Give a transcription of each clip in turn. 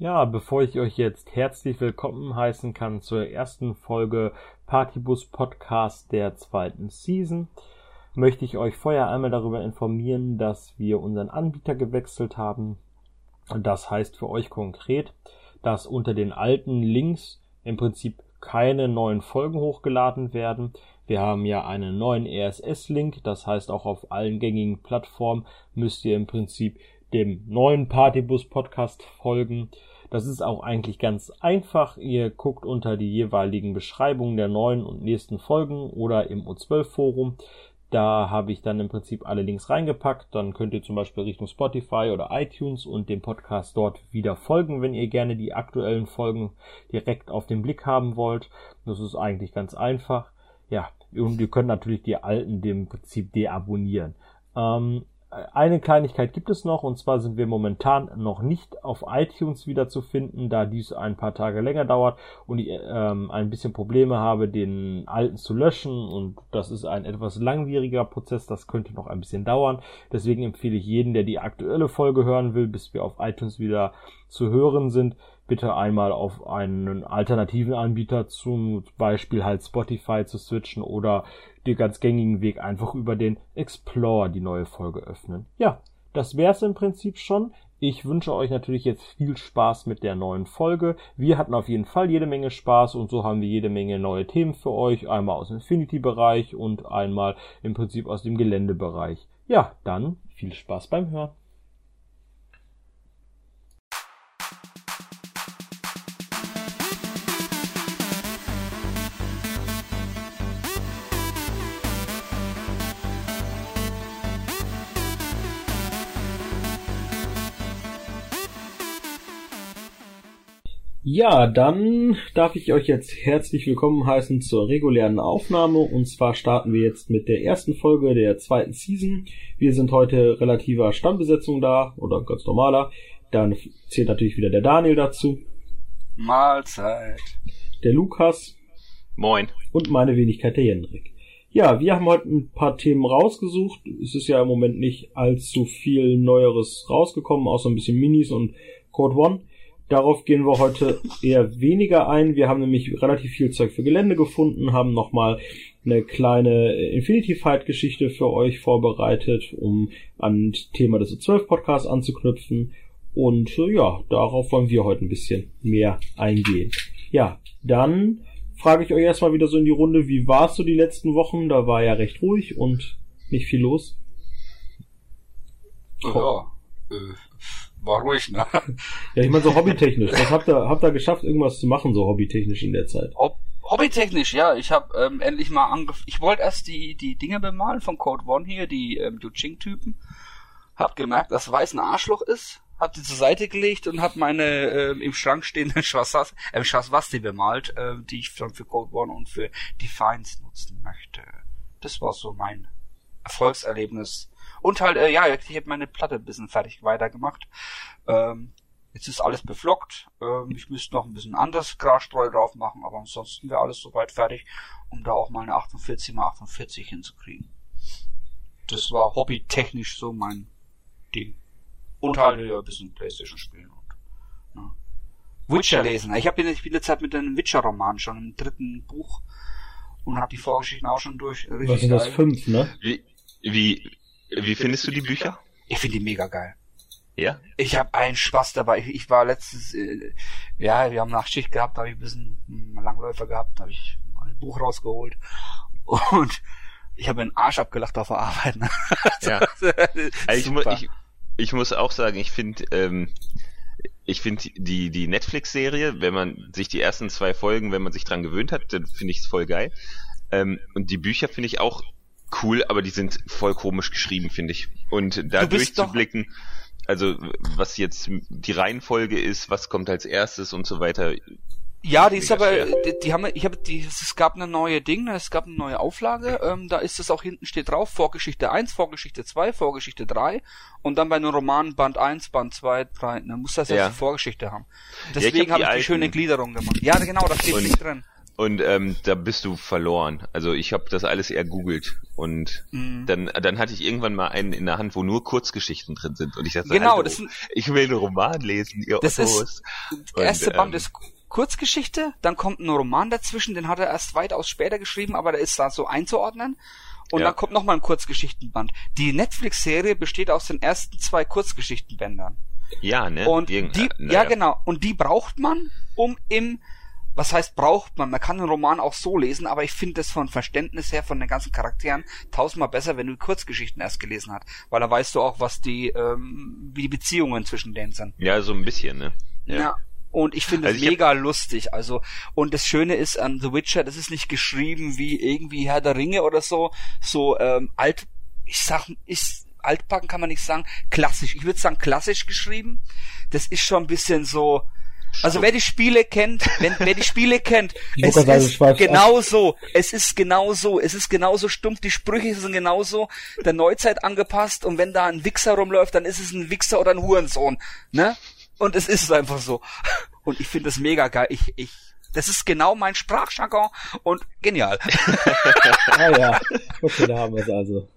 Ja, bevor ich euch jetzt herzlich willkommen heißen kann zur ersten Folge Partybus Podcast der zweiten Season, möchte ich euch vorher einmal darüber informieren, dass wir unseren Anbieter gewechselt haben. Das heißt für euch konkret, dass unter den alten Links im Prinzip keine neuen Folgen hochgeladen werden. Wir haben ja einen neuen RSS-Link, das heißt auch auf allen gängigen Plattformen müsst ihr im Prinzip dem neuen Partybus Podcast folgen. Das ist auch eigentlich ganz einfach. Ihr guckt unter die jeweiligen Beschreibungen der neuen und nächsten Folgen oder im O12 Forum. Da habe ich dann im Prinzip alle Links reingepackt. Dann könnt ihr zum Beispiel Richtung Spotify oder iTunes und dem Podcast dort wieder folgen, wenn ihr gerne die aktuellen Folgen direkt auf den Blick haben wollt. Das ist eigentlich ganz einfach. Ja, und ihr könnt natürlich die alten im Prinzip deabonnieren. Ähm, eine Kleinigkeit gibt es noch, und zwar sind wir momentan noch nicht auf iTunes wieder zu finden, da dies ein paar Tage länger dauert und ich ähm, ein bisschen Probleme habe, den alten zu löschen. Und das ist ein etwas langwieriger Prozess, das könnte noch ein bisschen dauern. Deswegen empfehle ich jeden, der die aktuelle Folge hören will, bis wir auf iTunes wieder zu hören sind, bitte einmal auf einen alternativen Anbieter, zum Beispiel halt Spotify zu switchen oder den ganz gängigen Weg einfach über den Explorer die neue Folge öffnen. Ja, das wär's im Prinzip schon. Ich wünsche euch natürlich jetzt viel Spaß mit der neuen Folge. Wir hatten auf jeden Fall jede Menge Spaß und so haben wir jede Menge neue Themen für euch. Einmal aus dem Infinity-Bereich und einmal im Prinzip aus dem Geländebereich. Ja, dann viel Spaß beim Hören. Ja, dann darf ich euch jetzt herzlich willkommen heißen zur regulären Aufnahme. Und zwar starten wir jetzt mit der ersten Folge der zweiten Season. Wir sind heute relativer Stammbesetzung da oder ganz normaler. Dann zählt natürlich wieder der Daniel dazu. Mahlzeit. Der Lukas. Moin. Und meine Wenigkeit der Jendrik. Ja, wir haben heute ein paar Themen rausgesucht. Es ist ja im Moment nicht allzu viel Neueres rausgekommen, außer ein bisschen Minis und Code One. Darauf gehen wir heute eher weniger ein. Wir haben nämlich relativ viel Zeug für Gelände gefunden, haben nochmal eine kleine Infinity Fight Geschichte für euch vorbereitet, um an das Thema des 12 Podcasts anzuknüpfen. Und äh, ja, darauf wollen wir heute ein bisschen mehr eingehen. Ja, dann frage ich euch erstmal wieder so in die Runde, wie war es so die letzten Wochen? Da war ja recht ruhig und nicht viel los. Ja, äh, war ruhig, ne? Ja, ich meine so hobbytechnisch. Was habt ihr, habt ihr geschafft, irgendwas zu machen, so hobbytechnisch in der Zeit? Hob hobbytechnisch, ja. Ich habe ähm, endlich mal angefangen. Ich wollte erst die, die Dinge bemalen von Code One hier, die ähm, Yuching-Typen. Hab gemerkt, dass Weiß ein Arschloch ist. Hab die zur Seite gelegt und hab meine äh, im Schrank stehenden Schwasas, äh, Schwaswasti bemalt, äh, die ich dann für Code One und für Defiance nutzen möchte. Das war so mein Erfolgserlebnis und halt, äh, ja, ich habe meine Platte ein bisschen fertig weitergemacht. Ähm, jetzt ist alles beflockt. Ähm, ich müsste noch ein bisschen anders Grasstreu drauf machen, aber ansonsten wäre alles soweit fertig, um da auch mal eine 48 x 48 hinzukriegen. Das war hobbytechnisch so mein Ding. Und halt ja, ein bisschen Playstation spielen und ja. Witcher lesen. Ich habe ich bin jetzt halt mit einem Witcher-Roman schon im dritten Buch und habe die Vorgeschichten auch schon durch. Was sind das? Fünf, ne? Wie, wie, wie findest du die Bücher? Ich finde die mega geil. Ja? Ich habe einen Spaß dabei. Ich, ich war letztes, äh, ja, wir haben Nachtschicht gehabt, da habe ich ein bisschen einen Langläufer gehabt, da habe ich mal ein Buch rausgeholt und ich habe einen Arsch abgelacht auf der Arbeit. Ne? ja. also ich, mu ich, ich muss auch sagen, ich finde, ähm, ich finde die die Netflix-Serie, wenn man sich die ersten zwei Folgen, wenn man sich dran gewöhnt hat, dann finde ich es voll geil. Ähm, und die Bücher finde ich auch cool, aber die sind voll komisch geschrieben, finde ich. Und da durchzublicken, also was jetzt die Reihenfolge ist, was kommt als erstes und so weiter. Ja, die ist aber, die, die, haben, ich habe, die, es gab eine neue Ding, es gab eine neue Auflage, ähm, da ist es auch hinten steht drauf, Vorgeschichte 1, Vorgeschichte 2, Vorgeschichte 3 und dann bei einem Roman Band 1, Band 2, 3, dann muss das ja die Vorgeschichte haben. Deswegen ja, habe ich, hab ich die schöne Gliederung gemacht. Ja, genau, da steht nicht drin. Und ähm, da bist du verloren. Also ich habe das alles ergoogelt und mhm. dann dann hatte ich irgendwann mal einen in der Hand, wo nur Kurzgeschichten drin sind und ich dachte, genau, Hallo, das sind, ich will einen Roman lesen, ihr Das Ottos. ist der erste und, Band ähm, ist Kurzgeschichte, dann kommt ein Roman dazwischen, den hat er erst weitaus später geschrieben, aber der ist da so einzuordnen. Und ja. dann kommt noch mal ein Kurzgeschichtenband. Die Netflix-Serie besteht aus den ersten zwei Kurzgeschichtenbändern. Ja, ne? Und Irgend die, äh, ja genau. Und die braucht man, um im was heißt braucht man? Man kann einen Roman auch so lesen, aber ich finde das von Verständnis her von den ganzen Charakteren tausendmal besser, wenn du Kurzgeschichten erst gelesen hast, weil da weißt du auch, was die ähm, wie die Beziehungen zwischen denen sind. Ja, so ein bisschen, ne? Ja. ja. Und ich finde also es mega lustig. Also, und das Schöne ist an The Witcher, das ist nicht geschrieben wie irgendwie Herr der Ringe oder so, so ähm, alt, ich sag, ich, altbacken kann man nicht sagen, klassisch. Ich würde sagen klassisch geschrieben. Das ist schon ein bisschen so, also wer die Spiele kennt, wenn, wer die Spiele kennt, es ist genau so, es ist genau so, es ist genauso stumpf, die Sprüche sind genauso der Neuzeit angepasst und wenn da ein Wichser rumläuft, dann ist es ein Wichser oder ein Hurensohn, ne? Und es ist einfach so. Und ich finde das mega geil. Ich, ich, das ist genau mein Sprachjargon und genial. ah ja, okay, da haben wir es also.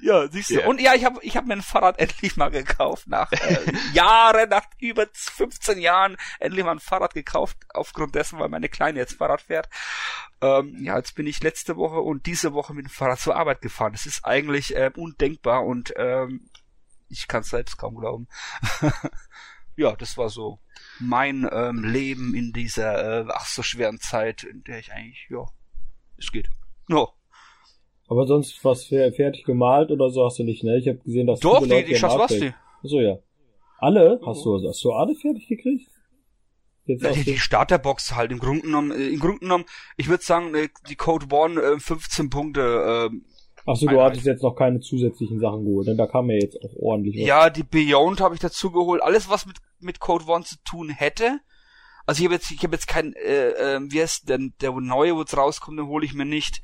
Ja, siehst du. Yeah. Und ja, ich habe ich hab mir ein Fahrrad endlich mal gekauft. Nach äh, Jahren, nach über 15 Jahren endlich mal ein Fahrrad gekauft. Aufgrund dessen, weil meine Kleine jetzt Fahrrad fährt. Ähm, ja, jetzt bin ich letzte Woche und diese Woche mit dem Fahrrad zur Arbeit gefahren. Das ist eigentlich äh, undenkbar und ähm, ich kann es selbst kaum glauben. ja, das war so mein ähm, Leben in dieser äh, ach so schweren Zeit, in der ich eigentlich, ja, es geht. No. Aber sonst was fertig gemalt oder so hast du nicht, ne? Ich habe gesehen, dass Doch, die, die Schaswasti. Achso, ja. Alle? Hast du, hast du alle fertig gekriegt? Jetzt ja, die, die Starterbox halt im Grunde genommen, äh, im Grunde genommen, ich würde sagen, äh, die Code One äh, 15 Punkte. Äh, Achso, du hattest jetzt noch keine zusätzlichen Sachen geholt, denn da kam ja jetzt auch ordentlich was. Ja, die Beyond habe ich dazu geholt. Alles, was mit, mit Code One zu tun hätte. Also ich habe jetzt, ich habe jetzt kein, äh, äh, wie heißt denn der neue, wo es rauskommt, den hole ich mir nicht.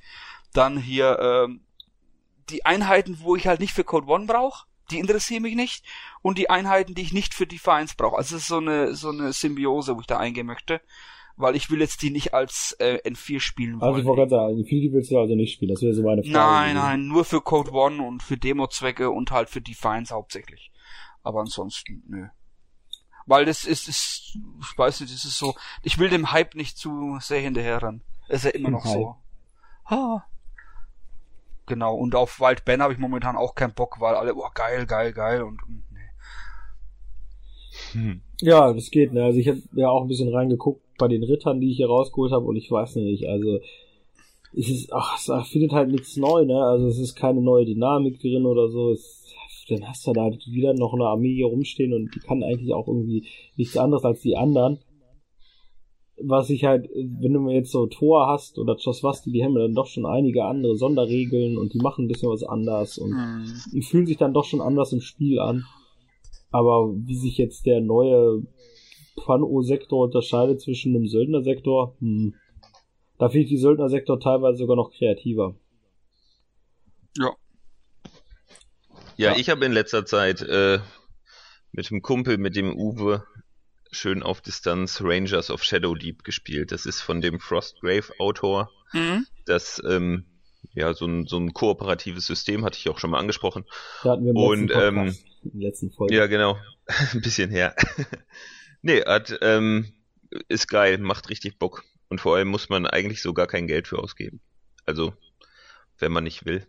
Dann hier ähm, die Einheiten, wo ich halt nicht für Code One brauche, die interessieren mich nicht. Und die Einheiten, die ich nicht für Defiance brauche. Also es ist so eine, so eine Symbiose, wo ich da eingehen möchte. Weil ich will jetzt die nicht als äh, N4 spielen wollen. Also ich wollte gerade sagen, N4 willst du also nicht spielen, das wäre so meine Frage. Nein, nein, nur für Code One und für Demo-Zwecke und halt für Defiance hauptsächlich. Aber ansonsten, nö. Weil das ist, ist, ich weiß nicht, das ist so, ich will dem Hype nicht zu sehr hinterherren. Ist ja immer noch Hype. so. Ha, Genau, und auf Wild Ben habe ich momentan auch keinen Bock, weil alle, oh geil, geil, geil und, und nee. Hm. Ja, das geht, ne? Also ich habe ja auch ein bisschen reingeguckt bei den Rittern, die ich hier rausgeholt habe und ich weiß nicht, also es ist, ach, es findet halt nichts neu, ne? Also es ist keine neue Dynamik drin oder so. Es, dann hast du da wieder noch eine Armee hier rumstehen und die kann eigentlich auch irgendwie nichts anderes als die anderen was ich halt, wenn du jetzt so Tor hast oder Choswasti, die haben ja dann doch schon einige andere Sonderregeln und die machen ein bisschen was anders und mhm. die fühlen sich dann doch schon anders im Spiel an. Aber wie sich jetzt der neue Pan-O-Sektor unterscheidet zwischen dem Söldnersektor, hm, da finde ich die Söldnersektor teilweise sogar noch kreativer. Ja. Ja, ja. ich habe in letzter Zeit äh, mit dem Kumpel, mit dem Uwe, schön auf Distanz Rangers of Shadow Deep gespielt. Das ist von dem Frostgrave-Autor. Mhm. Das, ähm, ja, so ein, so ein kooperatives System hatte ich auch schon mal angesprochen. Da hatten wir im Und, letzten ähm, in letzten Folge. Ja, genau. ein bisschen her. nee, hat, ähm, ist geil, macht richtig Bock. Und vor allem muss man eigentlich so gar kein Geld für ausgeben. Also, wenn man nicht will.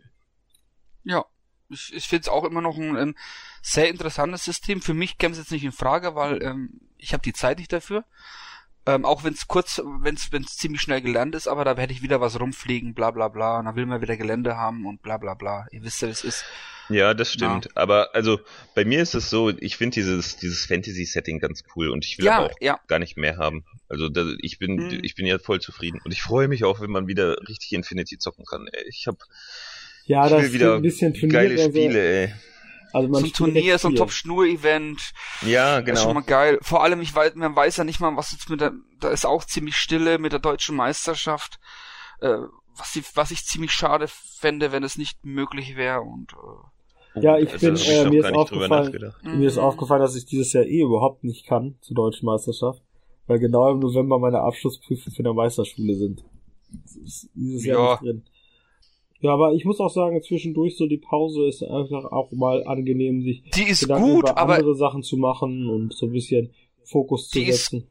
Ja, ich, ich finde es auch immer noch ein, ein sehr interessantes System. Für mich käme es jetzt nicht in Frage, weil ähm, ich habe die Zeit nicht dafür. Ähm, auch wenn es kurz, wenn es ziemlich schnell gelernt ist, aber da werde ich wieder was rumfliegen, bla bla bla. Und dann will man wieder Gelände haben und bla bla bla. Ihr wisst ja, wie es ist. Ja, das stimmt. Ja. Aber also bei mir ist es so, ich finde dieses dieses Fantasy-Setting ganz cool und ich will ja, auch ja. gar nicht mehr haben. Also da, ich bin hm. ich bin ja voll zufrieden und ich freue mich auch, wenn man wieder richtig Infinity zocken kann. Ich habe ja, das wieder ein bisschen geile Spiele, ey. Also man so ein Turnier, so ein Top-Schnur-Event. Ja, genau. Das ist schon mal geil. Vor allem, ich weiß, man weiß ja nicht mal, was jetzt mit der, da ist auch ziemlich Stille mit der deutschen Meisterschaft, äh, was, ich, was ich ziemlich schade fände, wenn es nicht möglich wäre und, äh, ja, ich also, bin, äh, mir ist aufgefallen, mir ist aufgefallen, dass ich dieses Jahr eh überhaupt nicht kann zur deutschen Meisterschaft, weil genau im November meine Abschlussprüfungen für der Meisterschule sind. Dieses Jahr ja. drin. Ja, aber ich muss auch sagen, zwischendurch so die Pause ist einfach auch mal angenehm, sich die ist Gedanken gut, über andere Sachen zu machen und so ein bisschen Fokus zu setzen. Ist,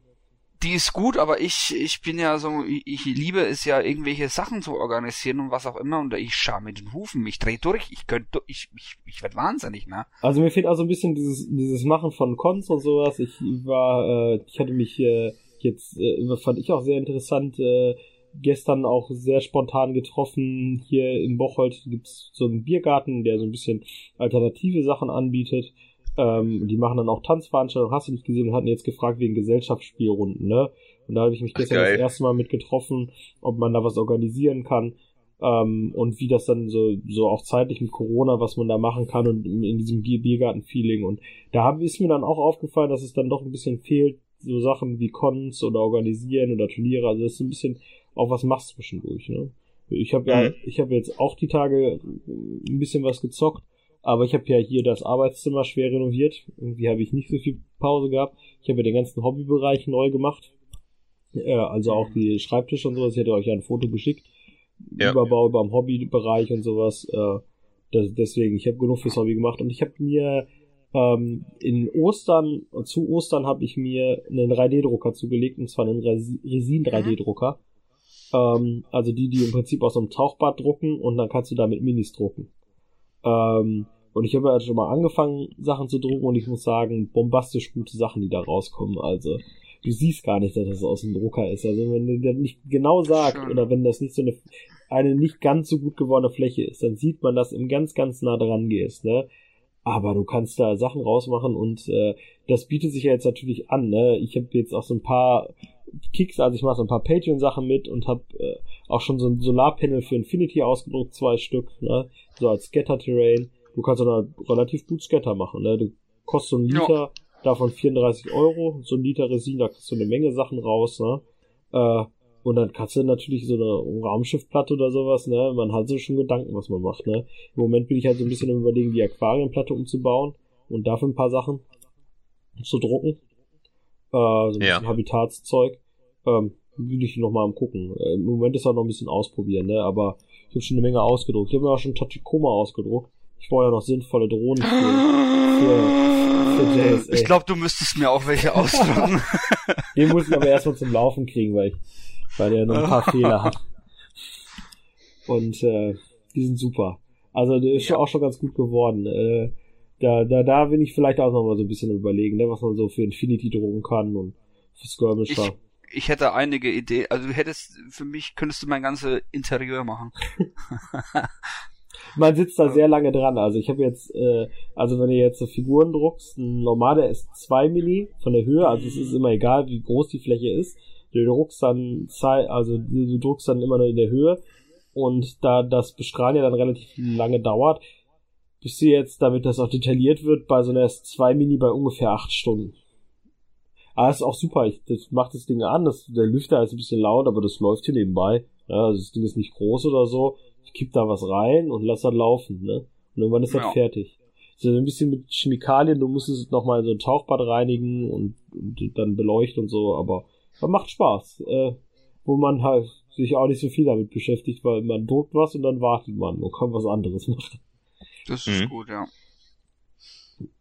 die ist gut, aber ich, ich bin ja so, ich, liebe es ja, irgendwelche Sachen zu organisieren und was auch immer und ich schaue mit den Hufen, ich dreh durch, ich könnte, ich, ich, ich werd wahnsinnig, ne? Also mir fehlt auch so ein bisschen dieses, dieses Machen von Cons und sowas. Ich war, äh, ich hatte mich hier jetzt, äh, fand ich auch sehr interessant, äh, gestern auch sehr spontan getroffen. Hier in Bocholt gibt's so einen Biergarten, der so ein bisschen alternative Sachen anbietet. Ähm, die machen dann auch Tanzveranstaltungen, hast du nicht gesehen, und hatten jetzt gefragt wegen Gesellschaftsspielrunden, ne? Und da habe ich mich gestern das erste Mal mit getroffen, ob man da was organisieren kann. Ähm, und wie das dann so, so auch zeitlich mit Corona, was man da machen kann und in, in diesem Biergarten-Feeling. Und da hab, ist mir dann auch aufgefallen, dass es dann doch ein bisschen fehlt, so Sachen wie Cons oder organisieren oder Turniere. Also das ist ein bisschen auch was machst zwischendurch, ne? Ich habe ja, mhm. ich habe jetzt auch die Tage ein bisschen was gezockt, aber ich habe ja hier das Arbeitszimmer schwer renoviert. Irgendwie habe ich nicht so viel Pause gehabt. Ich habe ja den ganzen Hobbybereich neu gemacht. Äh, also auch die Schreibtische und sowas. Ich hätte euch ja ein Foto geschickt. Ja. Überbau über dem Hobbybereich und sowas. Äh, das, deswegen, ich habe genug fürs Hobby gemacht und ich habe mir ähm, in Ostern, zu Ostern habe ich mir einen 3D-Drucker zugelegt, und zwar einen Resin 3D-Drucker. Ähm, also die, die im Prinzip aus einem Tauchbad drucken und dann kannst du damit Minis drucken. Ähm, und ich habe ja schon mal angefangen, Sachen zu drucken und ich muss sagen, bombastisch gute Sachen, die da rauskommen. Also du siehst gar nicht, dass das aus dem Drucker ist. Also wenn du das nicht genau sagt Schön. oder wenn das nicht so eine, eine nicht ganz so gut gewordene Fläche ist, dann sieht man, dass im ganz, ganz nah dran gehst, ne? Aber du kannst da Sachen rausmachen und äh, das bietet sich ja jetzt natürlich an, ne? Ich habe jetzt auch so ein paar Kicks, also ich mache so ein paar Patreon-Sachen mit und habe äh, auch schon so ein Solarpanel für Infinity ausgedruckt, zwei Stück, ne? so als Scatter-Terrain. Du kannst dann relativ gut Scatter machen. Ne? Du kostet so ein Liter, ja. davon 34 Euro, so ein Liter Resin, da kriegst du eine Menge Sachen raus. Ne? Äh, und dann kannst du natürlich so eine Raumschiffplatte oder sowas, ne? Man hat so schon Gedanken, was man macht, ne? Im Moment bin ich halt so ein bisschen im Überlegen, die Aquarienplatte umzubauen und dafür ein paar Sachen zu drucken äh, so ein ja. bisschen Habitatszeug. Ähm, will ich noch mal am gucken. Äh, Im Moment ist auch noch ein bisschen ausprobieren, ne? Aber ich habe schon eine Menge ausgedruckt. Ich habe mir auch schon Tachikoma ausgedruckt. Ich brauche ja noch sinnvolle Drohnen für, für, für JSA. Ich glaube, du müsstest mir auch welche ausdrucken. Den muss ich aber erstmal zum Laufen kriegen, weil ich, weil der noch ein paar Fehler hat. Und äh, die sind super. Also der ist ja. auch schon ganz gut geworden. Äh, da, da, da bin ich vielleicht auch noch mal so ein bisschen überlegen, ne, was man so für Infinity drucken kann und für Skirmisher. Ich, ich hätte einige Ideen, also du hättest, für mich könntest du mein ganzes Interieur machen. man sitzt da sehr lange dran. Also ich habe jetzt, äh, also wenn du jetzt so Figuren druckst, ein normaler ist 2 Milli von der Höhe, also es ist immer egal, wie groß die Fläche ist. Du druckst dann, also du druckst dann immer nur in der Höhe. Und da das Bestrahlen ja dann relativ lange dauert, bist du jetzt, damit das auch detailliert wird, bei so einer S2 Mini bei ungefähr 8 Stunden. Aber ist auch super. Ich, das macht das Ding an. Das, der Lüfter ist ein bisschen laut, aber das läuft hier nebenbei. Ja, also das Ding ist nicht groß oder so. Ich kipp da was rein und lass das laufen, ne? Und irgendwann ist ja. das fertig. So ein bisschen mit Chemikalien, du musst es nochmal so ein Tauchbad reinigen und, und dann beleuchten und so, aber, aber macht Spaß. Äh, wo man halt sich auch nicht so viel damit beschäftigt, weil man druckt was und dann wartet man und kann was anderes machen. Das ist mhm. gut, ja.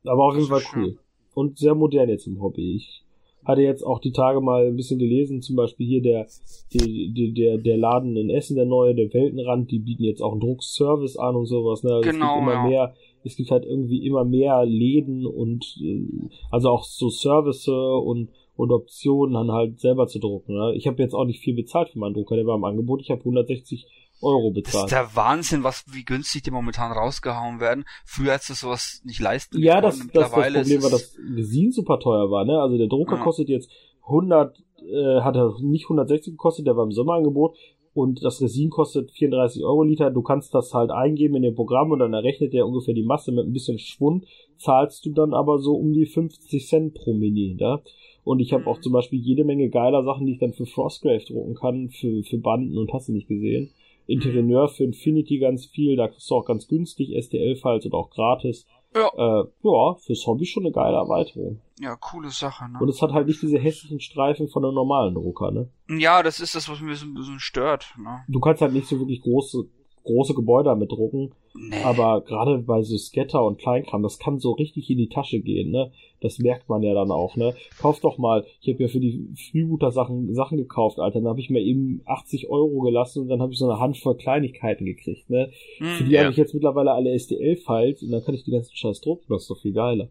Aber auf jeden Fall cool. Und sehr modern jetzt im Hobby. Ich hatte jetzt auch die Tage mal ein bisschen gelesen, zum Beispiel hier der, die, die, der, der Laden in Essen, der neue, der Weltenrand, die bieten jetzt auch einen Druckservice an und sowas. Ne? Also genau, es gibt immer ja. mehr, es gibt halt irgendwie immer mehr Läden und äh, also auch so Service und und Optionen dann halt selber zu drucken. Ne? Ich habe jetzt auch nicht viel bezahlt für meinen Drucker, der war im Angebot. Ich habe 160 Euro bezahlt. Das ist der Wahnsinn, was, wie günstig die momentan rausgehauen werden. Früher hättest du sowas nicht leisten Ja, das, das, das Problem war, dass Resin super teuer war, ne? Also der Drucker ja. kostet jetzt 100, äh, hat er nicht 160 gekostet, der war im Sommerangebot. Und das Resin kostet 34 Euro Liter. Du kannst das halt eingeben in dem Programm und dann errechnet der ungefähr die Masse mit ein bisschen Schwund. Zahlst du dann aber so um die 50 Cent pro Mini, ne? Und ich habe auch mhm. zum Beispiel jede Menge geiler Sachen, die ich dann für Frostgrave drucken kann, für, für Banden und hast du nicht gesehen. Interieur für Infinity ganz viel, da kriegst du auch ganz günstig STL-Files und auch gratis. ja. Äh, ja, fürs Hobby schon eine geile Erweiterung. Ja, coole Sache, ne? Und es hat halt nicht diese hässlichen Streifen von einem normalen Drucker, ne? Ja, das ist das, was mir so ein bisschen stört, ne? Du kannst halt nicht so wirklich große, große Gebäude damit drucken. Nee. Aber gerade bei so Scatter und Kleinkram, das kann so richtig in die Tasche gehen, ne? Das merkt man ja dann auch, ne? Kauf doch mal, ich habe ja für die Freebooter Sachen Sachen gekauft, Alter. Dann habe ich mir eben 80 Euro gelassen und dann habe ich so eine Handvoll Kleinigkeiten gekriegt, ne? Hm, für die ja. habe ich jetzt mittlerweile alle STL-Files und dann kann ich die ganzen Scheiß drucken, das ist doch viel geiler.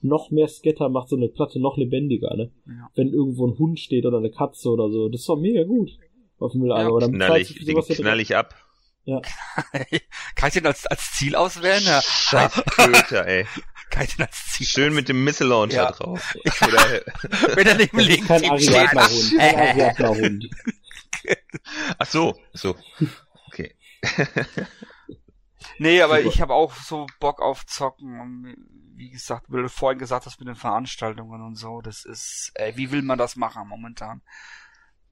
Noch mehr Scatter macht so eine Platte noch lebendiger, ne? Ja. Wenn irgendwo ein Hund steht oder eine Katze oder so, das ist doch mega gut auf dem Mülleimer. Ja, knall ich, den knall ich ab. Ja. Kann ich den als, als Ziel auswählen? Ja. Scheiß Köter, ey. Kann ich den als Ziel Schön mit dem Missile Launcher ja. drauf. Oder Wenn er neben links Kein Ariadna-Hund. Ariadna-Hund. Ach so, so. Okay. nee, aber Super. ich habe auch so Bock auf Zocken. Und wie gesagt, wie du vorhin gesagt hast mit den Veranstaltungen und so, das ist, ey, wie will man das machen momentan?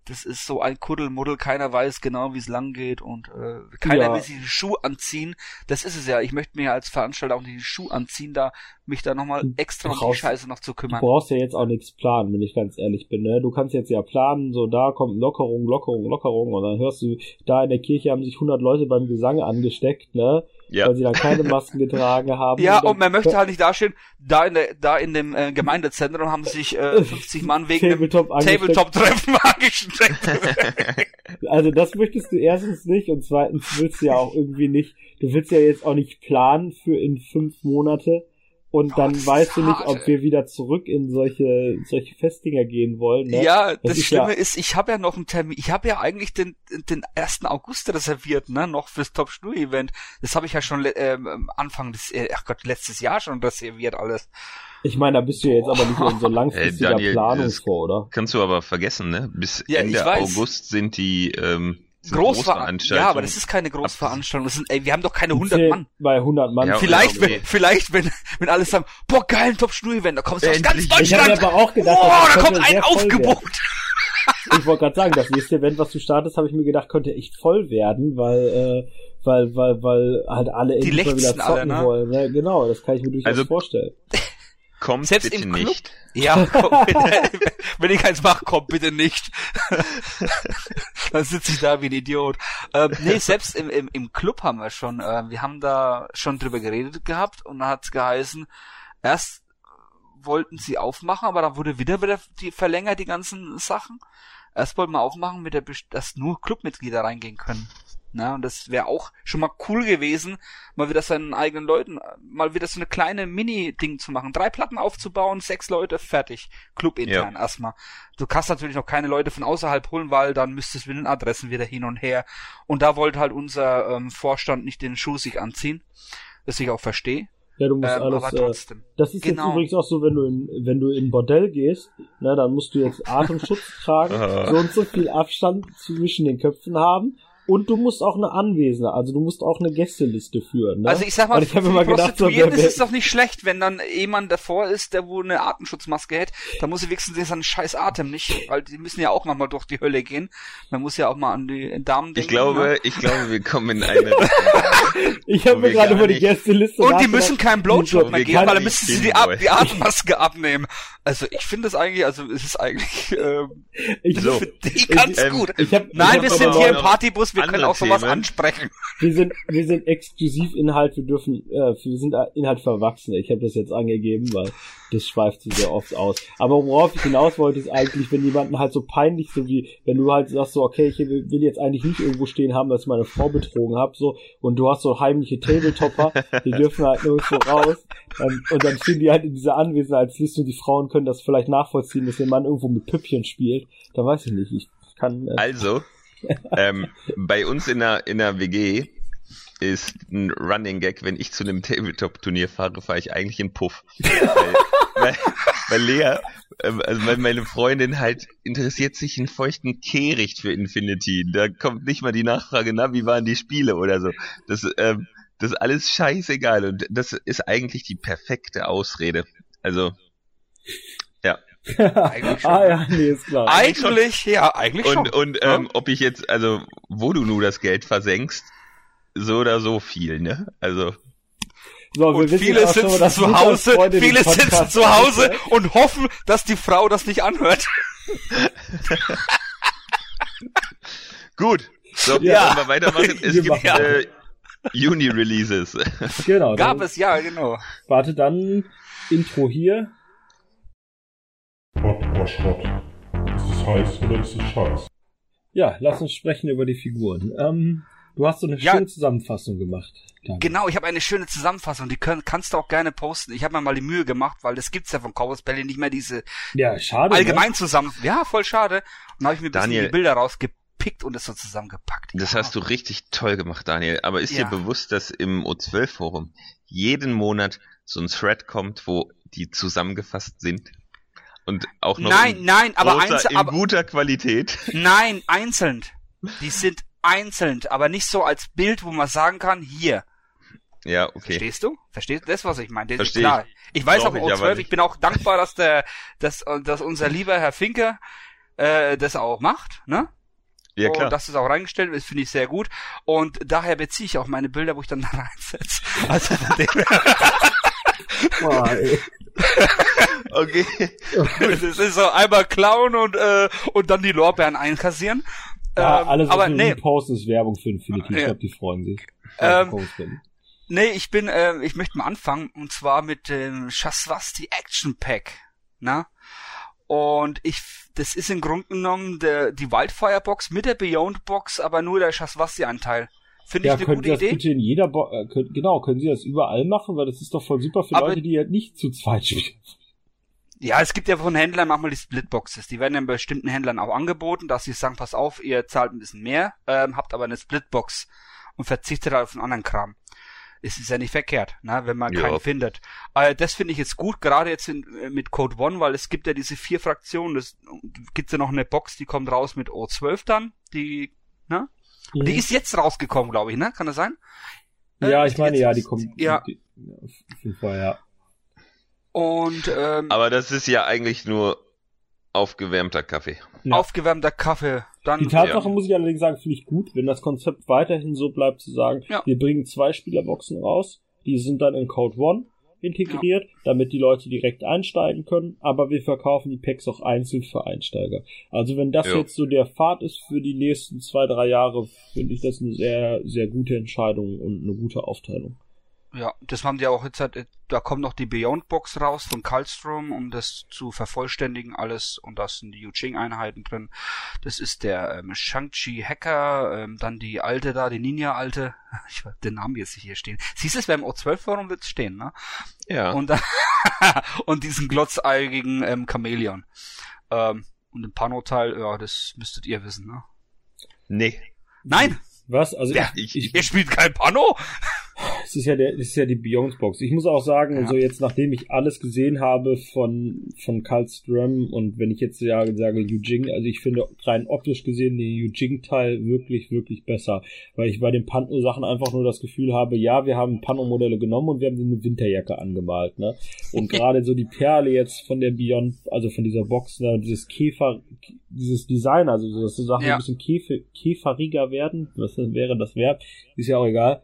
Das ist so ein Kuddelmuddel, keiner weiß genau, wie es lang geht und äh, keiner ja. will sich den Schuh anziehen. Das ist es ja. Ich möchte mir als Veranstalter auch nicht den Schuh anziehen, da mich da nochmal extra um die Scheiße noch zu kümmern. Du brauchst ja jetzt auch nichts planen, wenn ich ganz ehrlich bin. Ne? Du kannst jetzt ja planen, so da kommt Lockerung, Lockerung, Lockerung und dann hörst du, da in der Kirche haben sich 100 Leute beim Gesang angesteckt, ne? Ja. weil sie dann keine Masken getragen haben. Ja, und, und man möchte halt nicht dastehen, da in der, da in dem äh, Gemeindezentrum haben sich äh, 50 Mann wegen Tabletop dem Tabletop-Treffen angestreckt. also das möchtest du erstens nicht und zweitens willst du ja auch irgendwie nicht, du willst ja jetzt auch nicht planen für in fünf Monate und dann oh, weißt du nicht, ob wir wieder zurück in solche solche Festdinger gehen wollen. Ne? Ja, das, das ist Schlimme ja ist, ich habe ja noch einen Termin. Ich habe ja eigentlich den den 1. August reserviert, ne, noch fürs Top Schnur Event. Das habe ich ja schon äh, Anfang des äh, ach Gott, letztes Jahr schon reserviert alles. Ich meine, da bist du ja jetzt aber nicht in so langfristiger hey, Daniel, Planung vor, oder? Kannst du aber vergessen, ne? Bis ja, Ende August sind die ähm, Großveranstaltung. Ja, aber das ist keine Großveranstaltung. Das sind, ey, wir haben doch keine 100 Mann. Bei 100 Mann. Ja, vielleicht, okay. wenn, vielleicht, wenn, wenn alle sagen, boah, geil, ein Top-Schnur-Event, da kommst du aus ganz Deutschland. Ich aber auch gedacht, boah, da kommt ein Aufgebot. ich wollte gerade sagen, das nächste Event, was du startest, habe ich mir gedacht, könnte echt voll werden, weil, äh, weil, weil, weil halt alle endlich mal wieder zocken alle, ne? wollen. Ja, genau, das kann ich mir durchaus also, vorstellen. Kommt Selbst bitte im Club? nicht. Ja, komm, bitte, wenn ich eins mache, kommt bitte nicht. Dann sitze ich da wie ein Idiot. Ähm, nee, selbst im, im, im Club haben wir schon, äh, wir haben da schon drüber geredet gehabt und dann hat es geheißen, erst wollten sie aufmachen, aber dann wurde wieder wieder die verlängert, die ganzen Sachen. Erst wollten wir aufmachen, mit der, dass nur Clubmitglieder reingehen können. Na, und das wäre auch schon mal cool gewesen, mal wieder seinen eigenen Leuten, mal wieder so eine kleine Mini-Ding zu machen. Drei Platten aufzubauen, sechs Leute, fertig. Club intern ja. erstmal. Du kannst natürlich noch keine Leute von außerhalb holen, weil dann müsstest du mit den Adressen wieder hin und her. Und da wollte halt unser ähm, Vorstand nicht den Schuh sich anziehen. Das ich auch verstehe. Ja, du musst ähm, alles. Aber trotzdem. Äh, das ist genau. jetzt übrigens auch so, wenn du in, wenn du in Bordell gehst, ne, dann musst du jetzt Atemschutz tragen, so und so viel Abstand zwischen den Köpfen haben und du musst auch eine Anwesende, also du musst auch eine Gästeliste führen. Ne? Also ich sag mal, ich für immer gedacht, so, wer, ist es doch nicht schlecht, wenn dann jemand davor ist, der wo eine Atemschutzmaske hat, dann muss sie wenigstens seinen scheiß Atem nicht, weil die müssen ja auch manchmal durch die Hölle gehen. Man muss ja auch mal an die Damen denken. Ich glaube, ne? ich glaube, wir kommen in eine Ich habe mir gerade über die Gästeliste Und die müssen keinen Blowjob mehr geben, weil dann müssen sie die, Ab die Atemmaske abnehmen. Also ich finde das eigentlich, also es ist eigentlich äh, ich so. die ganz ich, ähm, gut. Ich hab, Nein, ich wir sind hier im Partybus, wir können auch sowas Themen. ansprechen. Wir sind, wir sind exklusiv Inhalt, wir dürfen, äh, wir sind Inhalt für Erwachsene. Ich habe das jetzt angegeben, weil das schweift zu sehr oft aus. Aber worauf ich hinaus wollte, ist eigentlich, wenn jemanden halt so peinlich, so wie, wenn du halt sagst so, okay, ich will jetzt eigentlich nicht irgendwo stehen haben, dass ich meine Frau betrogen habe, so, und du hast so heimliche Tabletopper, die dürfen halt nirgendwo raus, ähm, und dann stehen die halt in dieser Anwesenheitsliste und die Frauen können das vielleicht nachvollziehen, dass der Mann irgendwo mit Püppchen spielt. Da weiß ich nicht, ich kann... Äh, also, ähm, bei uns in der, in der WG ist ein Running Gag, wenn ich zu einem Tabletop-Turnier fahre, fahre ich eigentlich in Puff. weil, weil, weil Lea, ähm, also weil meine Freundin halt interessiert sich in feuchten Kehricht für Infinity. Da kommt nicht mal die Nachfrage, na, wie waren die Spiele oder so. Das, ähm, das ist alles scheißegal und das ist eigentlich die perfekte Ausrede. Also. eigentlich schon. ah ja, nee, ist klar. Eigentlich, ja, eigentlich und, schon. Und ähm, ob ich jetzt, also, wo du nur das Geld versenkst, so oder so viel, ne? Also. So, und viele sitzen so, zu Hause, viele sitzen zu Hause und hoffen, dass die Frau das nicht anhört. Gut. So, ja. wir weitermachen. Es wir gibt äh, Juni-Releases. Genau. Gab es, ja, genau. Warte, dann Intro hier. Schrott oder Schrott. Ist es heiß oder ist es scheiß? Ja, lass uns sprechen über die Figuren. Ähm, du hast so eine ja, schöne Zusammenfassung gemacht. Dann. Genau, ich habe eine schöne Zusammenfassung, die können, kannst du auch gerne posten. Ich habe mir mal die Mühe gemacht, weil das gibt's ja von Cowboys Berlin nicht mehr diese ja, schade, allgemein ne? zusammen. Ja, voll schade. Und dann habe ich mir ein bisschen die Bilder rausgepickt und es so zusammengepackt. Das ja. hast du richtig toll gemacht, Daniel. Aber ist ja. dir bewusst, dass im O12-Forum jeden Monat so ein Thread kommt, wo die zusammengefasst sind? Und auch noch nein, in, nein, aber großer, einzeln, in guter Qualität. Nein, einzeln. Die sind einzeln, aber nicht so als Bild, wo man sagen kann, hier, ja, okay. Verstehst du? Verstehst du das, was ich meine? Verstehe klar. Ich, ich weiß auch im O12, ich bin auch dankbar, dass der, dass, dass unser lieber Herr Finke äh, das auch macht, ne? Ja, klar. Und dass es auch reingestellt ist, finde ich sehr gut. Und daher beziehe ich auch meine Bilder, wo ich dann da reinsetze. Also von dem Boah, ey. Okay. Es ist so einmal klauen und, äh, und dann die Lorbeeren einkassieren. Ja, ähm, alles, was aber, nee. postest, ist Werbung für Infinity. Ich glaube, die freuen sich. Ähm, Nee, ich bin, äh, ich möchte mal anfangen und zwar mit dem Shaswasti Action Pack, na? Und ich, das ist im Grunde genommen der, die Wildfire Box mit der Beyond Box, aber nur der Shaswasti Anteil. Finde ja, ich eine gute Sie das Bitte in jeder Bo äh, könnt, genau, können Sie das überall machen, weil das ist doch voll super für aber Leute, die halt nicht zu zweit spielen. Ja, es gibt ja von Händlern manchmal die Splitboxes. Die werden ja bei bestimmten Händlern auch angeboten, dass sie sagen, pass auf, ihr zahlt ein bisschen mehr, ähm, habt aber eine Splitbox und verzichtet auf einen anderen Kram es ist ja nicht verkehrt, ne, wenn man ja. keinen findet. Äh, das finde ich jetzt gut, gerade jetzt in, äh, mit Code One, weil es gibt ja diese vier Fraktionen. Es gibt ja noch eine Box, die kommt raus mit O12 dann, die, ne? Mhm. Die ist jetzt rausgekommen, glaube ich, ne? Kann das sein? Ja, äh, ich meine, ja, die kommt. Ja. Die, auf jeden Fall, ja. Und ähm, aber das ist ja eigentlich nur aufgewärmter Kaffee. Ja. Aufgewärmter Kaffee. Dann, die Tatsache ja. muss ich allerdings sagen, finde ich gut, wenn das Konzept weiterhin so bleibt, zu sagen, ja. wir bringen zwei Spielerboxen raus, die sind dann in Code One integriert, damit die Leute direkt einsteigen können, aber wir verkaufen die Packs auch einzeln für Einsteiger. Also wenn das jetzt so der Pfad ist für die nächsten zwei, drei Jahre, finde ich das eine sehr, sehr gute Entscheidung und eine gute Aufteilung. Ja, das haben die auch jetzt halt, da kommt noch die Beyond Box raus von Kalstrom, um das zu vervollständigen alles und da sind die Yuching Einheiten drin. Das ist der ähm, Shang-Chi Hacker, ähm, dann die alte da, die Ninja alte. Ich weiß den Namen jetzt hier stehen. Siehst du es beim O12 Forum wird's stehen, ne? Ja. Und und diesen glotzeigigen ähm, Chameleon. Ähm, und den Pano-Teil, ja, das müsstet ihr wissen, ne? Nee. Nein! Was? Also ja, ich, ich, ihr spielt kein Pano? Es ist ja der, es ist ja die Beyond Box. Ich muss auch sagen, ja. so jetzt nachdem ich alles gesehen habe von von Karl Ström und wenn ich jetzt ja sage Yujing, also ich finde rein optisch gesehen den Yujing Teil wirklich wirklich besser, weil ich bei den Pano Sachen einfach nur das Gefühl habe, ja, wir haben Pano Modelle genommen und wir haben sie eine Winterjacke angemalt, ne? Und gerade so die Perle jetzt von der Beyond, also von dieser Box, ne, dieses Käfer dieses Design, also dass so Sachen ja. ein bisschen Käfer, käferiger werden, was wäre das Verb, ist ja auch egal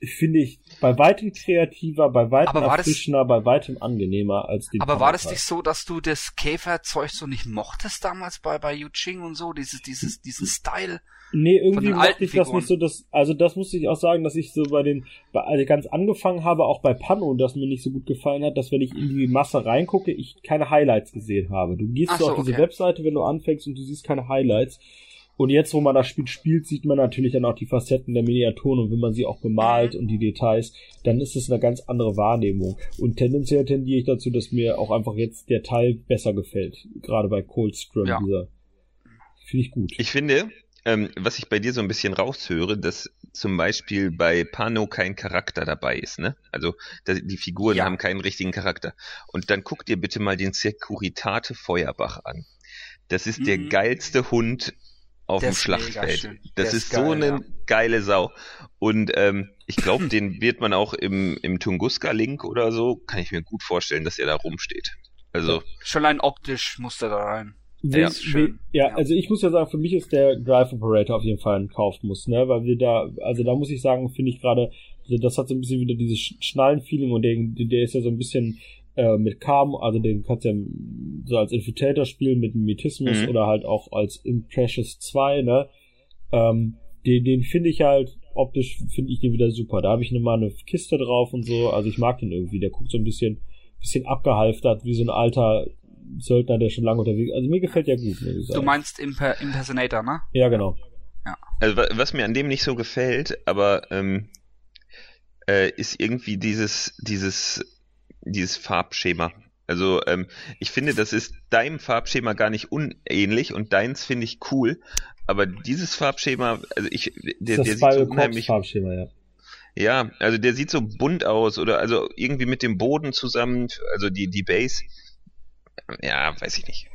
finde ich bei weitem kreativer, bei weitem erfrischender, bei weitem angenehmer als die. Aber war das nicht so, dass du das Käferzeug so nicht mochtest damals bei bei Yuching und so, dieses dieses diesen Style? Nee, irgendwie mochte ich das nicht so, dass also das musste ich auch sagen, dass ich so bei den bei, als ich ganz angefangen habe, auch bei Pano, das mir nicht so gut gefallen hat, dass wenn ich in die Masse reingucke, ich keine Highlights gesehen habe. Du gehst so, auf diese okay. Webseite, wenn du anfängst und du siehst keine Highlights und jetzt, wo man das Spiel spielt, sieht man natürlich dann auch die Facetten der Miniaturen und wenn man sie auch bemalt und die Details, dann ist es eine ganz andere Wahrnehmung. Und tendenziell tendiere ich dazu, dass mir auch einfach jetzt der Teil besser gefällt. Gerade bei Coldstrom, ja. dieser. Finde ich gut. Ich finde, ähm, was ich bei dir so ein bisschen raushöre, dass zum Beispiel bei Pano kein Charakter dabei ist, ne? Also die Figuren ja. haben keinen richtigen Charakter. Und dann guck dir bitte mal den Securitate Feuerbach an. Das ist mhm. der geilste Hund auf dem Schlachtfeld. Das ist, ist geil, so eine ja. geile Sau. Und ähm, ich glaube, den wird man auch im, im Tunguska-Link oder so, kann ich mir gut vorstellen, dass er da rumsteht. Also. Schon allein optisch muss der da rein. Ja, schön. Ja, ja, also ich muss ja sagen, für mich ist der Drive Operator auf jeden Fall ein Kaufmuss, ne, weil wir da, also da muss ich sagen, finde ich gerade das hat so ein bisschen wieder dieses Schnallen-Feeling und der, der ist ja so ein bisschen äh, mit Cam, also den kannst du ja so als Infiltrator spielen mit Mimetismus mhm. oder halt auch als Imprecious 2, ne? Ähm, den, den finde ich halt, optisch finde ich den wieder super. Da habe ich mal eine Kiste drauf und so, also ich mag den irgendwie. Der guckt so ein bisschen, bisschen abgehalftert, wie so ein alter Söldner, der schon lange unterwegs ist. Also mir gefällt der gut, muss ich sagen. Du meinst Imper Impersonator, ne? Ja, genau. Ja. Also was mir an dem nicht so gefällt, aber ähm, äh, ist irgendwie dieses, dieses, dieses Farbschema. Also ähm, ich finde, das ist deinem Farbschema gar nicht unähnlich und deins finde ich cool, aber dieses Farbschema, also ich, der, das der sieht so unheimlich Farbschema, ja. Ja, also der sieht so bunt aus oder also irgendwie mit dem Boden zusammen, also die die Base. Ja, weiß ich nicht.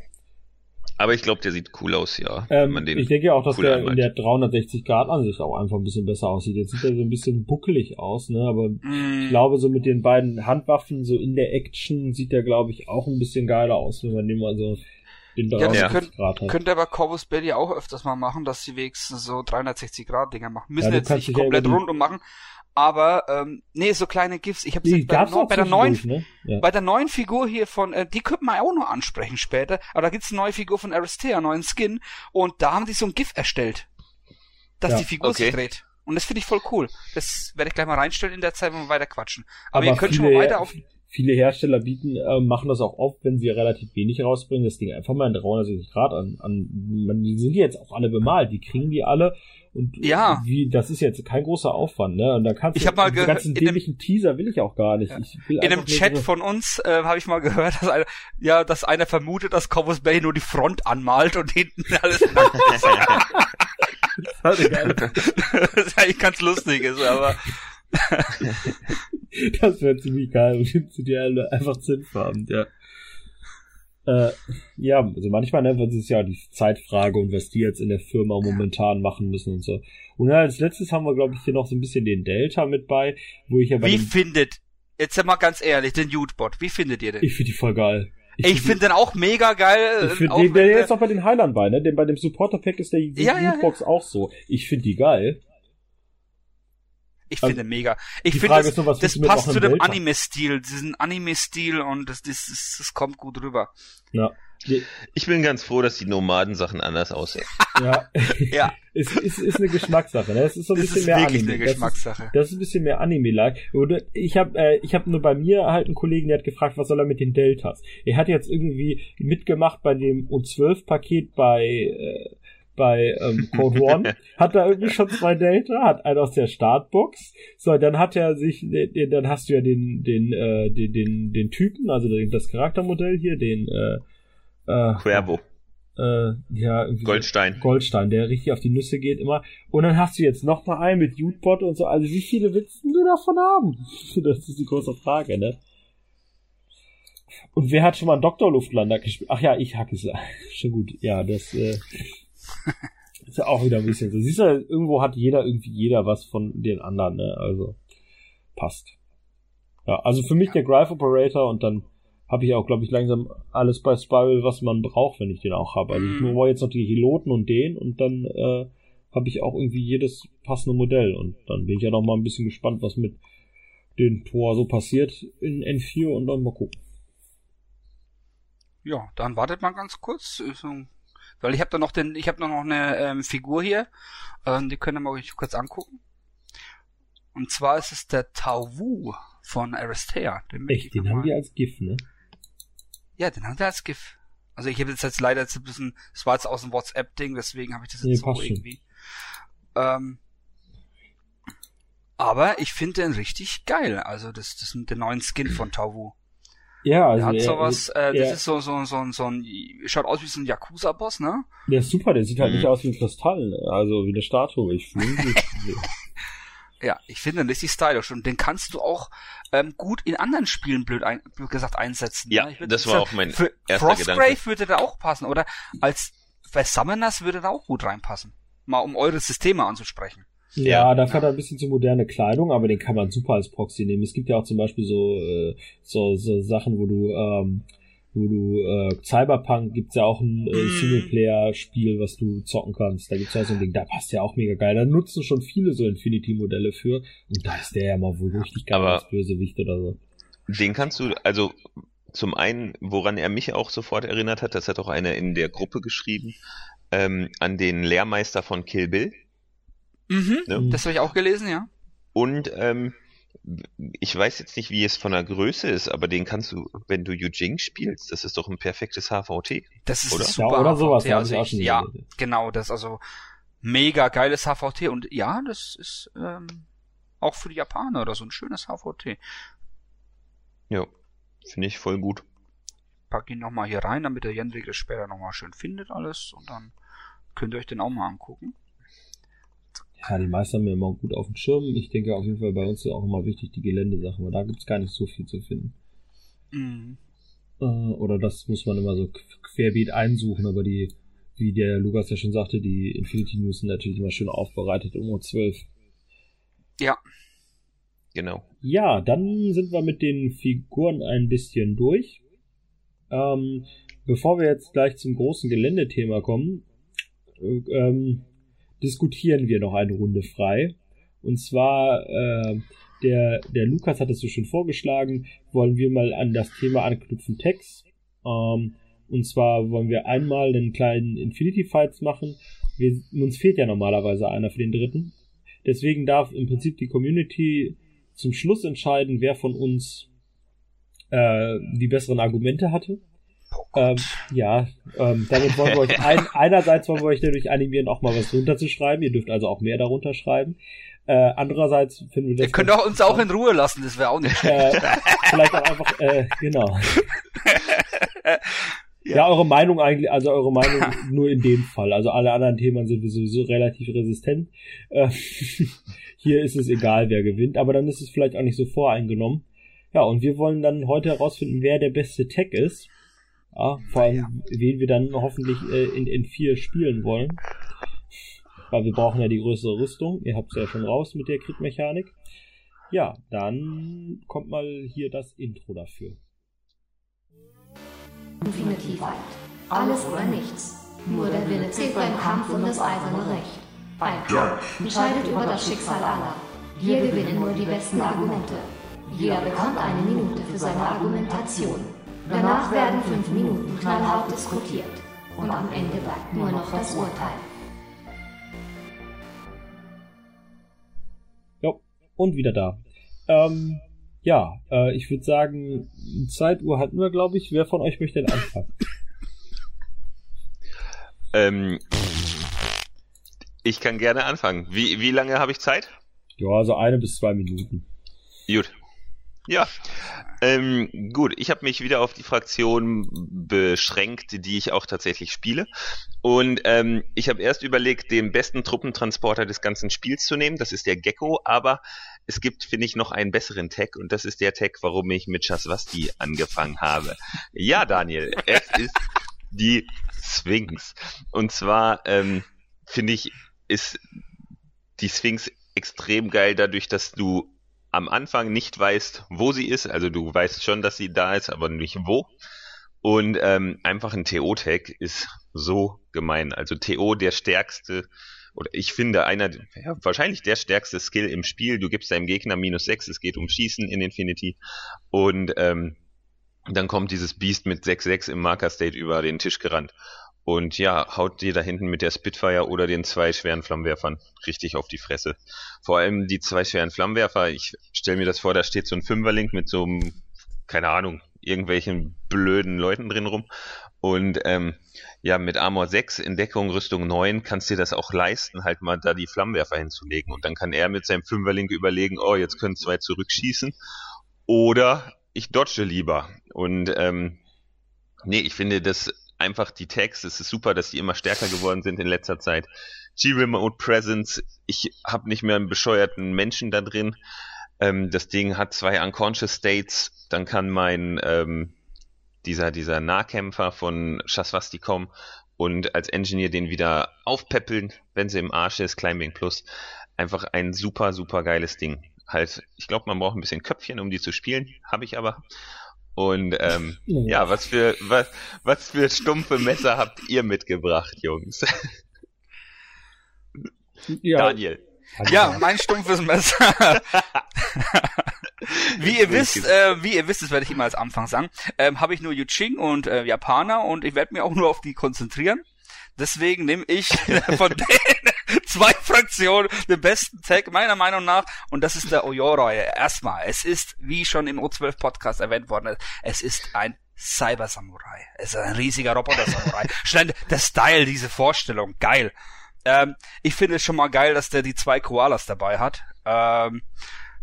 Aber ich glaube, der sieht cool aus, ja. Ähm, ich denke auch, dass cool der anmeint. in der 360-Grad-Ansicht auch einfach ein bisschen besser aussieht. Jetzt sieht er so ein bisschen buckelig aus, ne? Aber mm. ich glaube, so mit den beiden Handwaffen, so in der Action, sieht der, glaube ich, auch ein bisschen geiler aus, wenn man den mal so den 360 ja, Grad hat. Könnte aber Corvus Belly auch öfters mal machen, dass sie wenigstens so 360 Grad Dinger machen. Müssen ja, jetzt nicht komplett ja rundum machen, aber ähm, nee, so kleine GIFs. Ich habe nee, bei, der, bei der neuen ne? ja. bei der neuen Figur hier von, äh, die könnte man auch noch ansprechen später. Aber da gibt's eine neue Figur von Aristea, neuen Skin, und da haben die so ein GIF erstellt, dass ja. die Figur okay. sich dreht. Und das finde ich voll cool. Das werde ich gleich mal reinstellen in der Zeit, wenn wir weiter quatschen. Aber, aber ihr könnt viele, schon mal weiter auf. Viele Hersteller bieten, äh, machen das auch oft, wenn sie relativ wenig rausbringen, das Ding einfach mal in 360 Grad an. an man, die sind jetzt auch alle bemalt, die kriegen die alle und ja. wie, das ist jetzt kein großer Aufwand, ne? Und da kannst ich du, mal den ganzen dämlichen Teaser will ich auch gar nicht. Ich will in einem Chat so von uns äh, habe ich mal gehört, dass einer, ja, dass einer vermutet, dass Corvus Bay nur die Front anmalt und hinten alles nackt ist. das ist geil. das ist eigentlich ganz lustig ist, aber das wäre ziemlich geil. Und sind die alle einfach zinnfarben, ja. Äh, ja, also manchmal ne, das ist ja die Zeitfrage und was die jetzt in der Firma momentan machen müssen und so. Und dann als letztes haben wir, glaube ich, hier noch so ein bisschen den Delta mit bei, wo ich ja bei Wie findet, jetzt mal ganz ehrlich, den Jutebot, wie findet ihr den? Ich finde die voll geil. Ich, ich finde find den auch mega geil. Ich finde den, der jetzt auch bei den Highland bei, ne? Denn bei dem Supporter Pack ist der ja, ja, ja. auch so. Ich finde die geil. Ich also, finde mega. Ich finde, das, nur, das passt zu dem Anime-Stil, diesen Anime-Stil und das, das, das, das kommt gut rüber. Ja. Ich bin ganz froh, dass die Nomaden-Sachen anders aussehen. Ja. ja. Es ist, ist eine Geschmackssache. Ne? Das ist so ein das bisschen mehr Anime. Eine Geschmackssache. Das ist, das ist ein bisschen mehr Anime-like. Ich habe äh, ich hab nur bei mir halt einen Kollegen, der hat gefragt, was soll er mit den Deltas? Er hat jetzt irgendwie mitgemacht bei dem U12-Paket bei äh, bei ähm, Code One, hat er irgendwie schon zwei Delta, hat einen aus der Startbox. So, dann hat er sich, dann hast du ja den, den, äh, den, den, den Typen, also das Charaktermodell hier, den äh, äh, Cuervo. Äh, ja, Goldstein. Goldstein, der richtig auf die Nüsse geht immer. Und dann hast du jetzt noch mal einen mit Jutebot und so. Also wie viele willst du davon haben? Das ist die große Frage, ne? Und wer hat schon mal einen Doktorluftlander gespielt? Ach ja, ich hacke es. Schon gut. Ja, das äh, ist ja auch wieder ein bisschen so. Siehst du, irgendwo hat jeder irgendwie jeder was von den anderen, ne? Also passt. Ja, also für mich der Drive Operator und dann habe ich auch, glaube ich, langsam alles bei Spiral, was man braucht, wenn ich den auch habe. Also ich mhm. brauche jetzt noch die Heloten und den und dann äh, habe ich auch irgendwie jedes passende Modell und dann bin ich ja noch mal ein bisschen gespannt, was mit den Tor so passiert in N4 und dann mal gucken. Ja, dann wartet mal ganz kurz. Weil ich habe da noch den, ich habe noch eine ähm, Figur hier, ähm, die können wir euch kurz angucken. Und zwar ist es der Tau Wu von Aristea. Den Echt, den haben die als GIF, ne? Ja, den haben wir als GIF. Also ich habe jetzt, jetzt leider jetzt ein bisschen, es war jetzt aus dem WhatsApp-Ding, deswegen habe ich das jetzt nee, so irgendwie. Ähm, aber ich finde den richtig geil. Also das, das mit dem neuen Skin von Tau Wu. Ja, also. Der hat sowas, äh, das ist so, so, so, so ein, schaut aus wie so ein Yakuza-Boss, ne? Der ist super, der sieht halt mhm. nicht aus wie ein Kristall, also wie eine Statue. Ich finde Ja, ich finde den richtig stylisch und den kannst du auch ähm, gut in anderen Spielen blöd, ein, blöd gesagt einsetzen. Ja, ne? das war auch mein für erster Frostgrave Gedanke. würde da auch passen oder als bei Summoners würde da auch gut reinpassen. Mal um eure Systeme anzusprechen. Ja, dafür hat er ein bisschen zu moderne Kleidung, aber den kann man super als Proxy nehmen. Es gibt ja auch zum Beispiel so, äh, so, so Sachen, wo du ähm, wo du äh, Cyberpunk gibt's ja auch ein äh, Mm. Singleplayer-Spiel, was du zocken kannst. Da gibt's ja so ein Ding, da passt ja auch mega geil. Da nutzen schon viele so Infinity-Modelle für. Und da ist der ja mal wohl richtig geil als Bösewicht oder so. Den kannst du, also zum einen, woran er mich auch sofort erinnert hat, das hat auch einer in der Gruppe geschrieben, ähm, an den Lehrmeister von Kill Bill. Mhm. Ne? Das habe ich auch gelesen, ja. Und ähm, ich weiß jetzt nicht, wie es von der Größe ist, aber den kannst du, wenn du Yujing spielst, das ist doch ein perfektes HVT. Das ist Oder? super. Ja, oder sowas, HVT, also ich ja, genau, das ist also mega geiles HVT und ja, das ist ähm, auch für die Japaner oder so ein schönes HVT. Ja, finde ich voll gut. Pack ihn nochmal hier rein, damit der Jendrik das später nochmal schön findet alles und dann könnt ihr euch den auch mal angucken. Ja, die meisten haben wir immer gut auf dem Schirm. Ich denke auf jeden Fall bei uns ist auch immer wichtig die Geländesachen, weil da gibt's gar nicht so viel zu finden. Mhm. Äh, oder das muss man immer so qu- querbeet einsuchen, aber die, wie der Lukas ja schon sagte, die Infinity News sind natürlich immer schön aufbereitet um Uhr 12. Ja, Genau. Ja, dann sind wir mit den Figuren ein bisschen durch. Ähm, bevor wir jetzt gleich zum großen Geländethema kommen, äh, ähm, diskutieren wir noch eine Runde frei. Und zwar, äh, der, der Lukas hat es so schön vorgeschlagen, wollen wir mal an das Thema anknüpfen Text. Ähm, und zwar wollen wir einmal einen kleinen Infinity Fights machen. Wir, uns fehlt ja normalerweise einer für den dritten. Deswegen darf im Prinzip die Community zum Schluss entscheiden, wer von uns äh, die besseren Argumente hatte. Ähm, ja, ähm, damit wollen wir euch ein, einerseits wollen wir euch dadurch animieren, auch mal was drunter zu schreiben. Ihr dürft also auch mehr darunter schreiben. Äh, andererseits finden wir das. ihr könnt auch uns auch in Ruhe lassen, das wäre auch nicht. äh, vielleicht auch einfach, äh, genau. Ja. eure Meinung eigentlich, also eure Meinung nur in dem Fall. Also alle anderen Themen sind wir sowieso relativ resistent. Äh, hier ist es egal, wer gewinnt, aber dann ist es vielleicht auch nicht so voreingenommen. Ja, und wir wollen dann heute herausfinden, wer der beste Tech ist. Ja, vor allem, wen wir dann hoffentlich äh, in, in vier spielen wollen. Weil wir brauchen ja die größere Rüstung. Ihr habt es ja schon raus mit der Crit-Mechanik. Ja, dann kommt mal hier das Intro dafür. Infinity Fight. Alles oder nichts. Nur der Wille zählt beim Kampf um das eiserne Recht. Ein Kampf entscheidet über das Schicksal aller. Hier gewinnen nur die besten Argumente. Jeder bekommt eine Minute für seine Argumentation. Danach werden fünf Minuten knallhart diskutiert. Und am Ende bleibt nur noch das Urteil. Jo, und wieder da. Ähm, ja, äh, ich würde sagen, Zeituhr hatten wir, glaube ich. Wer von euch möchte denn anfangen? Ähm, ich kann gerne anfangen. Wie, wie lange habe ich Zeit? Ja, also eine bis zwei Minuten. Gut. Ja. Ähm, gut, ich habe mich wieder auf die Fraktion beschränkt, die ich auch tatsächlich spiele. Und ähm, ich habe erst überlegt, den besten Truppentransporter des ganzen Spiels zu nehmen. Das ist der Gecko, aber es gibt, finde ich, noch einen besseren Tag und das ist der Tag, warum ich mit Shaswasti angefangen habe. Ja, Daniel, es ist die Sphinx. Und zwar ähm, finde ich, ist die Sphinx extrem geil dadurch, dass du am Anfang nicht weißt, wo sie ist. Also du weißt schon, dass sie da ist, aber nicht wo. Und ähm, einfach ein TO-Tag ist so gemein. Also TO der stärkste, oder ich finde einer, ja, wahrscheinlich der stärkste Skill im Spiel. Du gibst deinem Gegner minus 6, es geht um Schießen in Infinity. Und ähm, dann kommt dieses Beast mit 6-6 im Marker State über den Tisch gerannt. Und ja, haut dir da hinten mit der Spitfire oder den zwei schweren Flammenwerfern richtig auf die Fresse. Vor allem die zwei schweren Flammenwerfer, ich stelle mir das vor, da steht so ein Fünferlink mit so einem, keine Ahnung, irgendwelchen blöden Leuten drin rum. Und ähm, ja, mit Armor 6 in Deckung Rüstung 9 kannst du dir das auch leisten, halt mal da die Flammenwerfer hinzulegen. Und dann kann er mit seinem Fünferlink überlegen, oh, jetzt können zwei zurückschießen. Oder ich dodge lieber. Und ähm, nee, ich finde das einfach die Tags, es ist super, dass die immer stärker geworden sind in letzter Zeit. G-Remote Presence, ich habe nicht mehr einen bescheuerten Menschen da drin. Ähm, das Ding hat zwei Unconscious States, dann kann mein ähm, dieser, dieser Nahkämpfer von Shaswasti kommen und als Engineer den wieder aufpäppeln, wenn sie im Arsch ist, Climbing Plus. Einfach ein super, super geiles Ding. Halt, ich glaube, man braucht ein bisschen Köpfchen, um die zu spielen, habe ich aber. Und ähm, ja, was für was, was für stumpfe Messer habt ihr mitgebracht, Jungs? Ja. Daniel. Ja, mein stumpfes Messer. wie ihr wisst, äh, wie ihr wisst, das werde ich immer als Anfang sagen, ähm, habe ich nur Yuching und äh, Japaner und ich werde mich auch nur auf die konzentrieren. Deswegen nehme ich von den zwei Fraktionen den besten Tag meiner Meinung nach und das ist der Oyoro. Erstmal, es ist, wie schon im O12 Podcast erwähnt worden, es ist ein Cyber Samurai. Es ist ein riesiger Roboter Samurai. Schnell, der Style, diese Vorstellung, geil. Ähm, ich finde es schon mal geil, dass der die zwei Koalas dabei hat. Ähm,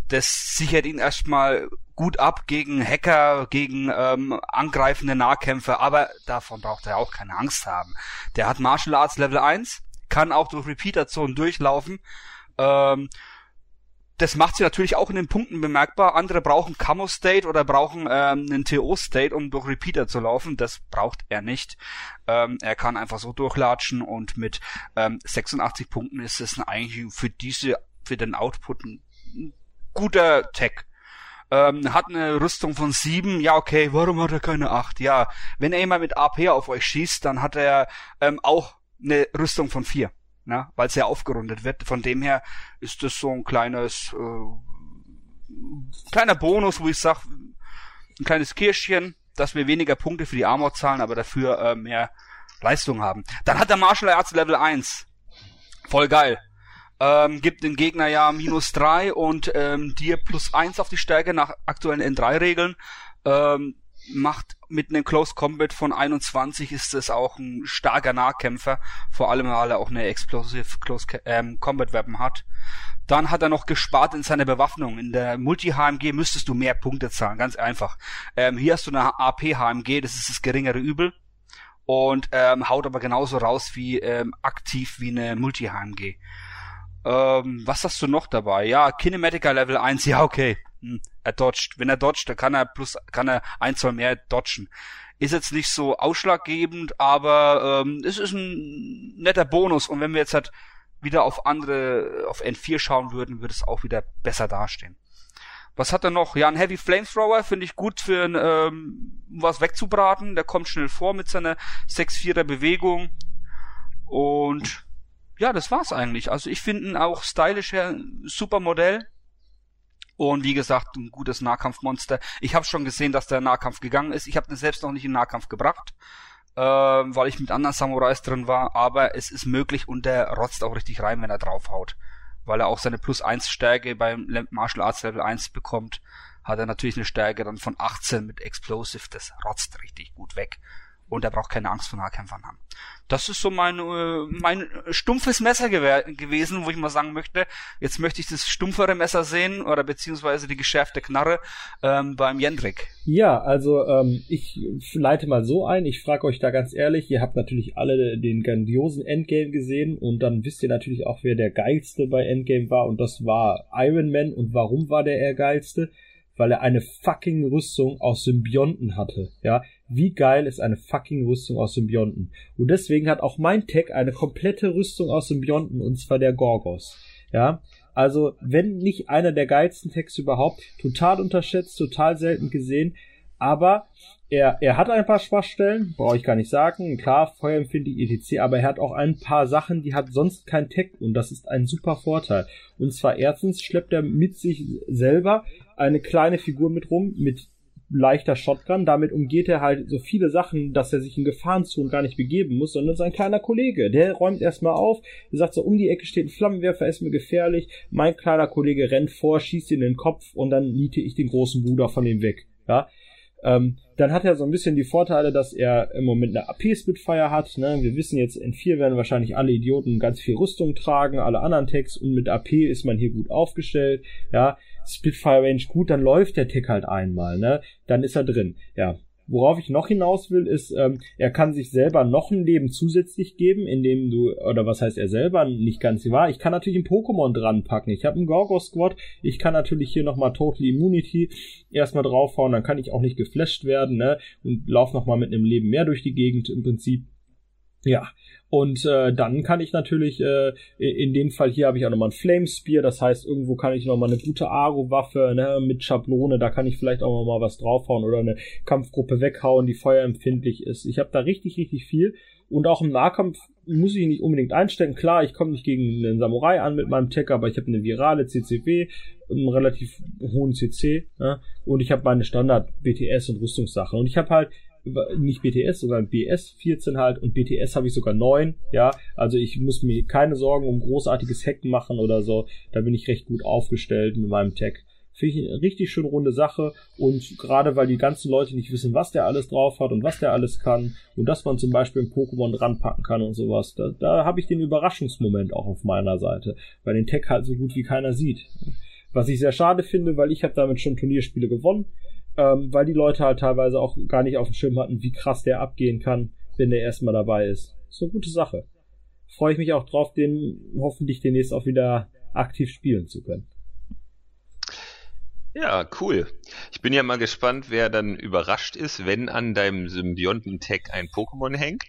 das sichert ihn erstmal gut ab gegen Hacker, gegen ähm, angreifende Nahkämpfer, aber davon braucht er auch keine Angst haben. Der hat Martial Arts Level 1, kann auch durch Repeater-Zonen durchlaufen. Ähm, das macht sie natürlich auch in den Punkten bemerkbar. Andere brauchen Camo State oder brauchen ähm, einen TO State, um durch Repeater zu laufen. Das braucht er nicht. Ähm, er kann einfach so durchlatschen und mit ähm, 86 Punkten ist es eigentlich für diese, für den Output ein guter Tech. Ähm, hat eine Rüstung von 7, ja okay, warum hat er keine 8? Ja, wenn er immer mit AP auf euch schießt, dann hat er ähm, auch eine Rüstung von 4 ne? weil es ja aufgerundet wird. Von dem her ist das so ein kleines äh, kleiner Bonus, wo ich sag, ein kleines Kirschchen, dass wir weniger Punkte für die Armor zahlen, aber dafür äh, mehr Leistung haben. Dann hat der Martial Arts Level 1. Voll geil. Ähm, gibt den Gegner ja minus 3 und ähm, dir plus 1 auf die Stärke nach aktuellen N3-Regeln. Ähm, macht mit einem Close Combat von 21 ist es auch ein starker Nahkämpfer, vor allem weil er auch eine Explosive Close ähm, Combat Weapon hat. Dann hat er noch gespart in seiner Bewaffnung. In der Multi-HMG müsstest du mehr Punkte zahlen, ganz einfach. Ähm, hier hast du eine AP-HMG, das ist das geringere Übel. Und ähm, haut aber genauso raus wie ähm, aktiv wie eine Multi-HMG. Ähm, was hast du noch dabei? Ja, Kinematica Level 1, ja okay. Hm, er dodgt. Wenn er dodgt, dann kann er plus, kann er ein, zwei mehr dodgen. Ist jetzt nicht so ausschlaggebend, aber ähm, es ist ein netter Bonus. Und wenn wir jetzt halt wieder auf andere, auf N4 schauen würden, würde es auch wieder besser dastehen. Was hat er noch? Ja, ein Heavy Flamethrower finde ich gut für ein, ähm, was wegzubraten. Der kommt schnell vor mit seiner 6-4er Bewegung. Und ja, das war's eigentlich. Also ich finde ihn auch stylisch her, super Modell. Und wie gesagt, ein gutes Nahkampfmonster. Ich habe schon gesehen, dass der Nahkampf gegangen ist. Ich habe den selbst noch nicht in Nahkampf gebracht, äh, weil ich mit anderen Samurais drin war. Aber es ist möglich und der rotzt auch richtig rein, wenn er draufhaut. Weil er auch seine Plus 1 Stärke beim Martial Arts Level 1 bekommt, hat er natürlich eine Stärke dann von 18 mit Explosive. Das rotzt richtig gut weg und er braucht keine Angst vor Nahkämpfern haben. Das ist so mein, äh, mein stumpfes Messer gew gewesen, wo ich mal sagen möchte, jetzt möchte ich das stumpfere Messer sehen oder beziehungsweise die geschärfte Knarre ähm, beim Jendrik. Ja, also ähm, ich leite mal so ein, ich frage euch da ganz ehrlich, ihr habt natürlich alle den grandiosen Endgame gesehen und dann wisst ihr natürlich auch, wer der geilste bei Endgame war und das war Iron Man und warum war der er geilste? Weil er eine fucking Rüstung aus Symbionten hatte. Ja, wie geil ist eine fucking Rüstung aus Symbionten? Und deswegen hat auch mein Tech eine komplette Rüstung aus Symbionten, und zwar der Gorgos. Ja, also wenn nicht einer der geilsten Techs überhaupt, total unterschätzt, total selten gesehen, aber er, er hat ein paar Schwachstellen, brauche ich gar nicht sagen. Klar, feuerempfindlich etc., aber er hat auch ein paar Sachen, die hat sonst kein Tech und das ist ein super Vorteil. Und zwar erstens schleppt er mit sich selber eine kleine Figur mit rum, mit leichter Shotgun. Damit umgeht er halt so viele Sachen, dass er sich in Gefahrenzonen gar nicht begeben muss, sondern sein kleiner Kollege, der räumt erstmal auf, sagt so, um die Ecke steht ein Flammenwerfer, ist mir gefährlich. Mein kleiner Kollege rennt vor, schießt in den Kopf und dann niete ich den großen Bruder von ihm weg. Ja, ähm, dann hat er so ein bisschen die Vorteile, dass er im Moment eine AP-Spitfire hat. Ne? Wir wissen jetzt, in 4 werden wahrscheinlich alle Idioten ganz viel Rüstung tragen, alle anderen Tags und mit AP ist man hier gut aufgestellt. Ja, Spitfire Range gut, dann läuft der Tick halt einmal, ne? Dann ist er drin. Ja, Worauf ich noch hinaus will, ist, ähm, er kann sich selber noch ein Leben zusätzlich geben, indem du, oder was heißt er selber, nicht ganz wahr. Ich kann natürlich ein Pokémon dran packen. Ich habe einen Gorgo Squad. Ich kann natürlich hier nochmal Total Immunity erstmal draufhauen. Dann kann ich auch nicht geflasht werden, ne? Und lauf nochmal mit einem Leben mehr durch die Gegend im Prinzip. Ja, und äh, dann kann ich natürlich, äh, in dem Fall hier habe ich auch nochmal ein Flamespear, das heißt, irgendwo kann ich nochmal eine gute Aro-Waffe ne, mit Schablone, da kann ich vielleicht auch nochmal was draufhauen oder eine Kampfgruppe weghauen, die feuerempfindlich ist. Ich habe da richtig, richtig viel. Und auch im Nahkampf muss ich nicht unbedingt einstecken. Klar, ich komme nicht gegen einen Samurai an mit meinem Tech, aber ich habe eine virale CCW, einen relativ hohen CC ja, und ich habe meine Standard BTS und Rüstungssachen. Und ich habe halt nicht BTS, sondern BS 14 halt. Und BTS habe ich sogar 9, ja, also ich muss mir keine Sorgen um großartiges Hacken machen oder so, da bin ich recht gut aufgestellt mit meinem Tech. Finde ich eine richtig schön runde Sache. Und gerade weil die ganzen Leute nicht wissen, was der alles drauf hat und was der alles kann. Und dass man zum Beispiel ein Pokémon ranpacken kann und sowas, da, da habe ich den Überraschungsmoment auch auf meiner Seite, weil den Tech halt so gut wie keiner sieht. Was ich sehr schade finde, weil ich habe damit schon Turnierspiele gewonnen ähm, weil die Leute halt teilweise auch gar nicht auf dem Schirm hatten, wie krass der abgehen kann, wenn der erstmal dabei ist. ist eine gute Sache. Freue ich mich auch drauf, den hoffentlich demnächst auch wieder aktiv spielen zu können. Ja, cool. Ich bin ja mal gespannt, wer dann überrascht ist, wenn an deinem Symbionten-Tag ein Pokémon hängt.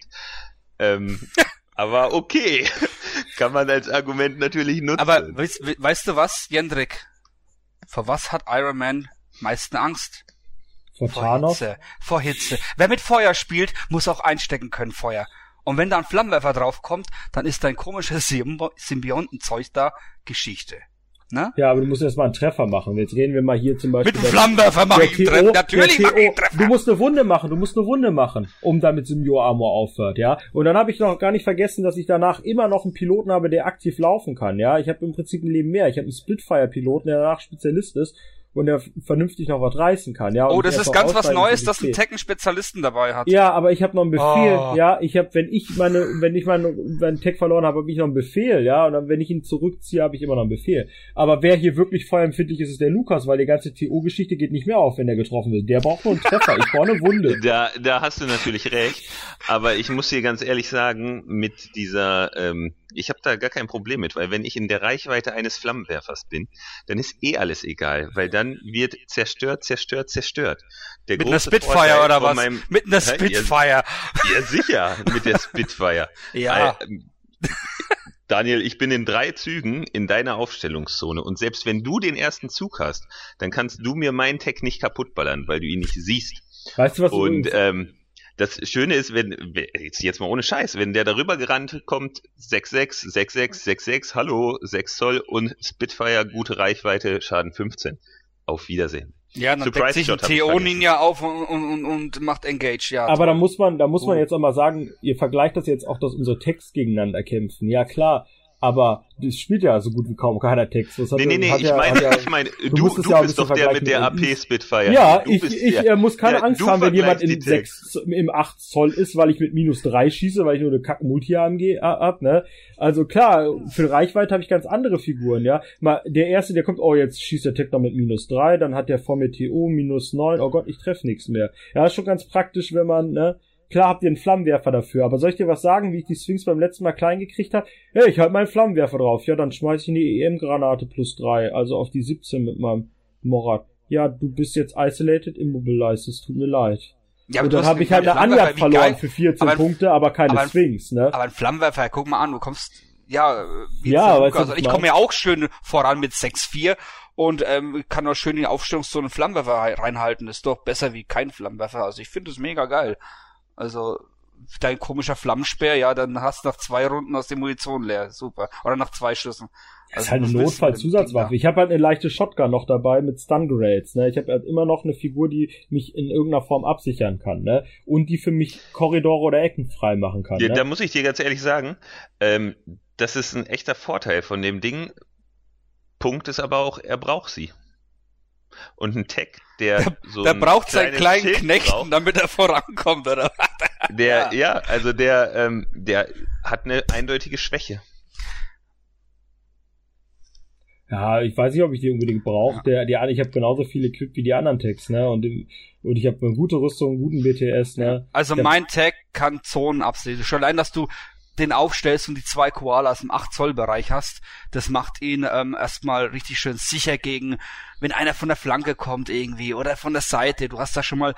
Ähm, aber okay, kann man als Argument natürlich nutzen. Aber weißt, weißt du was, Jendrik? Vor was hat Iron Man meisten Angst? Vor, vor Hitze. Vor Hitze. Wer mit Feuer spielt, muss auch einstecken können, Feuer. Und wenn da ein Flammenwerfer draufkommt, dann ist dein komisches Symbiontenzeug da Geschichte. Ne? Ja, aber du musst erst mal einen Treffer machen. Jetzt reden wir mal hier zum Beispiel. Mit dem Flammenwerfer mache ich einen Treffer. Natürlich mache ich einen Treffer. Du musst eine Wunde machen, du musst eine Wunde machen, um damit Symbio-Armor aufhört, ja. Und dann habe ich noch gar nicht vergessen, dass ich danach immer noch einen Piloten habe, der aktiv laufen kann, ja. Ich habe im Prinzip ein Leben mehr. Ich habe einen Splitfire-Piloten, der danach Spezialist ist und er vernünftig noch was reißen kann. Ja, oh, das ist ganz was Neues, dass ein Tekken-Spezialisten dabei hat. Ja, aber ich habe noch einen Befehl. Oh. Ja, ich habe, wenn ich meine, wenn ich meine, meinen Tech verloren habe, habe ich noch einen Befehl. Ja, und dann, wenn ich ihn zurückziehe, habe ich immer noch einen Befehl. Aber wer hier wirklich feuerempfindlich ist, ist der Lukas, weil die ganze TO-Geschichte geht nicht mehr auf, wenn der getroffen wird. Der braucht nur einen Treffer. ich brauche eine Wunde. Da, da hast du natürlich recht. Aber ich muss dir ganz ehrlich sagen, mit dieser ähm, ich habe da gar kein Problem mit, weil wenn ich in der Reichweite eines Flammenwerfers bin, dann ist eh alles egal, weil dann wird zerstört, zerstört, zerstört. Der mit einer Spitfire oder was? Meinem, mit einer Spitfire. Ja, ja, sicher, mit der Spitfire. ja. Daniel, ich bin in drei Zügen in deiner Aufstellungszone und selbst wenn du den ersten Zug hast, dann kannst du mir meinen Tech nicht kaputtballern, weil du ihn nicht siehst. Weißt du was? Und ähm, das Schöne ist, wenn, jetzt, jetzt mal ohne Scheiß, wenn der darüber gerannt kommt, 6,6, 6,6, 6,6, hallo, 6 Zoll und Spitfire, gute Reichweite, Schaden 15. Auf Wiedersehen. Ja, dann Surprise deckt sich ein TO-Ninja auf und, und, und, macht Engage, ja. Aber da muss man, da muss man jetzt auch mal sagen, ihr vergleicht das jetzt auch, dass unsere Texts gegeneinander kämpfen. Ja klar, aber das spielt ja so gut wie kaum keiner Text. Das nee, nee, nee, ich, ja, meine, ja, ich meine, du, du, du ja bist doch der mit der AP Spitfire. Ja, du ich, ich der, muss keine Angst haben, wenn jemand in 6, im 8 Zoll ist, weil ich mit minus 3 schieße, weil ich nur eine kack multi amg hab, ne? Also klar, für Reichweite habe ich ganz andere Figuren, ja. Mal, der erste, der kommt, oh, jetzt schießt der Tech noch mit minus 3, dann hat der vor mir TO minus 9, oh Gott, ich treffe nichts mehr. Ja, ist schon ganz praktisch, wenn man, ne? Klar habt ihr einen Flammenwerfer dafür, aber soll ich dir was sagen, wie ich die Sphinx beim letzten Mal klein gekriegt habe? Ja, ich halte meinen Flammenwerfer drauf. Ja, dann schmeiß ich eine EM-Granate plus drei, also auf die 17 mit meinem Morat. Ja, du bist jetzt isolated, immobilized, es tut mir leid. Ja, und dann habe ich halt eine Anjagd verloren für 14 aber Punkte, aber keine aber Sphinx, ne? Aber ein Flammenwerfer, guck mal an, du kommst, ja, ja, weißt also ich komme ja auch schön voran mit 6-4 und ähm, kann auch schön in die Aufstellungszone einen Flammenwerfer reinhalten. Ist doch besser wie kein Flammenwerfer. Also ich finde es mega geil. Also dein komischer Flammenspeer, ja, dann hast du nach zwei Runden aus der Munition leer. Super. Oder nach zwei Schüssen. Das also ist halt eine Notfallzusatzwaffe. Ich habe halt eine leichte Shotgun noch dabei mit Stun Grenades. Ne? Ich habe halt immer noch eine Figur, die mich in irgendeiner Form absichern kann. Ne? Und die für mich Korridore oder Ecken frei machen kann. Ja, ne? Da muss ich dir ganz ehrlich sagen, ähm, das ist ein echter Vorteil von dem Ding. Punkt ist aber auch, er braucht sie und ein Tech, der, der so der braucht seinen kleinen Schild Knechten, braucht. damit er vorankommt, oder? der, ja. ja, also der, ähm, der hat eine eindeutige Schwäche. Ja, ich weiß nicht, ob ich die unbedingt brauche. Ja. Der, die, ich habe genauso viele Equip wie die anderen Tags, ne? Und, und ich habe eine gute Rüstung, einen guten BTS, ne? Also der, mein Tag kann Zonen absehen. Schon allein, dass du den aufstellst und die zwei Koalas im 8 Zoll Bereich hast, das macht ihn ähm, erstmal richtig schön sicher gegen, wenn einer von der Flanke kommt irgendwie oder von der Seite. Du hast da schon mal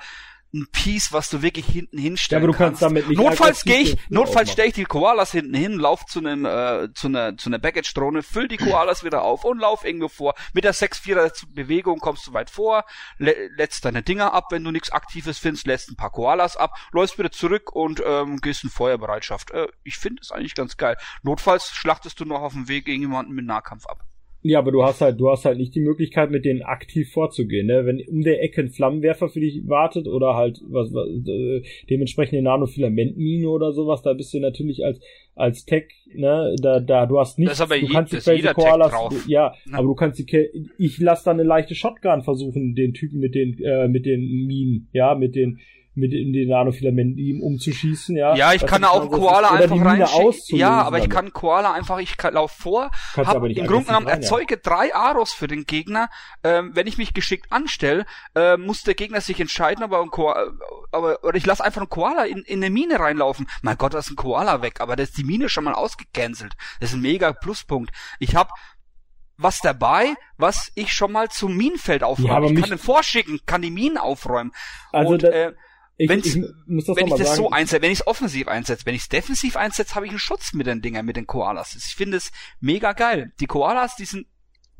ein Piece, was du wirklich hinten hinstellen Ja, aber du kannst damit nicht Notfalls gehe ich, notfalls stelle ich die Koalas hinten hin, lauf zu einem, äh, zu einer, zu einer Baggage-Drohne, füll die Koalas wieder auf und lauf irgendwo vor. Mit der 6-4er Bewegung kommst du weit vor, lä lädst deine Dinger ab, wenn du nichts Aktives findest, lässt ein paar Koalas ab, läufst wieder zurück und ähm, gehst in Feuerbereitschaft. Äh, ich finde es eigentlich ganz geil. Notfalls schlachtest du noch auf dem Weg irgendjemanden mit Nahkampf ab. Ja, aber du hast halt, du hast halt nicht die Möglichkeit, mit denen aktiv vorzugehen, ne? Wenn um der Ecke ein Flammenwerfer für dich wartet oder halt was, was äh, dementsprechend eine Nanofilamentmine oder sowas, da bist du natürlich als als Tech, ne, da da du hast nicht, Das ist aber du je- kannst die Crazy Koalas, ja, Ne? aber du kannst die, ich lass dann eine leichte Shotgun versuchen, den Typen mit den äh, mit den Minen, ja, mit den mit den, den Nanofilamenten umzuschießen, ja. Ja, ich Was kann das auch Koala ist. Einfach reinschicken. Ja, aber ich kann Koala einfach, ich kann, lauf vor, Kannst hab aber nicht im Grunde genommen rein, ja. erzeuge drei Aros für den Gegner. Ähm, wenn ich mich geschickt anstelle, äh, muss der Gegner sich entscheiden, ob er ein Koala, aber, oder ich lasse einfach einen Koala in, in eine Mine reinlaufen. Mein Gott, da ist ein Koala weg, aber da ist die Mine schon mal ausgecancelt. Das ist ein mega Pluspunkt. Ich hab was dabei, was ich schon mal zum Minenfeld aufräume. Ja, aber ich kann den vorschicken, kann die Minen aufräumen. Also und, da- äh, ich, wenn's- ich muss das wenn ich das sagen. so einsetze, wenn ich es offensiv einsetze, wenn ich es defensiv einsetze, habe ich einen Schutz mit den Dingern, mit den Koalas. Ich finde es mega geil. Die Koalas, die sind,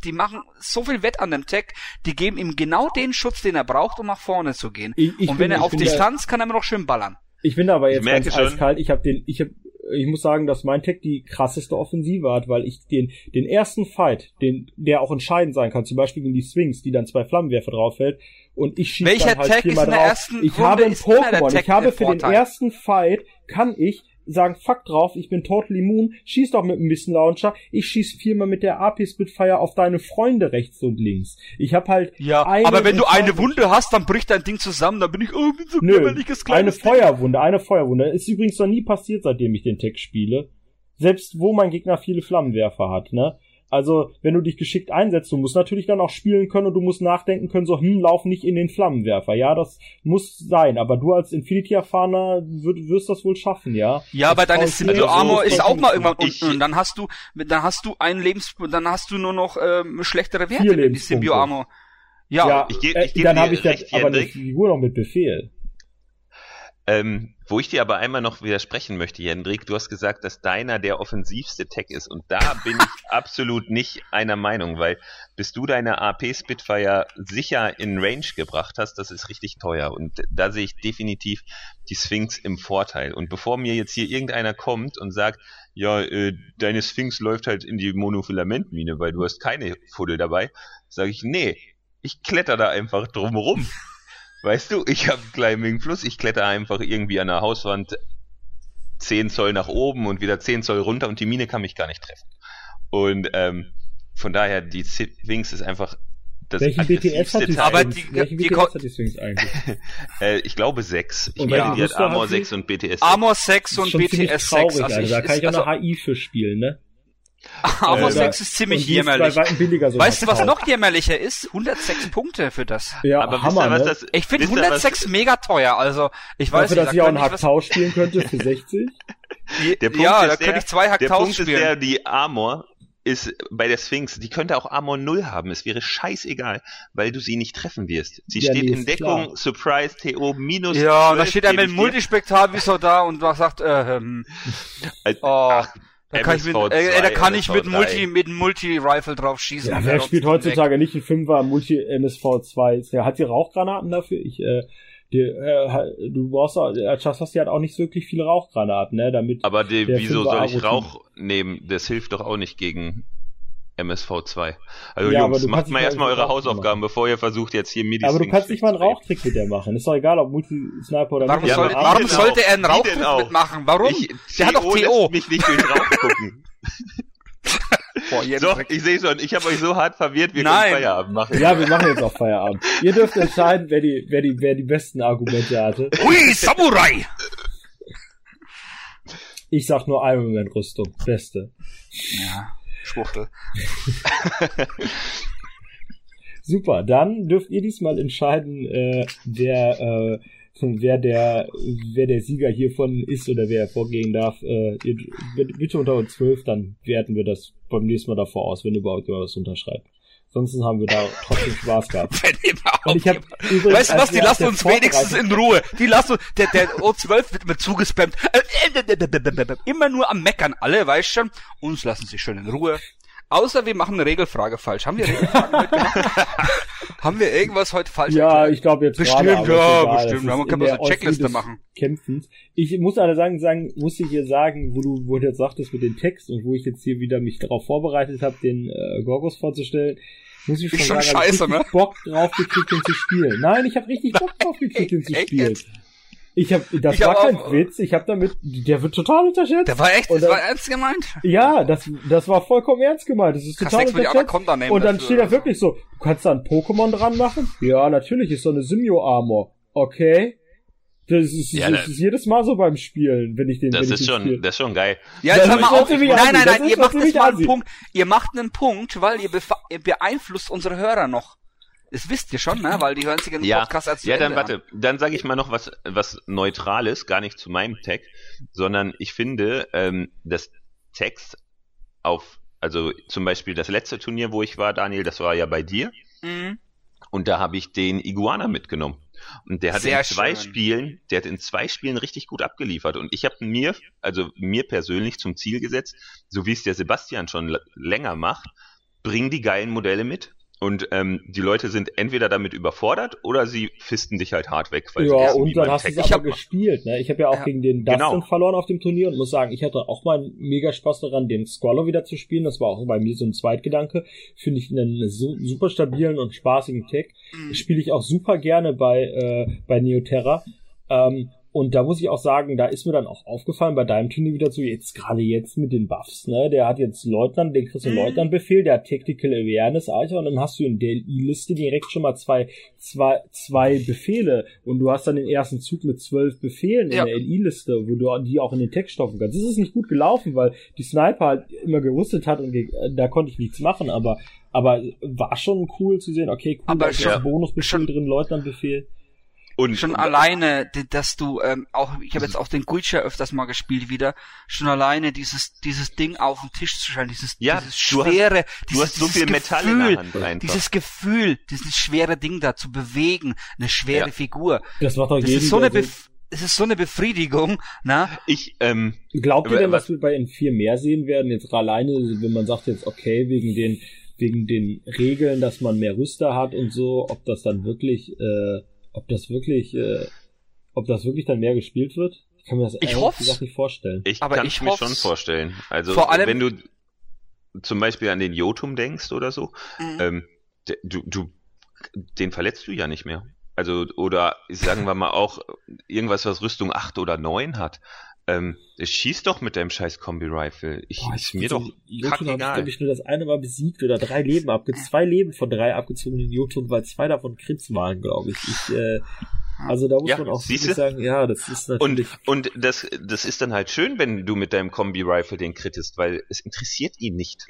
die machen so viel Wett an dem Tech, die geben ihm genau den Schutz, den er braucht, um nach vorne zu gehen. Ich- ich Und bin- wenn er ich auf bin Distanz, kann er immer noch schön ballern. Ich bin aber jetzt ganz schon. eiskalt. Ich habe den, ich habe, ich muss sagen, dass mein Tech die krasseste Offensive hat, weil ich den, den ersten Fight, den, der auch entscheidend sein kann, zum Beispiel gegen die Swings, die dann zwei Flammenwerfer drauffällt, und ich schieße dann halt Tag viermal ist in der drauf. ich Runde habe ein Pokémon. Ich habe für den ersten Fight kann ich sagen, fuck drauf, ich bin total immun, schieß doch mit dem Misten Launcher, ich schieß viermal mit der AP Spitfire auf deine Freunde rechts und links. Ich habe halt eine aber wenn du eine Wunde hast, dann bricht dein Ding zusammen, dann bin ich, bin so Nö, kümmerliches eine kleines Ding. Feuerwunde, eine Feuerwunde. Ist übrigens noch nie passiert, seitdem ich den Tech spiele. Selbst wo mein Gegner viele Flammenwerfer hat, ne? Also, wenn du dich geschickt einsetzt, du musst natürlich dann auch spielen können und du musst nachdenken können, so, hm, lauf nicht in den Flammenwerfer. Ja, das muss sein, aber du als Infinity-Erfahrener wirst, wirst das wohl schaffen, ja? Ja, aber Das deine nicht Armor ist auch mal irgendwann Ich- unten und dann hast du, dann hast du einen Lebens, dann hast du nur noch ähm, schlechtere Werte, die. Symbio Armor. Ja, Ja, Ich geb- äh, ich geb dann dir habe ich ja recht, aber eine. Figur noch mit Befehl. Ähm, wo ich dir aber einmal noch widersprechen möchte, Jendrik, du hast gesagt, dass deiner der offensivste Tech ist und da bin ich absolut nicht einer Meinung, weil bis du deine AP Spitfire sicher in Range gebracht hast, das ist richtig teuer und da sehe ich definitiv die Sphinx im Vorteil und bevor mir jetzt hier irgendeiner kommt und sagt, ja, äh, deine Sphinx läuft halt in die Monofilamentmine, weil du hast keine Fuddel dabei, sage ich, nee, ich kletter da einfach drumherum. Weißt du, ich habe Climbing Plus, ich kletter einfach irgendwie an der Hauswand 10 Zoll nach oben und wieder 10 Zoll runter und die Mine kann mich gar nicht treffen. Und ähm, von daher, die Sphinx ist einfach das Welchen BTS hat die. Aber die- Welchen die BTS ko- hat die Sphinx eigentlich? Äh, ich glaube 6. Ich Und meine, die hat Armor sie? 6 und BTS 6. Armor 6 Das und BTS 6. traurig, Also, Alter. ich, Da kann ich auch also eine HI für spielen, ne? Äh, 6 ist ziemlich jämmerlich. so Weißt du, was noch jämmerlicher ist? 106 Punkte für das. Ja, aber Hammer, wisst ihr, was ne? das Ich finde wisst ihr, was- 106 mega teuer, also ich weiß dass nicht, ich auch einen Haktau spielen könnte für 60. was, Der Punkt ja, ist da der, könnte ich zwei Der Hacktaus Punkt ist spielen. der, die Armor ist bei der Sphinx, die könnte auch Armor 0 haben. Es wäre scheißegal, weil du sie nicht treffen wirst. Sie Ja, steht nee, in Deckung, klar. Surprise, TO, minus ja, und da 12 steht er mit dem dir. Multispektarvisor da und was sagt, äh, ähm, Als- oh, ach, da kann ich mit, MSV2, äh, da kann ich mit MSV3. Multi, mit einem Multi-Rifle drauf schießen. Ja, wer spielt heutzutage nicht einen Fünfer Multi MSV 2? Ja, hat die Rauchgranaten dafür? Ich, äh, die, äh, du brauchst auch, äh, Chassis hat auch nicht wirklich viele Rauchgranaten, ne, damit. Aber die, wieso soll ich. Rauch nehmen? Das hilft doch auch nicht gegen MSV2. Also Ja, Jungs, macht mal erstmal mal eure Hausaufgaben, bevor ihr versucht jetzt hier Midi aber du kannst nicht mal einen Rauchtrick mit der machen. Ist doch egal, ob Multi-Sniper oder Warum, soll, warum sollte auch? er einen Rauchtrick auch? mitmachen? Warum? Ich, Der hat doch TO mich nicht durch Rauch gucken. Boah, jetzt so, ich sehe schon, ich habe euch so hart verwirrt, wir Nein. können Feierabend machen. Ja, wir machen jetzt auch Feierabend. Ihr dürft entscheiden, wer die, wer die, wer die besten Argumente hatte. Hui, Samurai! Ich sag nur Iron Man Rüstung. Beste. Ja, Schwuchtel. Super, dann dürft ihr diesmal entscheiden, äh, wer, äh, wer der, wer der Sieger hiervon ist oder wer hervorgehen darf. Äh, ihr, bitte unter uns zwölf, dann werten wir das beim nächsten Mal davor aus, wenn überhaupt jemand was unterschreibt. Ansonsten haben wir da trotzdem Spaß gehabt. Wenn überhaupt Und ich hab übrigens, weißt du was, die wir lassen uns wenigstens in Ruhe. Die lassen uns, der, der O12 wird mir zugespammt. Äh, Immer nur am Meckern alle, weißt schon. Uns lassen sie schön in Ruhe. Außer wir machen eine Regelfrage falsch. Haben wir Regelfragen heute gemacht? Haben wir irgendwas heute falsch Ja, erklärt? ich glaube jetzt Bestimmt, gerade, ja, egal. bestimmt. In mal der so eine Checkliste machen. Kämpfens. Ich muss alle sagen, sagen, muss ich hier sagen, wo du, wo du jetzt sagtest mit dem Text und wo ich jetzt hier wieder mich darauf vorbereitet habe, den äh, Gorgos vorzustellen, muss ich schon, Ist schon sagen, hab ich scheiße, richtig ne? Bock drauf gekriegt, den zu spielen. Nein, ich habe richtig Bock drauf gekriegt, den zu spielen. Ich habe, das Ich war hab kein auch- Witz. Ich habe damit, der wird total unterschätzt. Der war echt, das dann- war ernst gemeint? Ja, das, das war vollkommen ernst gemeint. Das ist total unterschätzt. Und dann steht da wirklich so, du kannst da ein Pokémon dran machen? Ja, natürlich, ist so eine Simio-Armor. Okay. Das ist, Ja, das da- ist jedes Mal so beim Spielen, wenn ich den, Das ist schon, das ist schon geil. Ja, Das jetzt hör mal auf. Nein, nein, nein, ist ihr macht jetzt mal einen. Punkt. Ihr macht einen Punkt, weil ihr, ihr beeinflusst unsere Hörer noch. Das wisst ihr schon, ne? Weil die hören sich den Ja, Podcast als ja, dann Ende an. warte, dann sage ich mal noch was, was Neutrales, gar nicht zu meinem Tag, sondern ich finde, ähm, dass Text auf, also zum Beispiel das letzte Turnier, wo ich war, Daniel, das war ja bei dir, Mhm. und da habe ich den Iguana mitgenommen. Und der hat Sehr in zwei schön. Spielen, der hat in zwei Spielen richtig gut abgeliefert. Und ich habe mir, also mir persönlich zum Ziel gesetzt, so wie es der Sebastian schon länger macht, bring die geilen Modelle mit. Und ähm, die Leute sind entweder damit überfordert oder sie fisten dich halt hart weg. Weil sie Ja, wissen, und dann hast du es aber hab- gespielt. Ne? Ich habe ja auch Ja, gegen den Dustin genau. verloren auf dem Turnier und muss sagen, ich hatte auch mal mega Spaß daran, den Squallow wieder zu spielen. Das war auch bei mir so ein Zweitgedanke. Finde ich einen su super stabilen und spaßigen Tag. Mhm. Spiele ich auch super gerne bei, äh, bei Neoterra. Ähm, und da muss ich auch sagen, da ist mir dann auch aufgefallen bei deinem Turnier wieder so, jetzt gerade jetzt mit den Buffs, ne? Der hat jetzt Leutnant, den kriegst du Mhm. Leutnant-Befehl, der hat Tactical Awareness, Alter, und dann hast du in der I-Liste direkt schon mal zwei, zwei, zwei Befehle und du hast dann den ersten Zug mit zwölf Befehlen Ja. in der LI-Liste, wo du die auch in den Text stopfen kannst. Das ist nicht gut gelaufen, weil die Sniper halt immer gerüstet hat und da konnte ich nichts machen, aber aber war schon cool zu sehen, okay, cool, Aber da ist schon- Bonusbefehl drin, Leutnantbefehl. Und Schon und- alleine, dass du ähm, auch, ich habe jetzt auch den Guicha öfters mal gespielt wieder, schon alleine dieses dieses Ding auf den Tisch zu stellen, dieses, Ja, dieses du hast- schwere, du dieses, hast so dieses viel Metall in Gefühl, der Hand einfach. dieses Gefühl, dieses schwere Ding da zu bewegen, eine schwere Ja. Figur. Das macht doch Das jeden, ist so eine Bef es ist so eine Befriedigung, na? ich, ähm, Glaubt ihr denn, was- dass wir bei N4 mehr sehen werden? Jetzt alleine, wenn man sagt jetzt, okay, wegen den, wegen den Regeln, dass man mehr Rüster hat und so, ob das dann wirklich, äh, ob das wirklich, äh, ob das wirklich dann mehr gespielt wird? Ich kann mir das Ich hoff's. nicht vorstellen. ich Aber kann ich es mir schon vorstellen. Also Vor allem- wenn du zum Beispiel an den Jotum denkst oder so, Mhm. ähm, du, du, den verletzt du ja nicht mehr. Also, oder sagen wir mal auch irgendwas, was Rüstung 8 oder 9 hat. Ähm, schieß doch mit deinem scheiß Kombi-Rifle. Ich, Boah, ist mir doch Jotun habe ich, ich, nur das eine Mal besiegt oder drei Leben abge zwei Leben von drei abgezogenen Jotun, weil zwei davon Crits waren, glaube ich. ich äh, also da muss Ja, man auch sagen, ja, das ist Und, natürlich. und das, das ist dann halt schön, wenn du mit deinem Kombi-Rifle den krittest, weil es interessiert ihn nicht.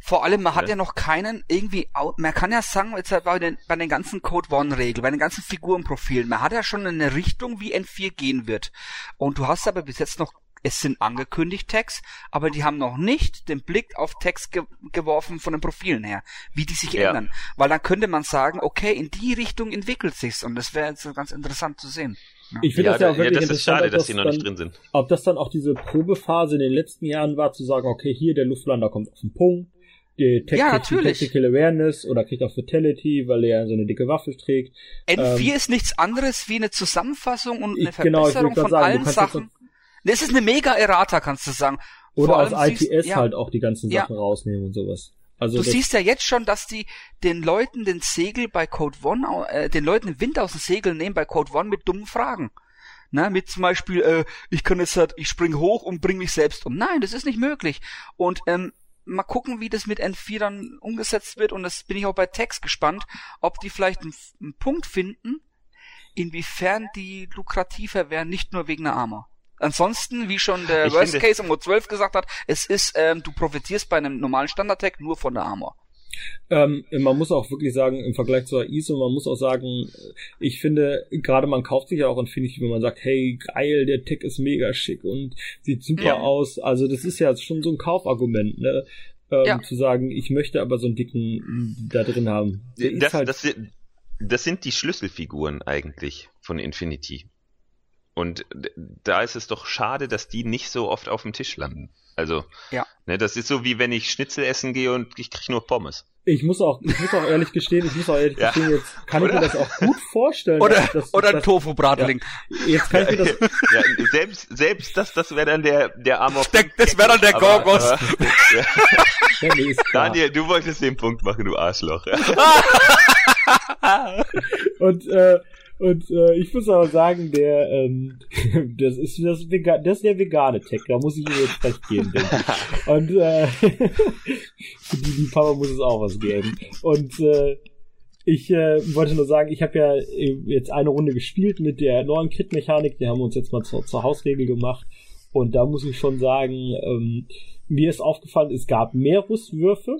Vor allem, man hat Ja. ja noch keinen irgendwie, man kann ja sagen, jetzt halt bei den, bei den ganzen Code One-Regeln, bei den ganzen Figurenprofilen, man hat ja schon eine Richtung, wie N4 gehen wird. Und du hast aber bis jetzt noch, es sind angekündigt Tags, aber die haben noch nicht den Blick auf Tags ge geworfen von den Profilen her, wie die sich Ja. ändern. Weil dann könnte man sagen, okay, in die Richtung entwickelt sich's und das wäre jetzt so ganz interessant zu sehen. Ich finde ja, das ja auch ja, wirklich das ist interessant, schade, ob dass die noch dann, nicht drin sind. ob das dann auch diese Probephase in den letzten Jahren war, zu sagen, okay, hier der Luftlander kommt auf den Punkt, die Tech Ja, natürlich. Tactical Awareness oder kriegt auch Fatality, weil er so eine dicke Waffe trägt. N4 Ähm, ist nichts anderes wie eine Zusammenfassung und eine Ich- genau, ich Verbesserung wollte von sagen, du allen Sachen. Das ist eine mega Errata, kannst du sagen. Oder aus allem siehst- ITS ja. halt auch die ganzen Ja. Sachen rausnehmen und sowas. Also Du siehst ja jetzt schon, dass die den Leuten den Segel bei Code One, äh, den Leuten den Wind aus dem Segel nehmen bei Code One mit dummen Fragen. Na, mit zum Beispiel, äh, ich kann jetzt halt, ich spring hoch und bring mich selbst um. Nein, das ist nicht möglich. Und ähm, mal gucken, wie das mit N4 dann umgesetzt wird. Und das bin ich auch bei Text gespannt, ob die vielleicht einen, einen Punkt finden, inwiefern die lukrativer wären, nicht nur wegen der Armor. Ansonsten, wie schon der Ich Worst finde- Case um 12 gesagt hat, es ist, ähm, du profitierst bei einem normalen Standard-Tag nur von der Armor. Ähm, man muss auch wirklich sagen, im Vergleich zur ISO, man muss auch sagen, ich finde, gerade man kauft sich ja auch Infinity, wenn man sagt, hey, geil, der Tech ist mega schick und sieht super Ja. aus. Also das ist ja schon so ein Kaufargument, ne? ähm, Ja. zu sagen, ich möchte aber so einen dicken da drin haben. Das, halt- das, das sind die Schlüsselfiguren eigentlich von Infinity. Und da ist es doch schade, dass die nicht so oft auf dem Tisch landen. Also, Ja. ne, das ist so wie wenn ich Schnitzel essen gehe und ich kriege nur Pommes. ich muss auch, ich muss auch ehrlich gestehen, ich muss auch ehrlich Ja. gestehen, jetzt kann ich Oder? mir das auch gut vorstellen. Oder, dass, dass, oder ein Tofu-Bratling. Jetzt kann ich mir das, Ja, selbst, selbst das, das wäre dann der, der Der- das wäre dann der Gorgos. ja. ja. Daniel, du wolltest den Punkt machen, du Arschloch. Und, äh, und äh, ich muss aber sagen, der, ähm, das ist das, Vega das ist der vegane Tech, da muss ich ihm jetzt recht geben. Und äh, für die, die Papa muss es auch was geben. Und äh, ich äh, wollte nur sagen, ich habe ja äh, jetzt eine Runde gespielt mit der neuen Crit-Mechanik, die haben wir uns jetzt mal zur, zur Hausregel gemacht. Und da muss ich schon sagen, ähm, mir ist aufgefallen, es gab mehr Rüstwürfe,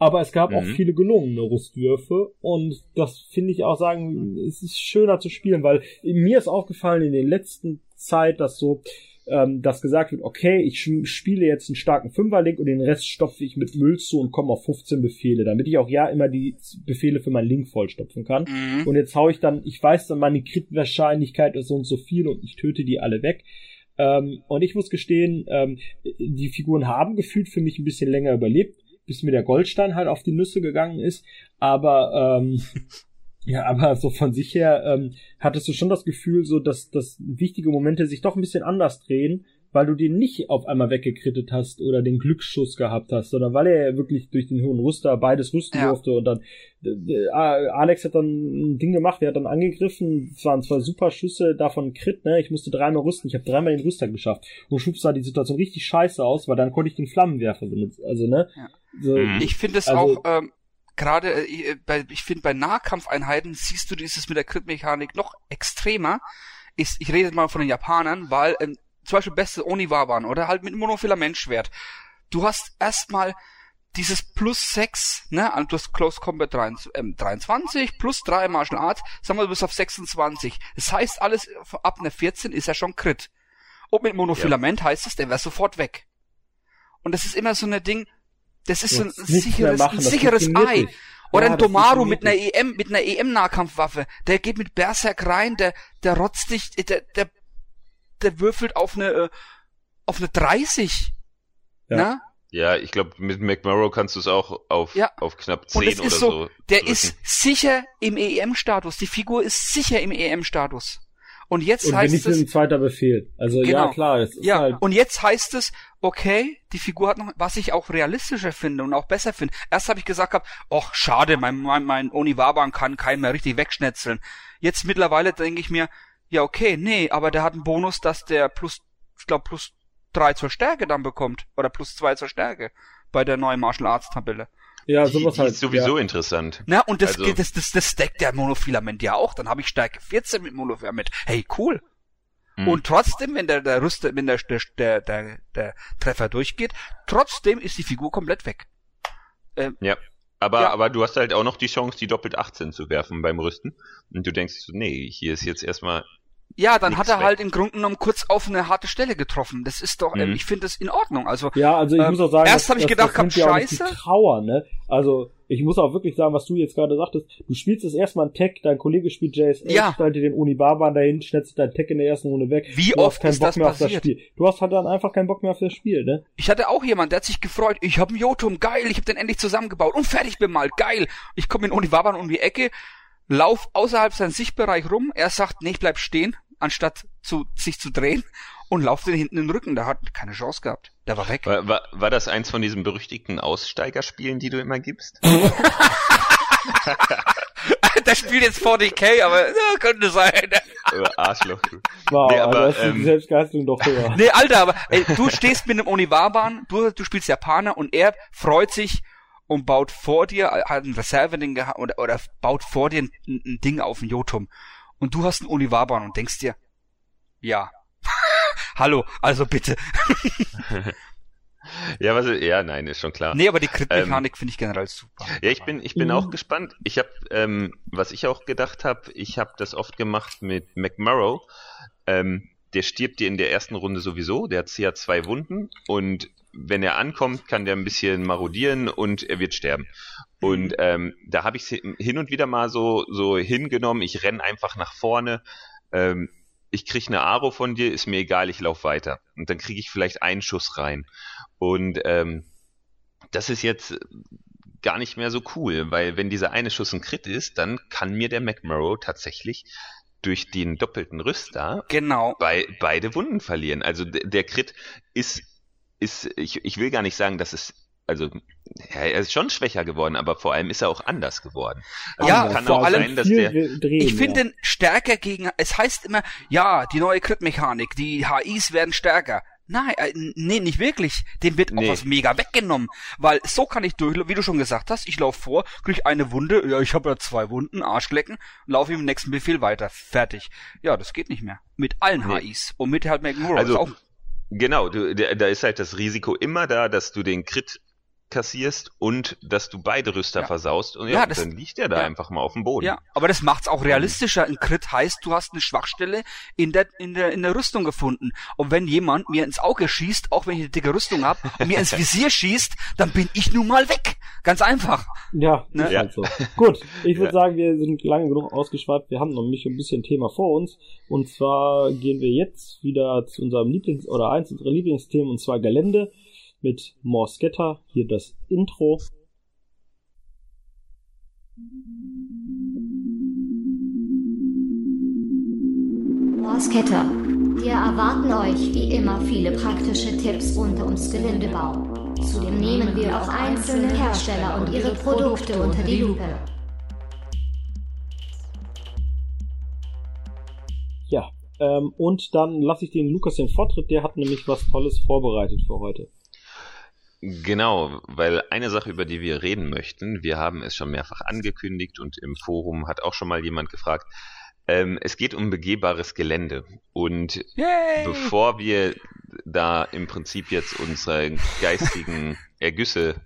aber es gab auch Mhm. viele gelungene Rüstwürfe und das finde ich auch sagen, es ist schöner zu spielen, weil mir ist aufgefallen in den letzten Zeit, dass so, ähm, dass gesagt wird, okay, ich spiele jetzt einen starken Fünferlink und den Rest stopfe ich mit Müll zu und komme auf 15 Befehle, damit ich auch ja immer die Befehle für meinen Link vollstopfen kann. Mhm. Und jetzt hau ich dann, ich weiß dann, meine Crit-Wahrscheinlichkeit ist so und so viel und ich töte die alle weg. Ähm, und ich muss gestehen, ähm, die Figuren haben gefühlt für mich ein bisschen länger überlebt, bis mir der Goldstein halt auf die Nüsse gegangen ist. Aber ähm, ja, aber so von sich her ähm, hattest du schon das Gefühl, so dass, dass wichtige Momente sich doch ein bisschen anders drehen, weil du den nicht auf einmal weggekrittet hast oder den Glücksschuss gehabt hast, sondern weil er ja wirklich durch den hohen Rüster beides rüsten Ja. durfte und dann äh, Alex hat dann ein Ding gemacht, er hat dann angegriffen, es waren zwar super Schüsse davon Crit, ne? Ich musste dreimal rüsten, ich habe dreimal den Rüster geschafft. Und schwupps sah die Situation richtig scheiße aus, weil dann konnte ich den Flammenwerfer benutzen. Also, ne? Ja. So, Mhm. Ich finde es Also- auch, ähm, gerade, äh, ich- äh, bei, ich finde bei Nahkampfeinheiten siehst du dieses mit der Crit-Mechanik noch extremer. Ich, ich rede mal von den Japanern, weil ähm, zum Beispiel beste Oniwaban oder halt mit Monofilamentschwert. Du hast erstmal dieses plus 6, ne, und du hast Close Combat 23, ähm, 23 plus 3 Martial Arts, sagen wir, du bist auf 26. Das heißt, alles ab einer 14 ist ja schon Crit. Und mit Monofilament heißt es, der wäre sofort weg. Und das ist immer so ein Ding, das ist so ein sicheres, machen, ein sicheres Ei. nicht. Oder Ja, ein Domaru mit einer EM, mit einer EM-Nahkampfwaffe. Der geht mit Berserk rein, der, der rotzt dich, der, der, der würfelt auf eine, äh, auf eine 30. Ja. Na? Ja, ich glaube, mit McMurrow kannst du es auch auf, Ja. auf knapp Und 10 es oder ist so, so. der drücken. ist sicher im EM-Status. Die Figur ist sicher im EM-Status. Und jetzt und heißt es, ein zweiter Befehl. Also ja, Genau. klar, es ist ja, halt. und jetzt heißt es, okay, die Figur hat noch, was ich auch realistischer finde und auch besser finde. Erst habe ich gesagt gehabt, ach schade, mein, mein, mein Oniwaban kann keinen mehr richtig wegschnetzeln. Jetzt mittlerweile denke ich mir, ja okay, nee, aber der hat einen Bonus, dass der plus, ich glaube plus drei zur Stärke dann bekommt oder plus zwei zur Stärke bei der neuen Martial Arts Tabelle. Ja, die, sowas die halt. ist sowieso ja. interessant. Na, und das, Also- das, das, das deckt der Monofilament ja auch. Dann habe ich Stärke 14 mit Monofilament. Hey, cool. Hm. Und trotzdem, wenn der, der Rüster, wenn der, der, der, der, der Treffer durchgeht, trotzdem ist die Figur komplett weg. Ja. Aber, Ja. aber du hast halt auch noch die Chance, die doppelt 18 zu werfen beim Rüsten. Und du denkst, so, nee, hier ist jetzt erstmal. Ja, dann hat er weg. halt im Grunde genommen kurz auf eine harte Stelle getroffen. Das ist doch, Mhm. ich finde das in Ordnung. Also, Ja, also ich Ähm, muss auch sagen, erst hab ich gedacht, auch nicht die scheiße. Trauer, ne? Also ich muss auch wirklich sagen, was du jetzt gerade sagtest. Du spielst das erstmal ein Tech, dein Kollege spielt JSL, Ja. stellt dir den Unibarban dahin, schnetzelt dein Tech in der ersten Runde weg. Wie du oft hast keinen ist Bock das mehr auf das passiert? Spiel. Du hast halt dann einfach keinen Bock mehr auf das Spiel, ne? ich hatte auch jemand, der hat sich gefreut. Ich habe einen Jotum, geil, ich habe den endlich zusammengebaut und fertig bemalt, geil. Ich komme in Uniwaban um die Ecke, lauf außerhalb seines Sichtbereich rum. Er sagt, nee, ich bleib stehen, anstatt zu, sich zu drehen und lauf den hinten in den Rücken. Der hat keine Chance gehabt. Der war weg. War, war, war das eins von diesen berüchtigten Aussteigerspielen, die du immer gibst? der spielt jetzt 40k, aber ja, könnte sein. Oder Arschloch. du. Wow, Nee, aber das ist die ähm, Selbstgeißelung doch höher. Nee, Alter, aber ey, du stehst mit einem Oniwaban, du, du spielst Japaner und er freut sich und baut vor dir, äh, hat ein Reserve-Ding geha- oder, oder baut vor dir ein, ein Ding auf, ein Jotum. Und du hast einen Oniwaban und denkst dir, ja. Hallo, also bitte. Ja, was, ja, nein, ist schon klar. Nee, aber die Crit-Mechanik finde ich generell super. Ja, ich bin, ich bin Mhm. auch gespannt. Ich habe, ähm, was ich auch gedacht habe, ich habe das oft gemacht mit McMurrow. Ähm, der stirbt dir in der ersten Runde sowieso, der hat ja zwei Wunden und wenn er ankommt, kann der ein bisschen marodieren und er wird sterben. Und ähm, da habe ich hin und wieder mal so, so hingenommen, ich renn einfach nach vorne, ähm, ich krieg eine Aro von dir, ist mir egal, ich lauf weiter. Und dann kriege ich vielleicht einen Schuss rein. Und ähm, das ist jetzt gar nicht mehr so cool, weil wenn dieser eine Schuss ein Crit ist, dann kann mir der McMurrow tatsächlich durch den doppelten Rüster Genau. bei, beide Wunden verlieren. Also der, der Crit ist, ist ich, ich will gar nicht sagen, dass es also ja, er ist schon schwächer geworden, aber vor allem ist er auch anders geworden. Also Ja, kann vor auch allem sein, dass der drehen, Ich finde ja. den stärker gegen, es heißt immer, ja, die neue Crit-Mechanik, die HIs werden stärker. Nein, äh, nee, nicht wirklich. Dem wird Nee. auch was mega weggenommen. Weil so kann ich durch, wie du schon gesagt hast, ich laufe vor, krieg eine Wunde, ja, ich habe ja zwei Wunden, Arschlecken, laufe im nächsten Befehl weiter. Fertig. Ja, das geht nicht mehr. Mit allen Nee. HIs. Und mit halt McMurrow. Also, ist auch, Genau, du, da ist halt das Risiko immer da, dass du den Crit kassierst und dass du beide Rüster Ja. versaust und Ja, ja, das- dann liegt er da ja. einfach mal auf dem Boden. ja, aber das macht's auch realistischer. Ein Crit heißt, du hast eine Schwachstelle in der, in der, in der Rüstung gefunden. Und wenn jemand mir ins Auge schießt, auch wenn ich eine dicke Rüstung hab, und mir ins Visier schießt, dann bin ich nun mal weg. Ganz einfach. Ja, Ne? Ja. halt so. Gut, ich würde Ja. sagen, wir sind lange genug ausgeschweift. Wir haben noch nicht ein bisschen Thema vor uns. Und zwar gehen wir jetzt wieder zu unserem Lieblings- oder eins unserer Lieblingsthemen, und zwar Gelände mit Morsketta. Hier das Intro. Morsketter. Wir erwarten euch wie immer viele praktische Tipps rund ums Geländebau. Zudem nehmen wir auch einzelne Hersteller und ihre Produkte unter die Lupe. Ja, ähm, und dann lasse ich den Lukas den Vortritt. Der hat nämlich was Tolles vorbereitet für heute. Genau, weil eine Sache, über die wir reden möchten, wir haben es schon mehrfach angekündigt und im Forum hat auch schon mal jemand gefragt, ähm, es geht um begehbares Gelände. Und Yay! bevor wir da im Prinzip jetzt unsere geistigen Ergüsse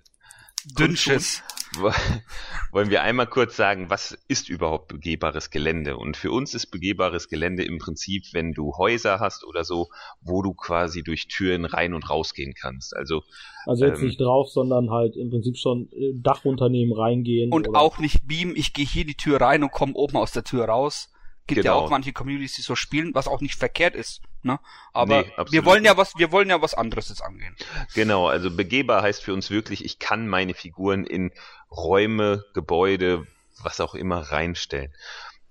Dünnschiss. Wo- wollen wir einmal kurz sagen, was ist überhaupt begehbares Gelände? Und für uns ist begehbares Gelände im Prinzip, wenn du Häuser hast oder so, wo du quasi durch Türen rein und rausgehen kannst. Also Also jetzt Ähm. nicht drauf, sondern halt im Prinzip schon äh, Dachunternehmen reingehen. Und oder- auch nicht beamen, ich gehe hier die Tür rein und komme oben aus der Tür raus. Gibt ja Genau. auch manche Communities, die so spielen, was auch nicht verkehrt ist. Ne? Aber Nee, wir wollen ja was, wir wollen ja was anderes jetzt angehen. Genau, also begehbar heißt für uns wirklich, ich kann meine Figuren in Räume, Gebäude, was auch immer reinstellen.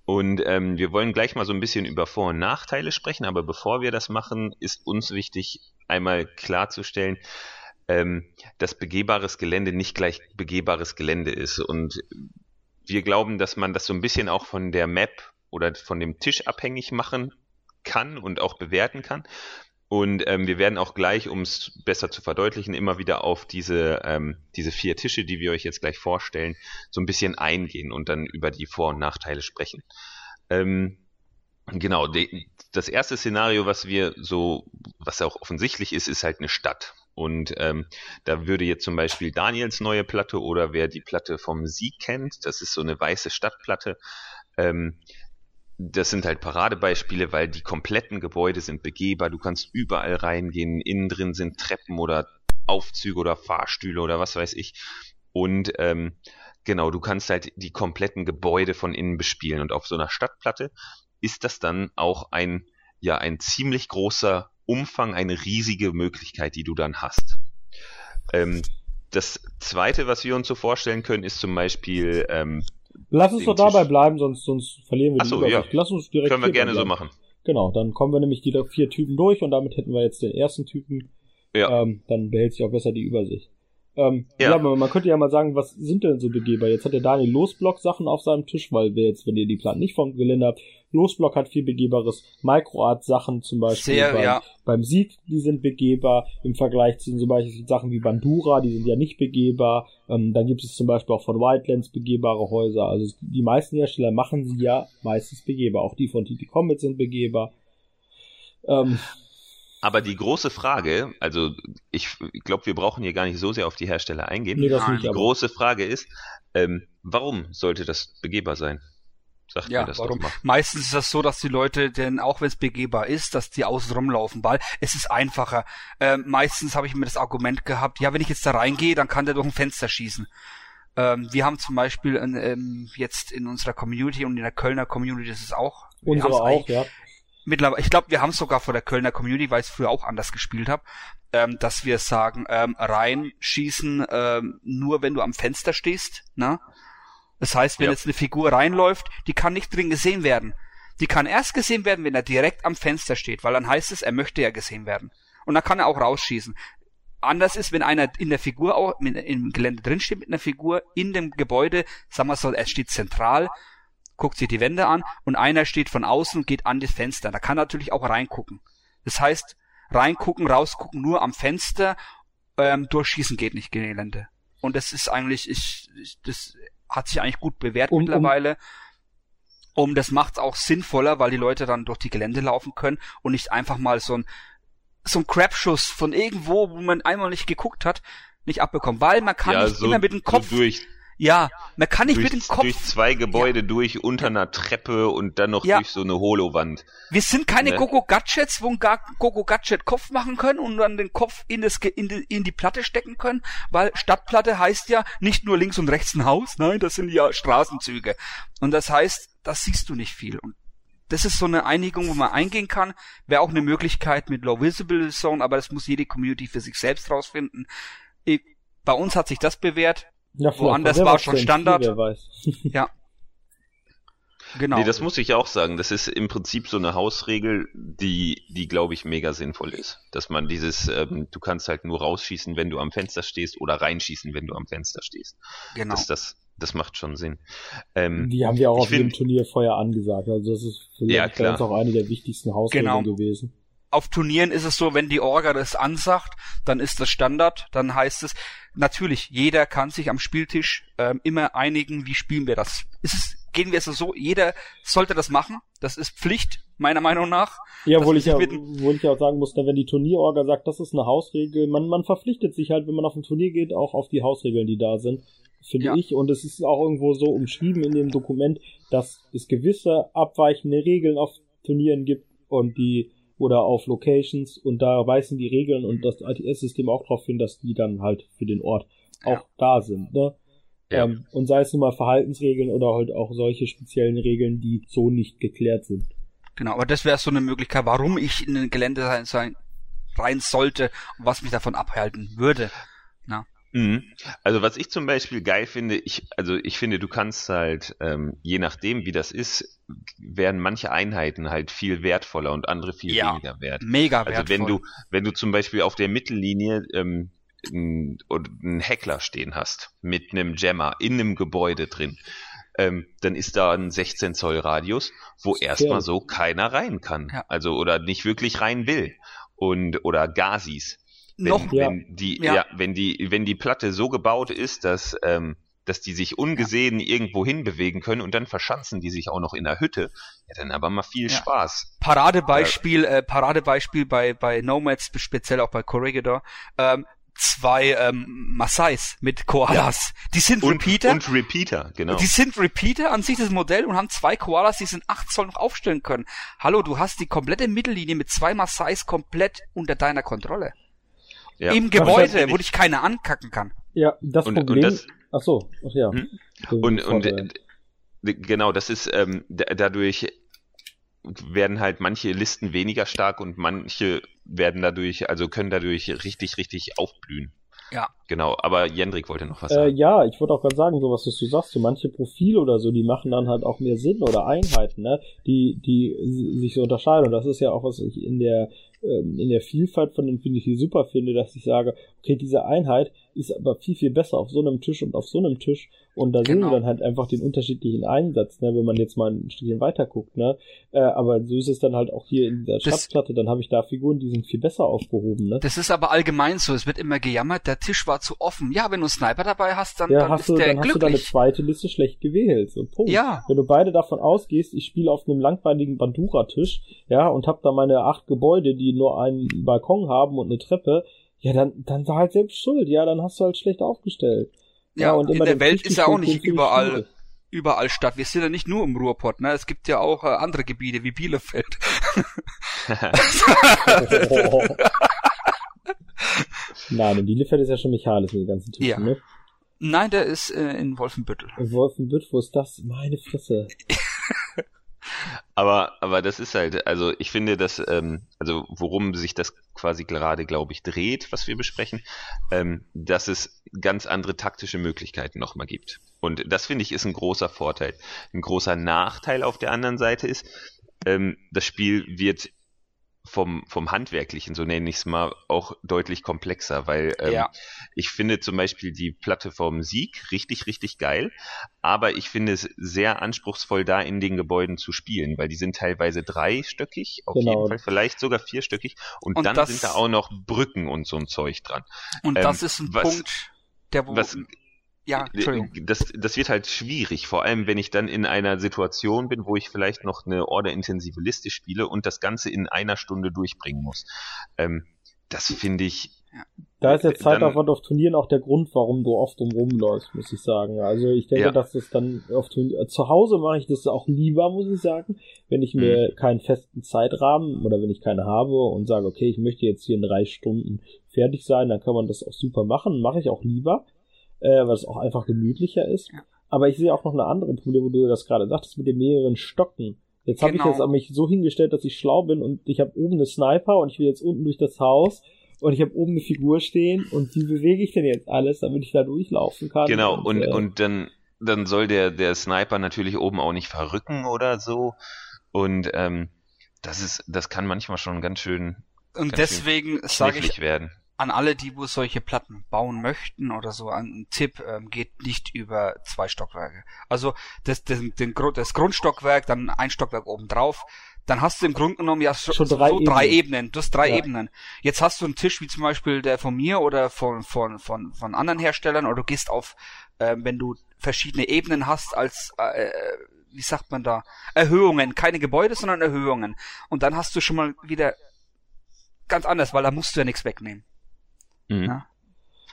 Und ähm, wir wollen gleich mal so ein bisschen über Vor- und Nachteile sprechen, aber bevor wir das machen, ist uns wichtig, einmal klarzustellen, ähm, dass begehbares Gelände nicht gleich begehbares Gelände ist. Und wir glauben, dass man das so ein bisschen auch von der Map oder von dem Tisch abhängig machen kann und auch bewerten kann. Und ähm, wir werden auch gleich, um es besser zu verdeutlichen, immer wieder auf diese, ähm, diese vier Tische, die wir euch jetzt gleich vorstellen, so ein bisschen eingehen und dann über die Vor- und Nachteile sprechen. Ähm, genau, die, das erste Szenario, was wir so, was auch offensichtlich ist, ist halt eine Stadt. Und ähm, da würde jetzt zum Beispiel Daniels neue Platte oder wer die Platte vom Sieg kennt, das ist so eine weiße Stadtplatte, ähm, das sind halt Paradebeispiele, weil die kompletten Gebäude sind begehbar. Du kannst überall reingehen. Innen drin sind Treppen oder Aufzüge oder Fahrstühle oder was weiß ich. Und ähm, genau, du kannst halt die kompletten Gebäude von innen bespielen. Und auf so einer Stadtplatte ist das dann auch ein, ja, ein ziemlich großer Umfang, eine riesige Möglichkeit, die du dann hast. Ähm, das zweite, was wir uns so vorstellen können, ist zum Beispiel ähm, Lass uns doch dabei Tisch. bleiben, sonst, sonst verlieren wir Ach so, die Übersicht. ja. Lass uns direkt können wir gerne so bleiben. machen. Genau, dann kommen wir nämlich die vier Typen durch und damit hätten wir jetzt den ersten Typen. Ja. Ähm, dann behält sich auch besser die Übersicht. Ähm, ja. Ja. man könnte ja mal sagen, was sind denn so begehbar? Jetzt hat der Daniel Losblock-Sachen auf seinem Tisch, weil wir jetzt, wenn ihr die Platten nicht vom Gelände habt, Losblock hat viel begehbares, Microart-Sachen zum Beispiel Sehr, beim, ja. beim Sieg, die sind begehbar, im Vergleich zu zum Beispiel Sachen wie Bandura, die sind ja nicht begehbar. Ähm, dann gibt es zum Beispiel auch von Wildlands begehbare Häuser. Also die meisten Hersteller machen sie ja meistens begehbar. Auch die von TT Combat sind begehbar. Ähm, Aber die große Frage, also ich, ich glaube, wir brauchen hier gar nicht so sehr auf die Hersteller eingehen. nee, das Nein, nicht, die aber große Frage ist, ähm, warum sollte das begehbar sein? Sagt Ja, mir das warum? doch mal. Meistens ist das so, dass die Leute, denn auch wenn es begehbar ist, dass die außen rumlaufen, weil es ist einfacher. Ähm, meistens habe ich mir das Argument gehabt, ja, wenn ich jetzt da reingehe, dann kann der durch ein Fenster schießen. Ähm, wir haben zum Beispiel in, ähm, jetzt in unserer Community und in der Kölner Community das ist auch. wir Unsere auch, ja. mittlerweile, ich glaube, wir haben es sogar vor der Kölner Community, weil ich es früher auch anders gespielt habe, ähm, dass wir sagen, ähm, reinschießen ähm, nur wenn du am Fenster stehst, ne? Das heißt, wenn Ja. jetzt eine Figur reinläuft, die kann nicht drin gesehen werden. Die kann erst gesehen werden, wenn er direkt am Fenster steht, weil dann heißt es, er möchte ja gesehen werden. Und dann kann er auch rausschießen. Anders ist, wenn einer in der Figur auch im Gelände drinsteht mit einer Figur in dem Gebäude, sagen wir so, er steht zentral, guckt sich die Wände an und einer steht von außen und geht an das Fenster. Da kann er natürlich auch reingucken. Das heißt, reingucken, rausgucken nur am Fenster, ähm, durchschießen geht nicht Gelände. Und das ist eigentlich, ich, ich das hat sich eigentlich gut bewährt Um- um- mittlerweile. Um, das macht's auch sinnvoller, weil die Leute dann durch die Gelände laufen können und nicht einfach mal so ein so ein Crapschuss von irgendwo, wo man einmal nicht geguckt hat, nicht abbekommen. Weil man kann ja, nicht so, immer mit dem Kopf, so durch, ja, man kann nicht durch, mit dem Kopf durch zwei Gebäude durch, unter einer Treppe und dann noch Ja. durch so eine Holowand. Wir sind keine Ne? Gogo-Gadgets, wo ein Ga- Gogo-Gadget Kopf machen können und dann den Kopf in, das, in, die, in die Platte stecken können, weil Stadtplatte heißt ja nicht nur links und rechts ein Haus, nein, das sind ja Straßenzüge. Und das heißt, das siehst du nicht viel. Und das ist so eine Einigung, wo man eingehen kann. Wäre auch eine Möglichkeit mit Low Visible Zone, aber das muss jede Community für sich selbst rausfinden. Ich, bei uns hat sich das bewährt. Ja vielleicht Woanders war schon? Standard. Ja. Genau. Nee, das muss ich auch sagen. Das ist im Prinzip so eine Hausregel, die, die glaube ich mega sinnvoll ist. Dass man dieses, ähm, du kannst halt nur rausschießen, wenn du am Fenster stehst oder reinschießen, wenn du am Fenster stehst. genau. Das, das, das macht schon Sinn. Ähm, Die haben wir auch auf jedem find- Turnier vorher angesagt. Also das ist für Ja, klar. uns auch eine der wichtigsten Hausregeln Genau. gewesen. Auf Turnieren ist es so, wenn die Orga das ansagt, dann ist das Standard, dann heißt es, natürlich, jeder kann sich am Spieltisch ähm, immer einigen, wie spielen wir das. Ist es, gehen wir es so, jeder sollte das machen, das ist Pflicht, meiner Meinung nach. Ja, obwohl ist ich ja, obwohl ich ja auch sagen muss, wenn die Turnierorga sagt, das ist eine Hausregel, man, man verpflichtet sich halt, wenn man auf ein Turnier geht, auch auf die Hausregeln, die da sind, finde Ja. ich. Und es ist auch irgendwo so umschrieben in dem Dokument, dass es gewisse abweichende Regeln auf Turnieren gibt und die oder auf Locations und da weisen die Regeln und das ITS-System auch darauf hin, dass die dann halt für den Ort Ja. auch da sind. Ne? Ja. Ähm, und sei es nun mal Verhaltensregeln oder halt auch solche speziellen Regeln, die so nicht geklärt sind. Genau, aber das wäre so eine Möglichkeit, warum ich in ein Gelände sein, sein, rein sollte und was mich davon abhalten würde. Mhm. Also was ich zum Beispiel geil finde, ich, also ich finde, du kannst halt, ähm, je nachdem wie das ist, werden manche Einheiten halt viel wertvoller und andere viel Ja. weniger wert. Mega Also wertvoll. wenn du, wenn du zum Beispiel auf der Mittellinie ähm, einen, oder einen Heckler stehen hast mit einem Jammer in einem Gebäude drin, ähm, dann ist da ein 16 Zoll Radius, wo erstmal so keiner rein kann. Ja. Also oder nicht wirklich rein will. Und oder Gazis. Wenn, Noch, Ja. wenn die, Ja. ja. wenn die, wenn die Platte so gebaut ist, dass, ähm, dass die sich ungesehen irgendwo hin bewegen können und dann verschanzen die sich auch noch in der Hütte, ja, dann aber mal viel Ja. Spaß. Paradebeispiel, äh, Paradebeispiel bei, bei Nomads, speziell auch bei Corregidor, ähm, zwei ähm, Maasais mit Koalas. Die sind Und, Repeater. und Repeater, genau. Die sind Repeater an sich das Modell und haben zwei Koalas, die sind 8 Zoll noch aufstellen können. Hallo, du hast die komplette Mittellinie mit zwei Maasais komplett unter deiner Kontrolle. Ja. Im Gebäude, wo dich keiner ankacken kann. Ja, das Und- und Problem. das- ach so, ach ja. Hm? Und, und äh, genau, das ist ähm, da- dadurch werden halt manche Listen weniger stark und manche werden dadurch, also können dadurch richtig, richtig aufblühen. Ja. Genau, aber Jendrik wollte noch was Äh, sagen. ja, ich wollte auch gerade sagen, so was was du sagst, so manche Profile oder so, die machen dann halt auch mehr Sinn oder Einheiten, ne, die, die sich so unterscheiden. Und das ist ja auch, was ich in der, ähm, in der Vielfalt von den finde ich super finde, dass ich sage, okay, diese Einheit ist aber viel, viel besser auf so einem Tisch und auf so einem Tisch. Und da sehen Genau. wir dann halt einfach den unterschiedlichen Einsatz, ne, wenn man jetzt mal ein Stückchen weiter guckt, ne. Äh, aber so ist es dann halt auch hier in Das- Schatzplatte, dann habe ich da Figuren, die sind viel besser aufgehoben, ne. Das ist aber allgemein so. Es wird immer gejammert, der Tisch war zu offen. Ja, wenn du einen Sniper dabei hast, dann, Ja, dann hast ist du, der dann hast du deine glücklich. zweite Liste schlecht gewählt. So, Punkt. Ja. Wenn du beide davon ausgehst, ich spiele auf einem langweiligen Bandura-Tisch, ja, und hab da meine acht Gebäude, die nur einen Balkon haben und eine Treppe, ja, dann, dann sei halt selbst schuld, ja, dann hast du halt schlecht aufgestellt. Ja, und in der Welt ist ja auch nicht überall überall statt. Wir sind ja nicht nur im Ruhrpott, ne? Es gibt ja auch äh, andere Gebiete wie Bielefeld. oh. Nein, in Bielefeld ist ja schon Michaelis mit den ganzen Tischen, Ja. ne? Nein, der ist äh, in Wolfenbüttel. In Wolfenbütt, wo ist das? Meine Fresse. Aber, aber das ist halt, also ich finde, dass, ähm, also worum sich das quasi gerade, glaube ich, dreht, was wir besprechen, ähm, dass es ganz andere taktische Möglichkeiten nochmal gibt. Und das finde ich ist ein großer Vorteil. Ein großer Nachteil auf der anderen Seite ist, ähm, das Spiel wird vom, vom Handwerklichen, so nenne ich es mal, auch deutlich komplexer, weil ähm, Ja. ich finde zum Beispiel die Platte vom Sieg richtig, richtig geil, aber ich finde es sehr anspruchsvoll, da in den Gebäuden zu spielen, weil die sind teilweise dreistöckig, auf Genau. jeden Fall, vielleicht sogar vierstöckig, und, Und dann das- sind da auch noch Brücken und so ein Zeug dran. Und Ähm, das ist ein was- Punkt, der wo. Was, ja, Entschuldigung. das, das wird halt schwierig, vor allem wenn ich dann in einer Situation bin, wo ich vielleicht noch eine order-intensive Liste spiele und das Ganze in einer Stunde durchbringen muss. Ähm, das finde ich, Da ist der Dann- Zeitaufwand auf Turnieren auch der Grund, warum du oft drum rumläufst, muss ich sagen. Also ich denke, Ja. dass das dann auf Turnier zu Hause mache ich das auch lieber, muss ich sagen, wenn ich mir Mhm. keinen festen Zeitrahmen oder wenn ich keine habe und sage, okay, ich möchte jetzt hier in drei Stunden fertig sein, dann kann man das auch super machen, mache ich auch lieber, äh, weil es auch einfach gemütlicher ist. Ja. Aber ich sehe auch noch eine andere Problem, wo du das gerade sagtest, mit den mehreren Stocken. Jetzt habe ich Genau. jetzt an mich so hingestellt, dass ich schlau bin und ich habe oben eine Sniper und ich will jetzt unten durch das Haus und ich habe oben eine Figur stehen und wie bewege ich denn jetzt alles, damit ich da durchlaufen kann? genau, und, äh, und dann, dann soll der, der Sniper natürlich oben auch nicht verrücken oder so. Und ähm, das ist, das kann manchmal schon ganz schön Und ganz deswegen sage ich werden. An alle, die wo solche Platten bauen möchten oder so, ein Tipp, ähm, geht nicht über zwei Stockwerke. Also das, das, den, das Grundstockwerk, dann ein Stockwerk oben drauf, dann hast du im Grunde genommen ja so, Schon so drei drei Ebenen. Ebenen. Du hast drei Ja. Ebenen. Jetzt hast du einen Tisch wie zum Beispiel der von mir oder von, von, von, von anderen Herstellern oder du gehst auf, ähm, wenn du verschiedene Ebenen hast als, äh, wie sagt man da, Erhöhungen, keine Gebäude, sondern Erhöhungen. Und dann hast du schon mal wieder ganz anders, weil da musst du ja nichts wegnehmen. Mhm. Ja.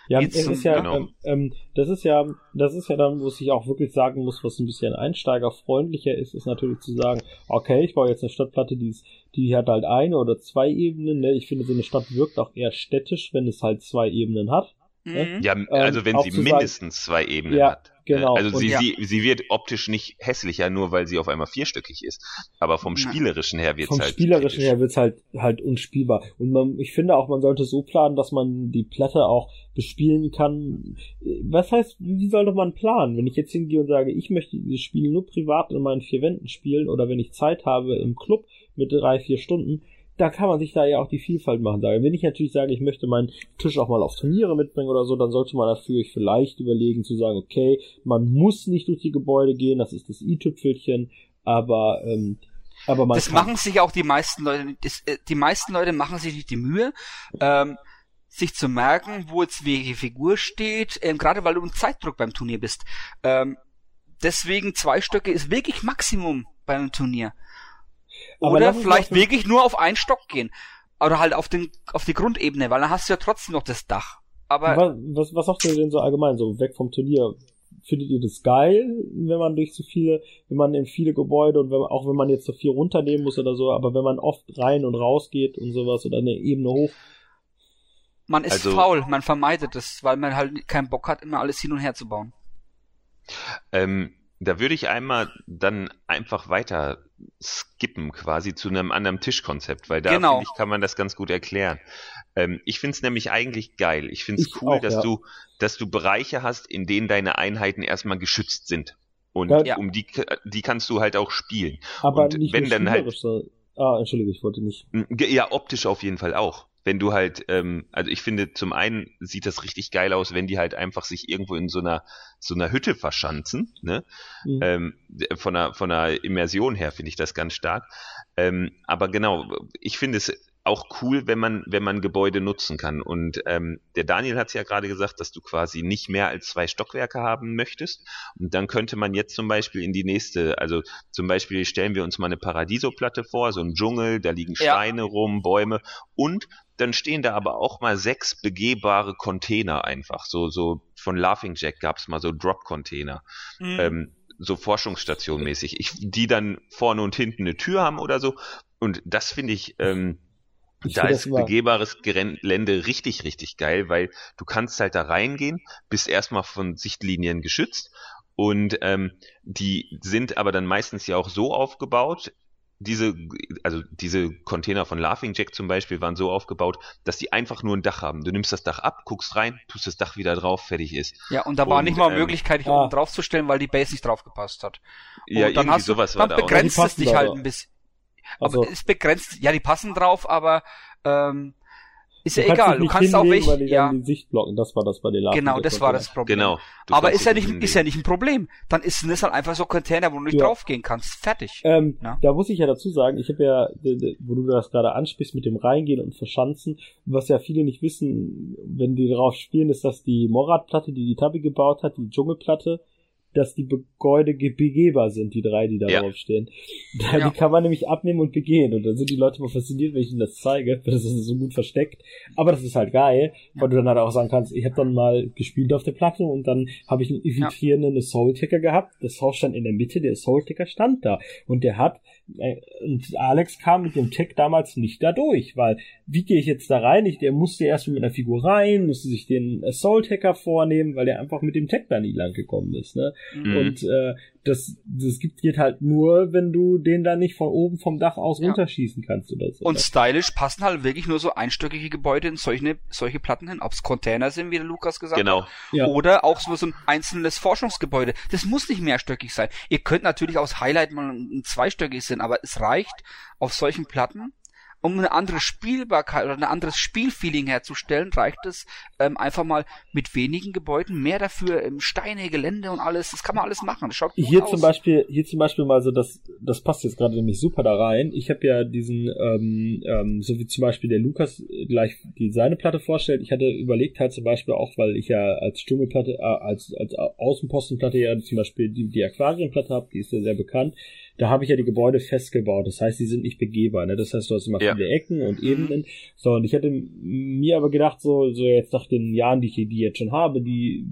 Ja, Jetzt ist ja, genau. ähm, ähm, das ist ja, das ist ja dann, wo ich auch wirklich sagen muss, was ein bisschen einsteigerfreundlicher ist, ist natürlich zu sagen, okay, ich baue jetzt eine Stadtplatte, die ist, die hat halt eine oder zwei Ebenen. Ne? Ich finde, so eine Stadt wirkt auch eher städtisch, wenn es halt zwei Ebenen hat. Mhm. Ja, also wenn auch sie mindestens zwei Ebenen Ja, hat. genau. Also sie, ja. sie, sie wird optisch nicht hässlicher, nur weil sie auf einmal vierstöckig ist. Aber vom. Spielerischen her wird es Vom halt. Spielerischen kritisch. her wird's halt halt unspielbar. Und man, ich finde auch, man sollte so planen, dass man die Platte auch bespielen kann. Was heißt, wie sollte man planen? Wenn ich jetzt hingehe und sage, ich möchte dieses Spiel nur privat in meinen vier Wänden spielen oder wenn ich Zeit habe im Club mit drei, vier Stunden, da kann man sich da ja auch die Vielfalt machen. Sagen. Wenn ich natürlich sage, ich möchte meinen Tisch auch mal auf Turniere mitbringen oder so, dann sollte man dafür vielleicht überlegen zu sagen, okay, man muss nicht durch die Gebäude gehen, das ist das i-Tüpfelchen, aber ähm, aber man das kann, machen sich auch die meisten Leute. Das, äh, die meisten Leute machen sich nicht die Mühe, ähm, sich zu merken, wo jetzt welche Figur steht, ähm, gerade weil du im Zeitdruck beim Turnier bist. Ähm, deswegen zwei Stöcke ist wirklich Maximum beim Turnier. Aber Oder vielleicht wirklich nur auf einen Stock gehen. Oder halt auf den auf die Grundebene, weil dann hast du ja trotzdem noch das Dach. Aber was, was, sagt ihr denn so allgemein, so weg vom Turnier? Findet ihr das geil, wenn man durch so viele, wenn man in viele Gebäude und wenn, man- auch wenn man jetzt so viel runternehmen muss oder so, aber wenn man oft rein und raus geht und sowas oder eine Ebene hoch, man ist Also- faul, man vermeidet es, weil man halt keinen Bock hat, immer alles hin und her zu bauen. Ähm, da würde ich einmal dann einfach weiter skippen, quasi zu einem anderen Tischkonzept, weil da Genau. finde ich, kann man das ganz gut erklären. Ähm, ich finde es nämlich eigentlich geil. Ich finde es cool, auch, dass ja. du, dass du Bereiche hast, in denen deine Einheiten erstmal geschützt sind. Und Ja. Um die, die kannst du halt auch spielen. aber Und nicht wenn dann halt- ah, entschuldige, ich wollte nicht. Ja, optisch auf jeden Fall auch. Wenn du halt, ähm, also ich finde, zum einen sieht das richtig geil aus, wenn die halt einfach sich irgendwo in so einer so einer Hütte verschanzen, ne? Mhm. Ähm, von der von der Immersion her finde ich das ganz stark. Ähm, aber genau, ich finde es auch cool, wenn man wenn man Gebäude nutzen kann. Und ähm, der Daniel hat es ja gerade gesagt, dass du quasi nicht mehr als zwei Stockwerke haben möchtest. Und dann könnte man jetzt zum Beispiel in die nächste, also zum Beispiel stellen wir uns mal eine Paradiso-Platte vor, so ein Dschungel, da liegen Ja. Steine rum, Bäume und dann stehen da aber auch mal sechs begehbare Container einfach. So, so von Laughing Jack gab's mal so Drop-Container. Mhm. Ähm, so Forschungsstation mäßig, ich, die dann vorne und hinten eine Tür haben oder so. Und das finde ich, ähm, Ich da find ist begehbares Gelände richtig, richtig geil, weil du kannst halt da reingehen, bist erstmal von Sichtlinien geschützt und ähm, die sind aber dann meistens ja auch so aufgebaut, diese, also diese Container von Laughing Jack zum Beispiel waren so aufgebaut, dass die einfach nur ein Dach haben. Du nimmst das Dach ab, guckst rein, tust das Dach wieder drauf, fertig ist. Ja, und da war Und, nicht mal ähm, Möglichkeit, dich ah. oben drauf zu stellen, weil die Base nicht draufgepasst hat. Ja, und dann irgendwie hast du, sowas war dann da begrenzt es dich halt ein bisschen. Also, aber es begrenzt, ja, die passen drauf, aber ähm, ist ja egal. Du kannst auch welche, weil die ja, dann die Sicht blocken. Das war das bei den Larven. genau, das war das Problem. Genau. Du Aber ist ja nicht, hinlegen. ist ja nicht ein Problem. Dann ist es halt einfach so Container, wo du nicht Ja. draufgehen kannst. Fertig. Ähm. Da muss ich ja dazu sagen, ich habe ja, wo du das gerade ansprichst mit dem Reingehen und Verschanzen, was ja viele nicht wissen, wenn die darauf spielen, ist, dass die Morat-Platte, die die Tabi gebaut hat, die Dschungelplatte, dass die Gebäude ge- begehbar sind, die drei, die da Ja. drauf stehen. Da, Ja. Die kann man nämlich abnehmen und begehen. Und dann sind die Leute mal fasziniert, wenn ich ihnen das zeige, weil das ist so gut versteckt. Aber das ist halt geil, weil du dann halt auch sagen kannst, ich habe dann mal gespielt auf der Platte und dann habe ich einen infiltrierenden Soul-Ticker gehabt. Das Haus stand in der Mitte, der Soul-Ticker stand da. Und der hat, und Alex kam mit dem Tech damals nicht da durch, weil wie gehe ich jetzt da rein? Ich, der musste erst mit einer Figur rein, musste sich den Soul-Ticker vornehmen, weil er einfach mit dem Tech da nie lang gekommen ist. Ne? Mhm. Und äh, das, das gibt geht halt nur, wenn du den dann nicht von oben vom Dach aus Ja. runterschießen kannst oder so. Und stylisch passen halt wirklich nur so einstöckige Gebäude in solche, solche Platten hin. Ob's Container sind, wie der Lukas gesagt Genau. hat. Ja. Oder auch so so ein einzelnes Forschungsgebäude. Das muss nicht mehrstöckig sein. Ihr könnt natürlich aus Highlight mal ein zweistöckig sein, aber es reicht auf solchen Platten, um eine andere Spielbarkeit oder ein anderes Spielfeeling herzustellen, reicht es ähm, einfach mal mit wenigen Gebäuden, mehr dafür ähm, Steine, Gelände und alles. Das kann man alles machen. Das schaut gut Hier aus. zum Beispiel, hier zum Beispiel mal so, das, das passt jetzt gerade nämlich super da rein. Ich habe ja diesen, ähm, ähm, so wie zum Beispiel der Lukas gleich die seine Platte vorstellt. Ich hatte überlegt halt zum Beispiel auch, weil ich ja als Dschungelplatte, äh, als als Außenpostenplatte ja zum Beispiel die, die Aquarienplatte habe, die ist ja sehr bekannt. Da habe ich ja die Gebäude festgebaut. Das heißt, die sind nicht begehbar. Ne? Das heißt, du hast immer Ja. viele Ecken und Mhm. Ebenen. So, und ich hätte mir aber gedacht, so, so jetzt nach den Jahren, die ich die jetzt schon habe, die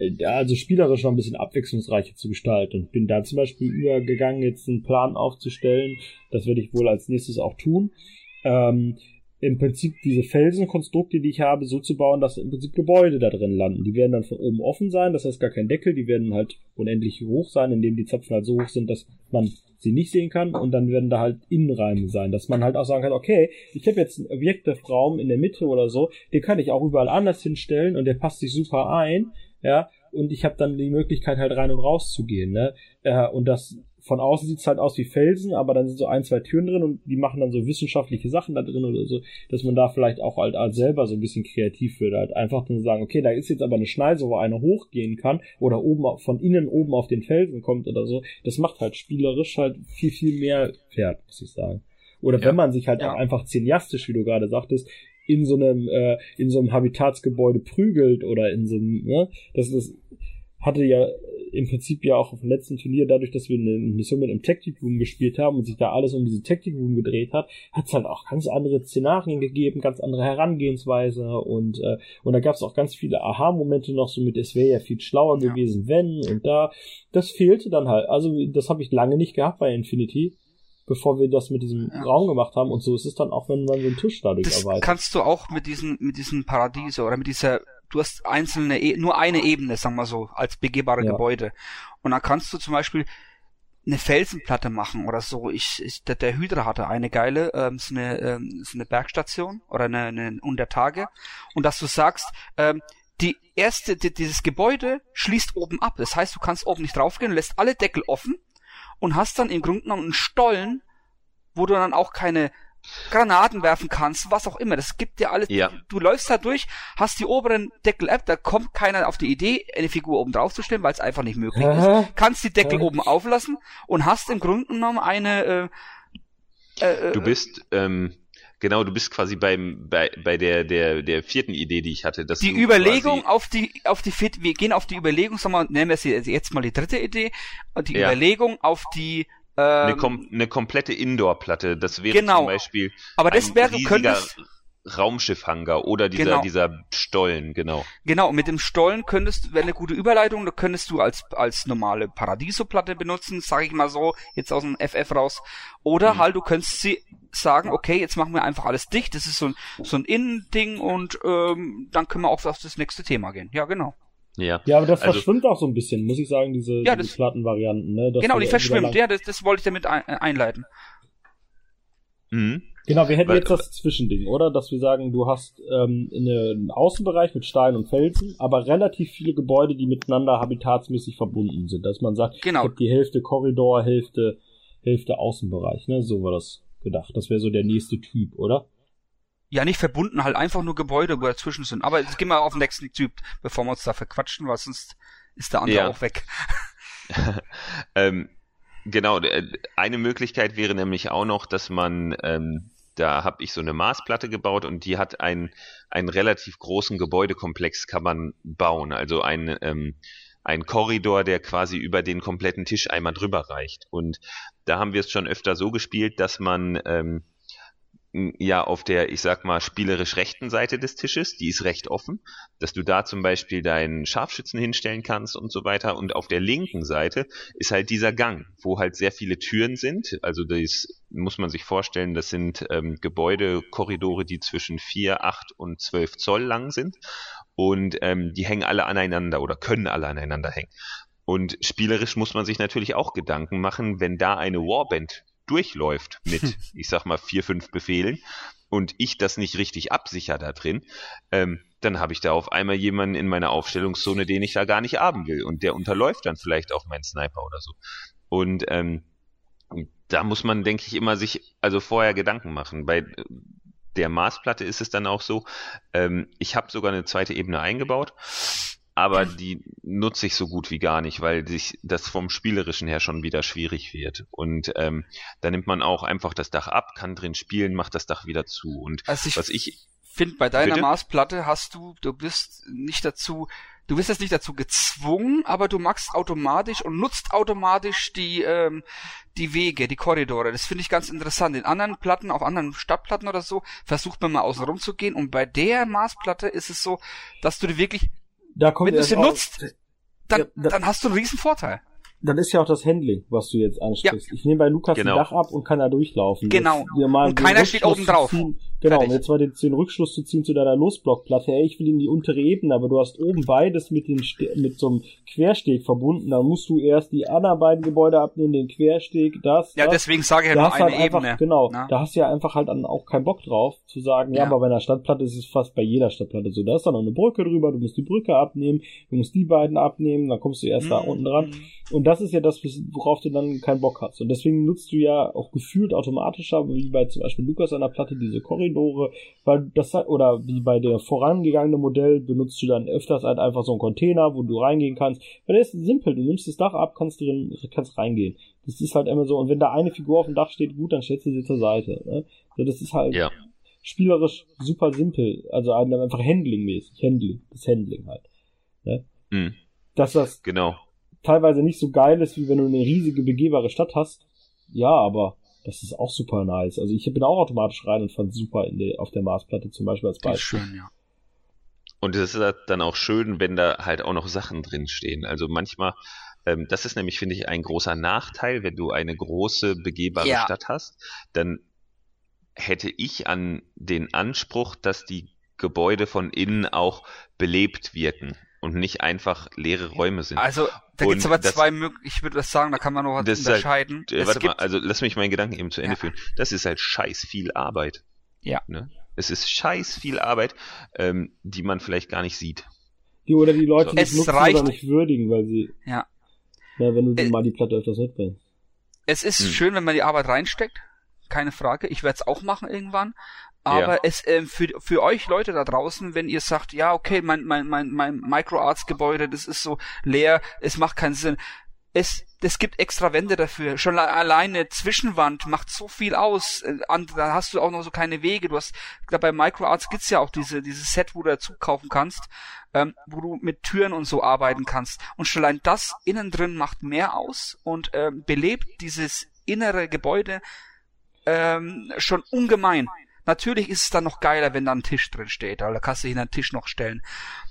äh, also spielerisch noch ein bisschen abwechslungsreicher zu gestalten. Und bin da zum Beispiel übergegangen, jetzt einen Plan aufzustellen. Das werde ich wohl als nächstes auch tun. Ähm, im Prinzip diese Felsenkonstrukte, die ich habe, so zu bauen, dass im Prinzip Gebäude da drin landen. Die werden dann von oben offen sein, das heißt gar kein Deckel, die werden halt unendlich hoch sein, indem die Zapfen halt so hoch sind, dass man sie nicht sehen kann und dann werden da halt Innenräume sein, dass man halt auch sagen kann, okay, ich habe jetzt einen Objektraum in der Mitte oder so, den kann ich auch überall anders hinstellen und der passt sich super ein, ja, und ich habe dann die Möglichkeit halt rein und raus zu gehen, ne? Äh, und das von außen sieht's halt aus wie Felsen, aber dann sind so ein, zwei Türen drin und die machen dann so wissenschaftliche Sachen da drin oder so, dass man da vielleicht auch halt selber so ein bisschen kreativ wird. Halt einfach dann sagen, okay, da ist jetzt aber eine Schneise, wo einer hochgehen kann oder oben auf- von innen oben auf den Felsen kommt oder so. Das macht halt spielerisch halt viel, viel mehr Pferd, muss ich sagen. Oder Ja. wenn man sich halt Ja. auch einfach cineastisch, wie du gerade sagtest, in so einem, äh, in so einem Habitatsgebäude prügelt oder in so einem, ne, das, das hatte ja im Prinzip ja auch auf dem letzten Turnier, dadurch, dass wir eine Mission mit einem Tactic Room gespielt haben und sich da alles um diese Tactic Room gedreht hat, hat es halt auch ganz andere Szenarien gegeben, ganz andere Herangehensweise und äh, und da gab es auch ganz viele Aha-Momente noch so mit, es wäre ja viel schlauer Ja. gewesen, wenn und da. Das fehlte dann halt. Also das habe ich lange nicht gehabt bei Infinity, bevor wir das mit diesem Ja. Raum gemacht haben und so ist es dann auch, wenn man so einen Tisch dadurch Das erweitert. kannst du auch mit diesen, mit diesen Paradiese oder mit dieser, du hast einzelne, e nur eine Ebene, sagen wir so, als begehbare Ja. Gebäude. Und dann kannst du zum Beispiel eine Felsenplatte machen oder so. Ich, ich der, der Hydra hatte eine geile, ähm, so eine, ähm, so eine Bergstation oder eine, eine Untertage. Und dass du sagst, ähm, die erste, die, dieses Gebäude schließt oben ab. Das heißt, du kannst oben nicht draufgehen, lässt alle Deckel offen und hast dann im Grunde genommen einen Stollen, wo du dann auch keine Granaten werfen kannst, was auch immer. Das gibt dir alles. Ja. Du läufst da durch, hast die oberen Deckel ab, da kommt keiner auf die Idee, eine Figur oben drauf zu stellen, weil es einfach nicht möglich Hä? ist. Kannst die Deckel Hä? oben auflassen und hast im Grunde genommen eine äh, äh, Du bist, ähm, genau, du bist quasi beim, bei, bei der, der, der vierten Idee, die ich hatte. Dass die Überlegung auf die auf die Fit, wir gehen auf die Überlegung, sagen wir, nennen wir sie jetzt mal die dritte Idee, die Ja. Überlegung auf die eine, ähm, kom eine komplette Indoor-Platte. Das wäre Genau. zum Beispiel aber das ein wäre, du riesiger- könntest Raumschiffhangar oder dieser, Genau. dieser Stollen, genau. Genau, mit dem Stollen könntest, wäre eine gute Überleitung, da könntest du als, als normale Paradiso-Platte benutzen, sage ich mal so, jetzt aus dem FF raus. Oder Mhm. halt, du könntest sie sagen, okay, jetzt machen wir einfach alles dicht, das ist so ein, so ein Innending und ähm, dann können wir auch auf das nächste Thema gehen. Ja, genau. Ja. Ja, aber das Also- verschwimmt auch so ein bisschen, muss ich sagen, diese, Ja, diese das- Plattenvarianten. Ne? dass genau, die verschwimmt, ja, das, das wollte ich damit ein, äh, einleiten. Mhm. Genau, wir hätten Weil- jetzt das Zwischending, oder? Dass wir sagen, du hast ähm, eine, einen Außenbereich mit Stein und Felsen, aber relativ viele Gebäude, die miteinander habitatsmäßig verbunden sind. Dass man sagt, Genau. ich hab die Hälfte Korridor, Hälfte, Hälfte Außenbereich. Ne? So war das gedacht. Das wäre so der nächste Typ, oder? Ja, nicht verbunden, halt einfach nur Gebäude, wo dazwischen sind. Aber jetzt gehen wir auf den nächsten Typ, bevor wir uns da verquatschen, weil sonst ist der andere Ja. auch weg. Ähm, genau, äh, eine Möglichkeit wäre nämlich auch noch, dass man, ähm, da habe ich so eine Maßplatte gebaut und die hat einen, einen relativ großen Gebäudekomplex kann man bauen. Also ein, ähm, ein Korridor, der quasi über den kompletten Tisch einmal drüber reicht. Und da haben wir es schon öfter so gespielt, dass man ähm, ja auf der, ich sag mal, spielerisch rechten Seite des Tisches, die ist recht offen, dass du da zum Beispiel deinen Scharfschützen hinstellen kannst und so weiter. Und auf der linken Seite ist halt dieser Gang, wo halt sehr viele Türen sind. Also das muss man sich vorstellen, das sind ähm, Gebäudekorridore, die zwischen 4, 8 und 12 Zoll lang sind. Und ähm, die hängen alle aneinander oder können alle aneinander hängen. Und spielerisch muss man sich natürlich auch Gedanken machen, wenn da eine Warband durchläuft mit, ich sag mal, vier, fünf Befehlen und ich das nicht richtig absicher da drin, ähm, dann habe ich da auf einmal jemanden in meiner Aufstellungszone, den ich da gar nicht haben will. Und der unterläuft dann vielleicht auch meinen Sniper oder so. Und ähm, da muss man, denke ich, immer sich also vorher Gedanken machen. Bei der Maßplatte ist es dann auch so, ähm, ich habe sogar eine zweite Ebene eingebaut, aber die nutze ich so gut wie gar nicht, weil sich das vom Spielerischen her schon wieder schwierig wird. Und ähm, da nimmt man auch einfach das Dach ab, kann drin spielen, macht das Dach wieder zu. Und Also ich was ich finde, bei deiner Bitte? Maßplatte hast du, du bist nicht dazu, du bist jetzt nicht dazu gezwungen, aber du machst automatisch und nutzt automatisch die, ähm, die Wege, die Korridore. Das finde ich ganz interessant. In anderen Platten, auf anderen Stadtplatten oder so, versucht man mal außen rum zu gehen und bei der Maßplatte ist es so, dass du die wirklich, Da kommt wenn du sie nutzt, dann, Ja, da- dann hast du einen riesen Vorteil. Dann ist ja auch das Handling, was du jetzt ansprichst. Ich nehme bei Lukas Genau. ein Dach ab und kann da durchlaufen. Genau. Und keiner steht Rückschluss oben zu drauf. Ziehen, genau, Fertig. und jetzt mal den, den Rückschluss zu ziehen zu deiner Losblockplatte. Ey, ich will in die untere Ebene, aber du hast oben beides mit, den Ste mit so einem Quersteg verbunden. Dann musst du erst die anderen beiden Gebäude abnehmen, den Quersteg, das. Ja, das. deswegen sage ich ja da nur hast du eine halt einfach, Ebene. genau, Na? da hast du ja einfach halt dann auch keinen Bock drauf, zu sagen, ja, Ja. aber bei einer Stadtplatte ist es fast bei jeder Stadtplatte so. Da ist dann noch eine Brücke drüber, du musst die Brücke abnehmen, du musst die beiden abnehmen, dann kommst du erst da Mhm. unten dran. Und das ist ja das, worauf du dann keinen Bock hast. Und deswegen nutzt du ja auch gefühlt automatischer, wie bei zum Beispiel Lukas an der Platte, diese Korridore, weil das oder wie bei der vorangegangenen Modell benutzt du dann öfters halt einfach so einen Container, wo du reingehen kannst. Weil der ist simpel, du nimmst das Dach ab, kannst drin, kannst reingehen. Das ist halt immer so, und wenn da eine Figur auf dem Dach steht, gut, dann stellst du sie zur Seite. Ne? So, das ist halt Ja. spielerisch super simpel, also einfach Handling-mäßig, Handling, das Handling halt. Hm, Dass das genau. Teilweise nicht so geil ist, wie wenn du eine riesige begehbare Stadt hast. Ja, aber das ist auch super nice. Also ich bin auch automatisch rein und fand super in der, auf der Marsplatte zum Beispiel als Das ist Beispiel. schön, ja. Und es ist halt dann auch schön, wenn da halt auch noch Sachen drin stehen. Also manchmal, ähm, das ist nämlich, finde ich, ein großer Nachteil, wenn du eine große begehbare Ja. Stadt hast, dann hätte ich an den Anspruch, dass die Gebäude von innen auch belebt wirken und nicht einfach leere Räume sind. Also, da Und gibt's aber das- zwei Möglichkeiten, ich würde das sagen, da kann man noch was Das ist halt- unterscheiden. Äh, es warte gibt, mal, also lass mich meinen Gedanken eben zu Ende Ja. führen. Das ist halt scheiß viel Arbeit. Ja. Ne? Es ist scheiß viel Arbeit, ähm, die man vielleicht gar nicht sieht. Die oder die Leute So. nicht Es nutzen reicht- oder nicht würdigen, weil sie, Ja. na, wenn du Äh, mal die Platte öfters mitbringst. es ist Hm. schön, wenn man die Arbeit reinsteckt, keine Frage. Ich werde es auch machen irgendwann. Aber Ja. es ähm, für für euch Leute da draußen, wenn ihr sagt, ja okay, mein mein mein mein Microarts Gebäude, das ist so leer, es macht keinen Sinn. Es es gibt extra Wände dafür. Schon le- alleine Zwischenwand macht so viel aus. Äh, an- Da hast du auch noch so keine Wege. Du hast da bei Microarts gibt's ja auch diese dieses Set, wo du dazu kaufen kannst, ähm, wo du mit Türen und so arbeiten kannst. Und schon allein das innen drin macht mehr aus und ähm, belebt dieses innere Gebäude ähm, schon ungemein. Natürlich ist es dann noch geiler, wenn da ein Tisch drin steht, weil da kannst du hinter den Tisch noch stellen.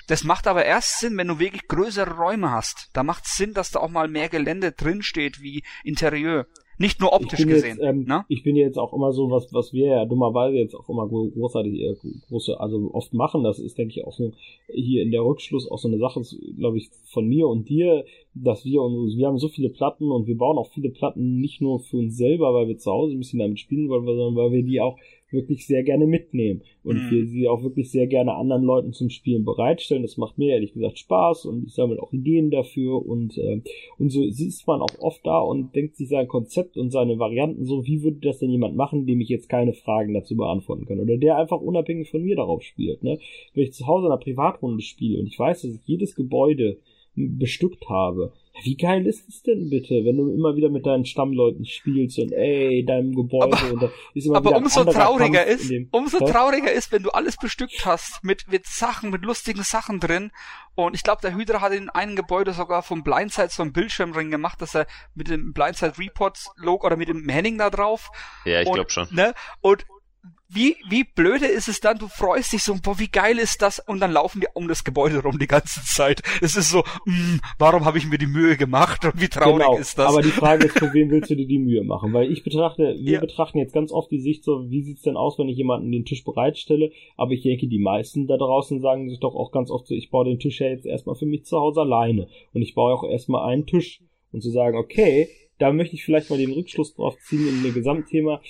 Das macht aber erst Sinn, wenn du wirklich größere Räume hast. Da macht es Sinn, dass da auch mal mehr Gelände drin steht wie Interieur. Nicht nur optisch gesehen. Jetzt, ähm, ne? Ich bin jetzt auch immer so, was, was wir ja dummerweise jetzt auch immer großartig, äh, große, also oft machen, das ist, denke ich, auch so hier in der Rückschluss auch so eine Sache, glaube ich, von mir und dir, dass wir uns, wir haben so viele Platten und wir bauen auch viele Platten nicht nur für uns selber, weil wir zu Hause ein bisschen damit spielen wollen, sondern weil wir die auch wirklich sehr gerne mitnehmen und mhm. wir sie auch wirklich sehr gerne anderen Leuten zum Spielen bereitstellen. Das macht mir ehrlich gesagt Spaß und ich sammle auch Ideen dafür und äh, und so sitzt man auch oft da und denkt sich sein Konzept und seine Varianten so, wie würde das denn jemand machen, dem ich jetzt keine Fragen dazu beantworten kann oder der einfach unabhängig von mir darauf spielt. Ne? Wenn ich zu Hause in einer Privatrunde spiele und ich weiß, dass ich jedes Gebäude bestückt habe, wie geil ist es denn bitte, wenn du immer wieder mit deinen Stammleuten spielst und ey, deinem Gebäude aber, und da ist immer aber umso trauriger ist, dem, umso ja? trauriger ist, wenn du alles bestückt hast mit, mit Sachen, mit lustigen Sachen drin. Und ich glaube, der Hydra hat in einem Gebäude sogar vom Blindside so einen Bildschirmring gemacht, dass er mit dem Blindside Reports Logo oder mit dem Henning da drauf. Ja, ich glaube schon. Ne? Und wie, wie blöde ist es dann, du freust dich so, boah, wie geil ist das? Und dann laufen wir um das Gebäude rum die ganze Zeit. Es ist so, mh, hm, warum habe ich mir die Mühe gemacht und wie traurig genau, ist das? Aber die Frage ist, für wen willst du dir die Mühe machen? Weil ich betrachte, wir ja. betrachten jetzt ganz oft die Sicht so, wie sieht's denn aus, wenn ich jemanden den Tisch bereitstelle? Aber ich denke, die meisten da draußen sagen sich doch auch ganz oft so, ich baue den Tisch ja jetzt erstmal für mich zu Hause alleine. Und ich baue auch erstmal einen Tisch. Und zu sagen, okay, da möchte ich vielleicht mal den Rückschluss drauf ziehen in dem Gesamtthema.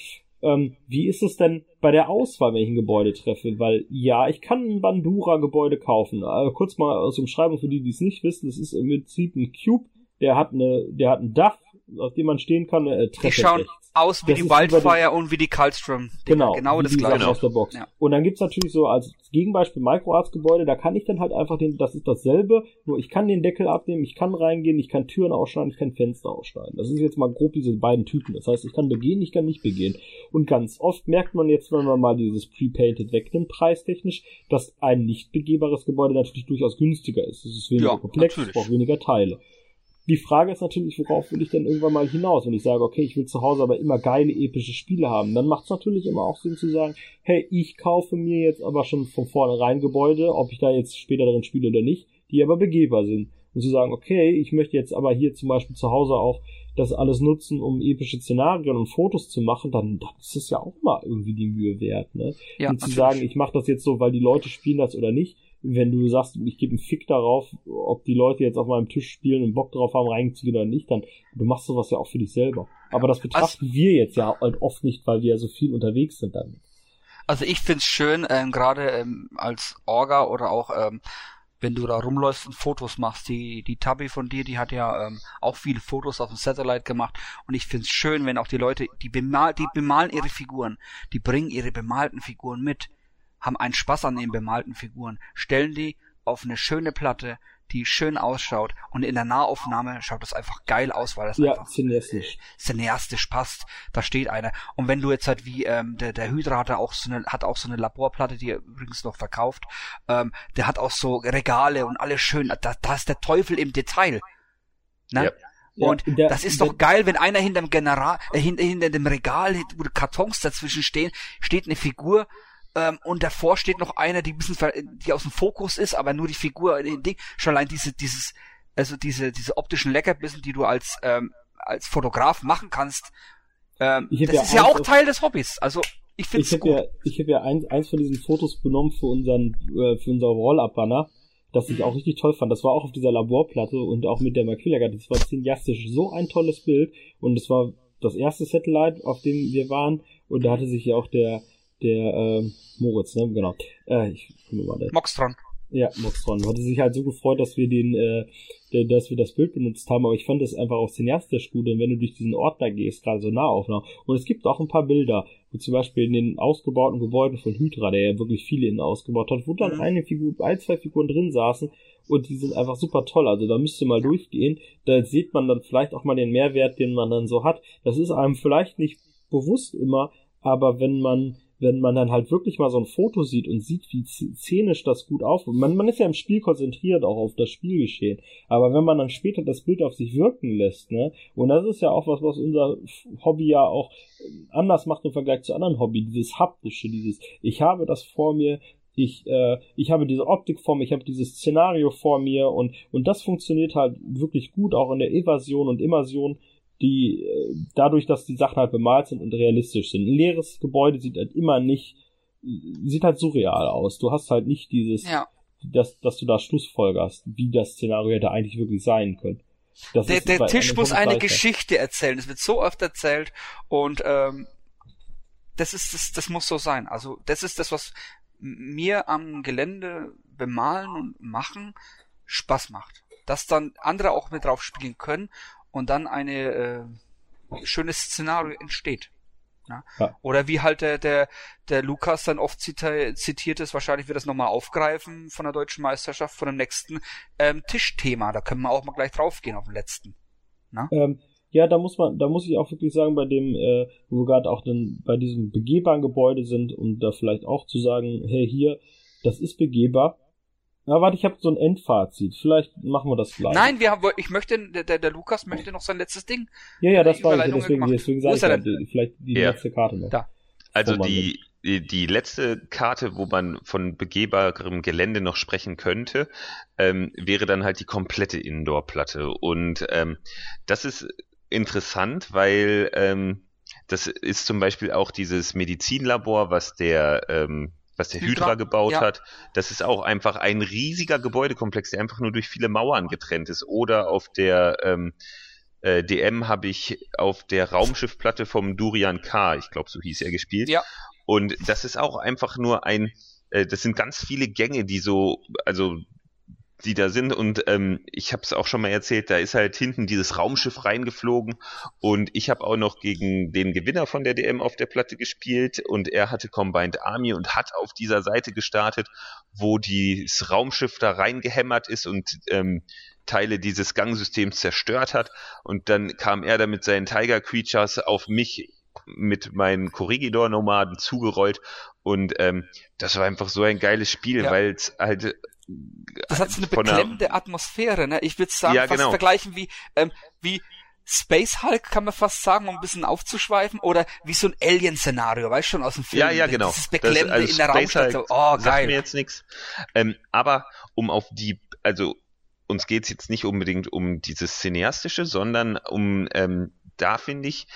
Ähm, wie ist es denn bei der Auswahl, wenn ich ein Gebäude treffe? Weil ja, ich kann ein Bandura-Gebäude kaufen. Also kurz mal aus Umschreibung für die, die es nicht wissen, das ist im Prinzip ein Cube, der hat eine, der hat ein Dach, auf dem man stehen kann, äh, Treppe Die schauen rechts. aus wie das die Wildfire und wie die Kaltstrom. Genau, genau das gleiche. Aus der Box. Ja. Und dann gibt's natürlich so als Gegenbeispiel Microarts-Gebäude, da kann ich dann halt einfach den, das ist dasselbe, nur ich kann den Deckel abnehmen, ich kann reingehen, ich kann Türen ausschneiden, ich kann Fenster ausschneiden. Das ist jetzt mal grob diese beiden Typen. Das heißt, ich kann begehen, ich kann nicht begehen. Und ganz oft merkt man jetzt, wenn man mal dieses Pre-Painted wegnimmt, preistechnisch, dass ein nicht begehbares Gebäude natürlich durchaus günstiger ist. Es ist weniger ja, komplex, es braucht weniger Teile. Die Frage ist natürlich, worauf will ich denn irgendwann mal hinaus? Wenn ich sage, okay, ich will zu Hause aber immer geile, epische Spiele haben, dann macht es natürlich immer auch Sinn zu sagen, hey, ich kaufe mir jetzt aber schon von vornherein Gebäude, ob ich da jetzt später drin spiele oder nicht, die aber begehbar sind. Und zu sagen, okay, ich möchte jetzt aber hier zum Beispiel zu Hause auch das alles nutzen, um epische Szenarien und Fotos zu machen, dann, dann ist es ja auch mal irgendwie die Mühe wert, ne? Ja, und zu natürlich. sagen, ich mache das jetzt so, weil die Leute spielen das oder nicht, wenn du sagst, ich gebe einen Fick darauf, ob die Leute jetzt auf meinem Tisch spielen und Bock drauf haben, reinzugehen oder nicht, dann du machst sowas ja auch für dich selber. Aber das betrachten also, wir jetzt ja halt oft nicht, weil wir ja so viel unterwegs sind damit. Also ich find's schön, ähm, gerade ähm, als Orga oder auch ähm, wenn du da rumläufst und Fotos machst. Die, die Tabby von dir, die hat ja ähm, auch viele Fotos auf dem Satellite gemacht und ich find's schön, wenn auch die Leute, die, bemal, die bemalen ihre Figuren, die bringen ihre bemalten Figuren mit haben einen Spaß an den bemalten Figuren, stellen die auf eine schöne Platte, die schön ausschaut und in der Nahaufnahme schaut es einfach geil aus, weil das ja, einfach cineastisch. cineastisch passt. Da steht einer. Und wenn du jetzt halt wie ähm, der der Hydra hat auch so eine hat auch so eine Laborplatte, die er übrigens noch verkauft. Ähm, der hat auch so Regale und alles schön. Da, da ist der Teufel im Detail. Ne? Ja. Und ja, der, das ist doch geil, wenn einer hinter dem General, äh, hinter, hinter dem Regal, wo Kartons dazwischen stehen, steht eine Figur, ähm, und davor steht noch einer, die ein bisschen, die aus dem Fokus ist, aber nur die Figur, den Ding, schon allein diese, dieses, also diese, diese optischen Leckerbissen, die du als, ähm, als Fotograf machen kannst, ähm, das ja ist ja auch Teil des Hobbys. Also, ich finde Ich habe ja, ich habe ja eins, eins von diesen Fotos benommen für unseren, äh, für unser Roll-Up-Banner, das ich auch richtig toll fand. Das war auch auf dieser Laborplatte und auch mit der Maquilla Das war cineastisch. So ein tolles Bild. Und es war das erste Satellite, auf dem wir waren. Und da hatte sich ja auch der der äh, Moritz, ne? Genau. Äh, ich mal Moxtron. Ja, Moxtron. Hatte sich halt so gefreut, dass wir den, äh, der, dass wir das Bild benutzt haben, aber ich fand das einfach auch cineastisch gut, und wenn du durch diesen Ordner gehst, gerade so Nahaufnahmen. Und es gibt auch ein paar Bilder, wo zum Beispiel in den ausgebauten Gebäuden von Hydra, der ja wirklich viele innen ausgebaut hat, wo dann mhm. eine Figur, ein, zwei Figuren drin saßen und die sind einfach super toll. Also da müsst ihr mal durchgehen. Da sieht man dann vielleicht auch mal den Mehrwert, den man dann so hat. Das ist einem vielleicht nicht bewusst immer, aber wenn man wenn man dann halt wirklich mal so ein Foto sieht und sieht, wie szenisch das gut aufbaut. Man, man ist ja im Spiel konzentriert auch auf das Spielgeschehen. Aber wenn man dann später das Bild auf sich wirken lässt, ne, und das ist ja auch was, was unser Hobby ja auch anders macht im Vergleich zu anderen Hobby, dieses haptische, dieses, ich habe das vor mir, ich, äh, ich habe diese Optik vor mir, ich habe dieses Szenario vor mir und, und das funktioniert halt wirklich gut, auch in der Evasion und Immersion die äh, dadurch, dass die Sachen halt bemalt sind und realistisch sind. Ein leeres Gebäude sieht halt immer nicht, sieht halt surreal aus. Du hast halt nicht dieses, ja. dass, dass du da Schlussfolgerst, wie das Szenario hätte eigentlich wirklich sein können. Das der der Tisch muss eine Geschichte erzählen. Es wird so oft erzählt und ähm, das ist das, das muss so sein. Also das ist das, was mir am Gelände bemalen und machen Spaß macht. Dass dann andere auch mit drauf spielen können und dann eine äh, schönes Szenario entsteht. Ja? Oder wie halt der, der, der Lukas dann oft zita zitiert ist, wahrscheinlich wird das nochmal aufgreifen von der deutschen Meisterschaft, von dem nächsten ähm, Tischthema. Da können wir auch mal gleich draufgehen auf den letzten. Ähm, ja, da muss man, da muss ich auch wirklich sagen, bei dem, äh, wo wir gerade auch dann bei diesem begehbaren Gebäude sind, um da vielleicht auch zu sagen, hey, hier, das ist begehbar, na, warte, ich habe so ein Endfazit. Vielleicht machen wir das gleich. Nein, wir haben, ich möchte, der, der, der Lukas möchte noch sein letztes Ding. Ja, ja, das war ich, deswegen, deswegen sage ich halt, vielleicht die ja. letzte Karte noch. Da. Also die, die, die letzte Karte, wo man von begehbarem Gelände noch sprechen könnte, ähm, wäre dann halt die komplette Indoor-Platte. Und ähm, das ist interessant, weil ähm, das ist zum Beispiel auch dieses Medizinlabor, was der ähm, was der Hydra, Hydra gebaut ja. hat. Das ist auch einfach ein riesiger Gebäudekomplex, der einfach nur durch viele Mauern getrennt ist. Oder auf der ähm, äh, DM habe ich auf der Raumschiffplatte vom Durian K, ich glaube, so hieß er, gespielt. Ja. Und das ist auch einfach nur ein, äh, das sind ganz viele Gänge, die so, also die da sind. Und ähm, ich habe es auch schon mal erzählt, da ist halt hinten dieses Raumschiff reingeflogen. Und ich habe auch noch gegen den Gewinner von der DM auf der Platte gespielt. Und er hatte Combined Army und hat auf dieser Seite gestartet, wo dieses Raumschiff da reingehämmert ist und ähm, Teile dieses Gangsystems zerstört hat. Und dann kam er da mit seinen Tiger Creatures auf mich mit meinen Corregidor-Nomaden zugerollt. Und ähm, das war einfach so ein geiles Spiel, ja. weil es halt das hat so eine beklemmende einer... Atmosphäre, ne? Ich würde sagen, ja, fast genau. vergleichen wie, ähm, wie Space Hulk kann man fast sagen, um ein bisschen aufzuschweifen, oder wie so ein Alien-Szenario, weißt du schon aus dem Film. Ja, ja, genau. Das ist beklemmende also in der Raumstadt. So, oh, geil. Sagt mir jetzt nichts. Ähm, aber um auf die, also uns geht's jetzt nicht unbedingt um dieses Cineastische, sondern um, ähm, da finde ich,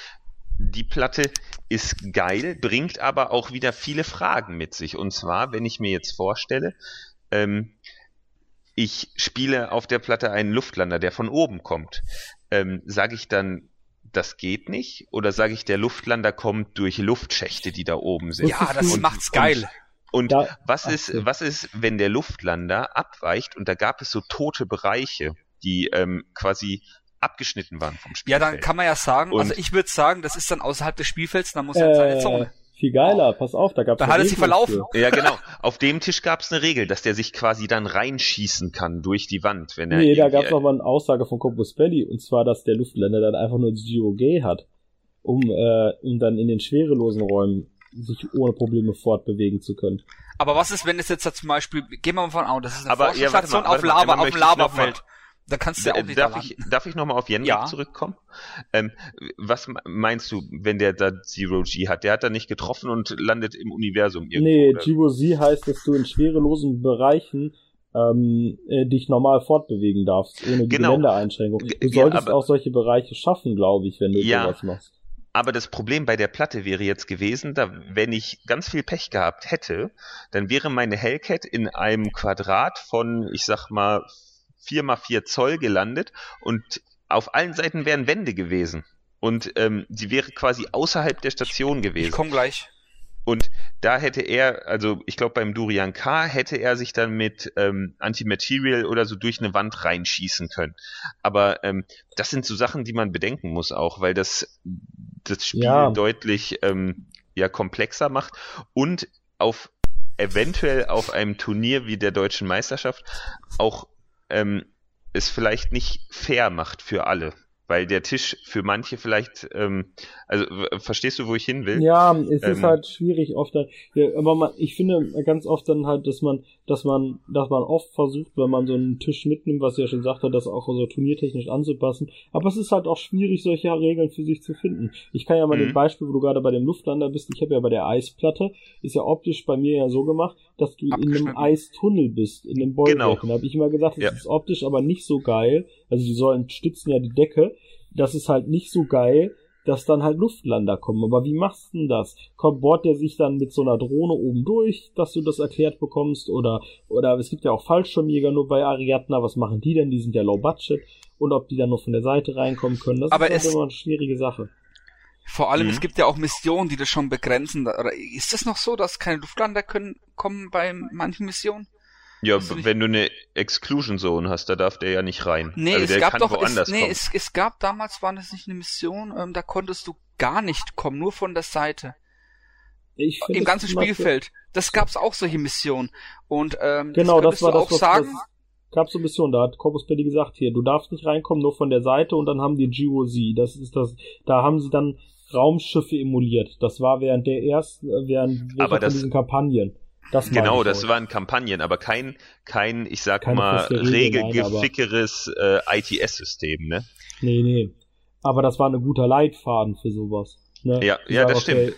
die Platte ist geil, bringt aber auch wieder viele Fragen mit sich. Und zwar, wenn ich mir jetzt vorstelle, ähm, ich spiele auf der Platte einen Luftlander, der von oben kommt, ähm, sage ich dann, das geht nicht? Oder sage ich, der Luftlander kommt durch Luftschächte, die da oben sind? Ja, das und, macht's geil. Und, und da, was ist, was ist, wenn der Luftlander abweicht und da gab es so tote Bereiche, die ähm, quasi abgeschnitten waren vom Spielfeld? Ja, dann kann man ja sagen, und, also ich würde sagen, das ist dann außerhalb des Spielfelds, dann muss er in seine Zone. Viel geiler, pass auf, da gab's Da hat es sich verlaufen. Für. Ja, genau. Auf dem Tisch gab's eine Regel, dass der sich quasi dann reinschießen kann durch die Wand, wenn er. Nee, da gab's nochmal eine Aussage von Corpus Belli, und zwar, dass der Luftländer dann einfach nur GOG hat, um, äh, um dann in den schwerelosen Räumen sich ohne Probleme fortbewegen zu können. Aber was ist, wenn es jetzt zum Beispiel, gehen wir mal von aus, das ist eine Aber, ja, Forschungsstation auf Lava, auf Lavafeld. Da kannst du ja auch nicht darf ich, darf ich nochmal auf Yenrik ja. zurückkommen? Ähm, was meinst du, wenn der da Zero G hat? Der hat da nicht getroffen und landet im Universum irgendwo? Nee, Zero Z heißt, dass du in schwerelosen Bereichen ähm, äh, dich normal fortbewegen darfst, ohne genau. Geländeeinschränkung. Du solltest ja, auch solche Bereiche schaffen, glaube ich, wenn du ja, sowas machst. Aber das Problem bei der Platte wäre jetzt gewesen, da, wenn ich ganz viel Pech gehabt hätte, dann wäre meine Hellcat in einem Quadrat von, ich sag mal, 4 mal 4 Zoll gelandet und auf allen Seiten wären Wände gewesen. Und ähm, sie wäre quasi außerhalb der Station gewesen. Ich komm gleich. Und da hätte er, also ich glaube beim Durian K hätte er sich dann mit ähm, Antimaterial oder so durch eine Wand reinschießen können. Aber ähm, das sind so Sachen, die man bedenken muss auch, weil das das Spiel ja. deutlich ähm, ja komplexer macht und auf eventuell auf einem Turnier wie der deutschen Meisterschaft auch ähm, es vielleicht nicht fair macht für alle. weil der Tisch für manche vielleicht, ähm, also verstehst du, wo ich hin will? Ja, es ähm, ist halt schwierig oft, ja, aber man, ich finde ganz oft dann halt, dass man, dass man, dass man oft versucht, wenn man so einen Tisch mitnimmt, was ja schon sagte, das auch so turniertechnisch anzupassen. Aber es ist halt auch schwierig, solche Regeln für sich zu finden. Ich kann ja mal mhm. den Beispiel, wo du gerade bei dem Luftlander bist, ich habe ja bei der Eisplatte, ist ja optisch bei mir ja so gemacht, dass du in einem Eistunnel bist, in einem Bollwerk. Genau. Da habe ich immer gesagt, das ja. ist optisch aber nicht so geil. Also die sollen stützen ja die Decke. Das ist halt nicht so geil, dass dann halt Luftlander kommen. Aber wie machst du denn das? Kommt bohrt der sich dann mit so einer Drohne oben durch, dass du das erklärt bekommst? Oder, oder es gibt ja auch Fallschirmjäger nur bei Ariadna. Was machen die denn? Die sind ja low budget. Und ob die dann nur von der Seite reinkommen können, das aber ist halt immer eine schwierige Sache. Vor allem, mhm. es gibt ja auch Missionen, die das schon begrenzen. Oder ist es noch so, dass keine Luftlander können, kommen bei manchen Missionen? Ja, wenn du eine Exclusion Zone hast, da darf der ja nicht rein. Nee, also es gab doch, es, nee, es, es, gab damals, war das nicht eine Mission, ähm, da konntest du gar nicht kommen, nur von der Seite. Ich Im ganzen Spielfeld. Das gab's auch solche Missionen. Und ähm, genau, das, das war das, auch was, sagen. Das gab so Missionen, da hat Corpus Belli gesagt, hier, du darfst nicht reinkommen, nur von der Seite und dann haben die GOZ. Das ist das, da haben sie dann Raumschiffe emuliert. Das war während der ersten, äh, während, während von diesen Kampagnen. Das genau, das waren Kampagnen, aber kein, kein, ich sag Keine mal, regelgefickeres äh, ITS-System, ne? Nee, nee. Aber das war ein guter Leitfaden für sowas. Ne? Ja, ich ja, das okay, stimmt.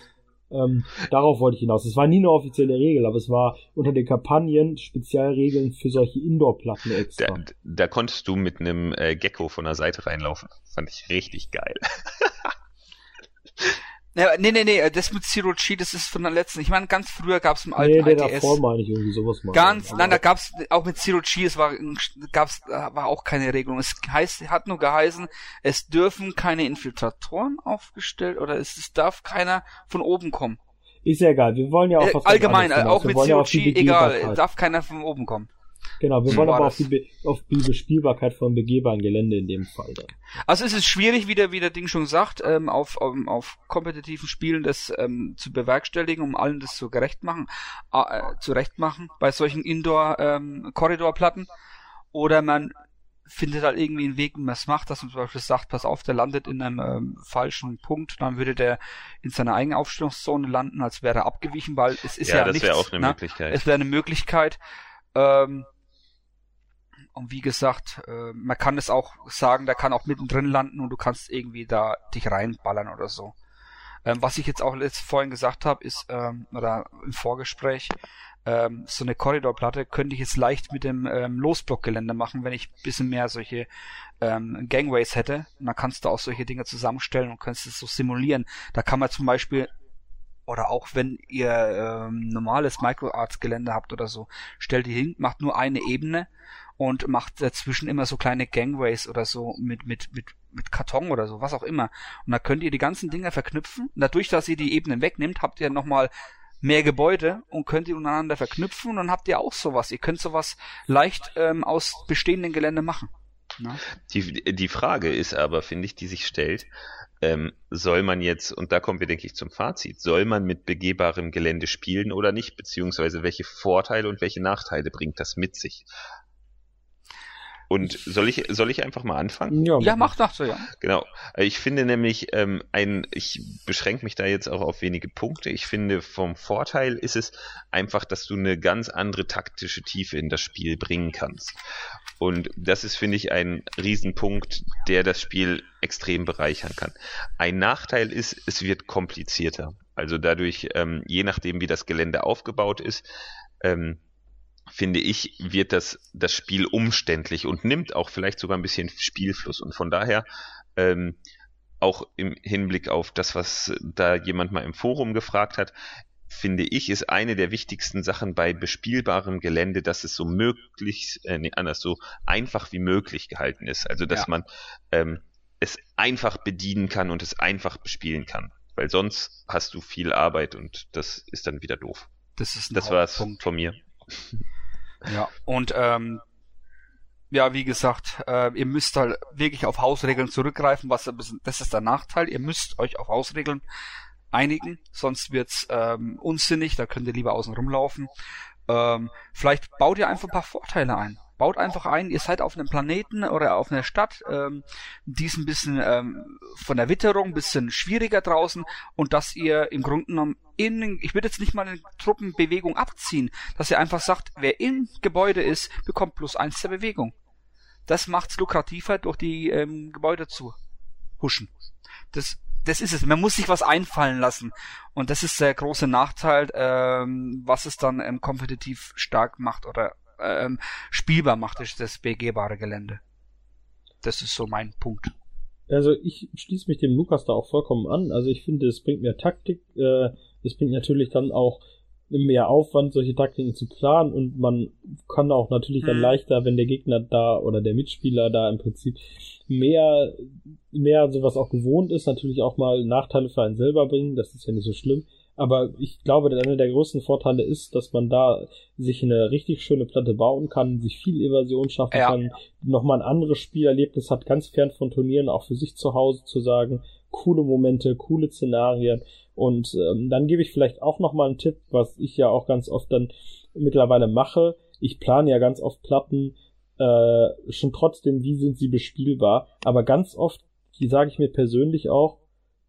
Ähm, darauf wollte ich hinaus. Es war nie eine offizielle Regel, aber es war unter den Kampagnen Spezialregeln für solche Indoor-Platten extra. Da, da, konntest du mit einem äh, Gecko von der Seite reinlaufen. Fand ich richtig geil. Ja, nee, nee, nee, das mit Zero G, das ist von der letzten. Ich meine, ganz früher gab's im alten nee, der ITS. davor meine ich irgendwie sowas mal. Ganz, nein, da gab's auch mit Zero G, es war gab's war auch keine Regelung. Es heißt hat nur geheißen, es dürfen keine Infiltratoren aufgestellt oder es, es darf keiner von oben kommen. Ist ja egal, wir wollen ja auch äh, was Allgemein, auch mit Zero G, egal, darf keiner von oben kommen. Genau, wir wollen aber auf die, auf die Bespielbarkeit von begehbaren Gelände in dem Fall dann. Also es ist schwierig, wie der, wie der Ding schon sagt, ähm, auf, auf, auf kompetitiven Spielen das ähm, zu bewerkstelligen, um allen das zu gerecht machen, äh, zurecht machen bei solchen Indoor-Korridorplatten. Ähm, Oder man findet halt irgendwie einen Weg, wie man es macht, dass man zum Beispiel sagt, pass auf, der landet in einem ähm, falschen Punkt, dann würde der in seiner eigenen Aufstellungszone landen, als wäre er abgewichen, weil es ist ja, ja das nichts. Auch eine ne? Möglichkeit. Es wäre eine Möglichkeit. Ähm, und wie gesagt, äh, man kann es auch sagen, der kann auch mittendrin landen und du kannst irgendwie da dich reinballern oder so. Ähm, was ich jetzt auch letzt vorhin gesagt habe, ist, ähm, oder im Vorgespräch, ähm, so eine Korridorplatte könnte ich jetzt leicht mit dem ähm, Losblockgelände machen, wenn ich bisschen mehr solche Gangways hätte. Und dann kannst du auch solche Dinge zusammenstellen und kannst es so simulieren. Da kann man zum Beispiel oder auch wenn ihr ähm, normales Microarts-Gelände habt oder so, stellt die hin, macht nur eine Ebene und macht dazwischen immer so kleine Gangways oder so mit, mit, mit, mit Karton oder so, was auch immer. Und da könnt ihr die ganzen Dinger verknüpfen. Und dadurch, dass ihr die Ebenen wegnimmt, habt ihr nochmal mehr Gebäude und könnt ihr untereinander verknüpfen und dann habt ihr auch sowas. Ihr könnt sowas leicht ähm, aus bestehenden Gelände machen. Ne? Die, die Frage ist aber, finde ich, die sich stellt, ähm, soll man jetzt, und da kommen wir, denke ich, zum Fazit, soll man mit begehbarem Gelände spielen oder nicht, beziehungsweise welche Vorteile und welche Nachteile bringt das mit sich? Und soll ich, soll ich einfach mal anfangen? Ja, ja mach doch so, ja. Genau. Ich finde nämlich, ähm, ein, ich beschränke mich da jetzt auch auf wenige Punkte. Ich finde, vom Vorteil ist es einfach, dass du eine ganz andere taktische Tiefe in das Spiel bringen kannst. Und das ist, finde ich, ein Riesenpunkt, der das Spiel extrem bereichern kann. Ein Nachteil ist, es wird komplizierter. Also dadurch, ähm, je nachdem, wie das Gelände aufgebaut ist, ähm, finde ich, wird das, das Spiel umständlich und nimmt auch vielleicht sogar ein bisschen Spielfluss. Und von daher, ähm, auch im Hinblick auf das, was da jemand mal im Forum gefragt hat, finde ich, ist eine der wichtigsten Sachen bei bespielbarem Gelände, dass es so möglich, äh, nee, anders, so einfach wie möglich gehalten ist. Also, dass ja. man ähm, es einfach bedienen kann und es einfach bespielen kann. Weil sonst hast du viel Arbeit und das ist dann wieder doof. Das ist ein Das war's von mir. Ja, und ähm, ja, wie gesagt, äh, ihr müsst halt wirklich auf Hausregeln zurückgreifen, was ein bisschen, das ist der Nachteil. Ihr müsst euch auf Hausregeln einigen, sonst wird's ähm, unsinnig, da könnt ihr lieber außen rumlaufen. Ähm, vielleicht baut ihr einfach ein paar Vorteile ein. Baut einfach ein, ihr seid auf einem Planeten oder auf einer Stadt, ähm, die ist ein bisschen ähm, von der Witterung ein bisschen schwieriger draußen und dass ihr im Grunde genommen in, ich würde jetzt nicht mal eine Truppenbewegung abziehen, dass ihr einfach sagt, wer im Gebäude ist, bekommt plus eins der Bewegung. Das macht's lukrativer, durch die ähm, Gebäude zu huschen. Das das ist es. Man muss sich was einfallen lassen. Und das ist der große Nachteil, ähm, was es dann ähm, kompetitiv stark macht oder ähm, spielbar macht, ist das begehbare Gelände. Das ist so mein Punkt. Also ich schließe mich dem Lukas da auch vollkommen an. Also ich finde, es bringt mehr Taktik. Äh, es bringt natürlich dann auch mehr Aufwand, solche Taktiken zu planen und man kann auch natürlich dann mhm. leichter, wenn der Gegner da oder der Mitspieler da im Prinzip mehr, mehr sowas auch gewohnt ist, natürlich auch mal Nachteile für einen selber bringen, das ist ja nicht so schlimm. Aber ich glaube, einer der größten Vorteile ist, dass man da sich eine richtig schöne Platte bauen kann, sich viel Evasion schaffen ja. kann, nochmal ein anderes Spielerlebnis hat, ganz fern von Turnieren, auch für sich zu Hause zu sagen, coole Momente, coole Szenarien. Und ähm, dann gebe ich vielleicht auch nochmal einen Tipp, was ich ja auch ganz oft dann mittlerweile mache. Ich plane ja ganz oft Platten, äh, schon trotzdem, wie sind sie bespielbar. Aber ganz oft, die sage ich mir persönlich auch,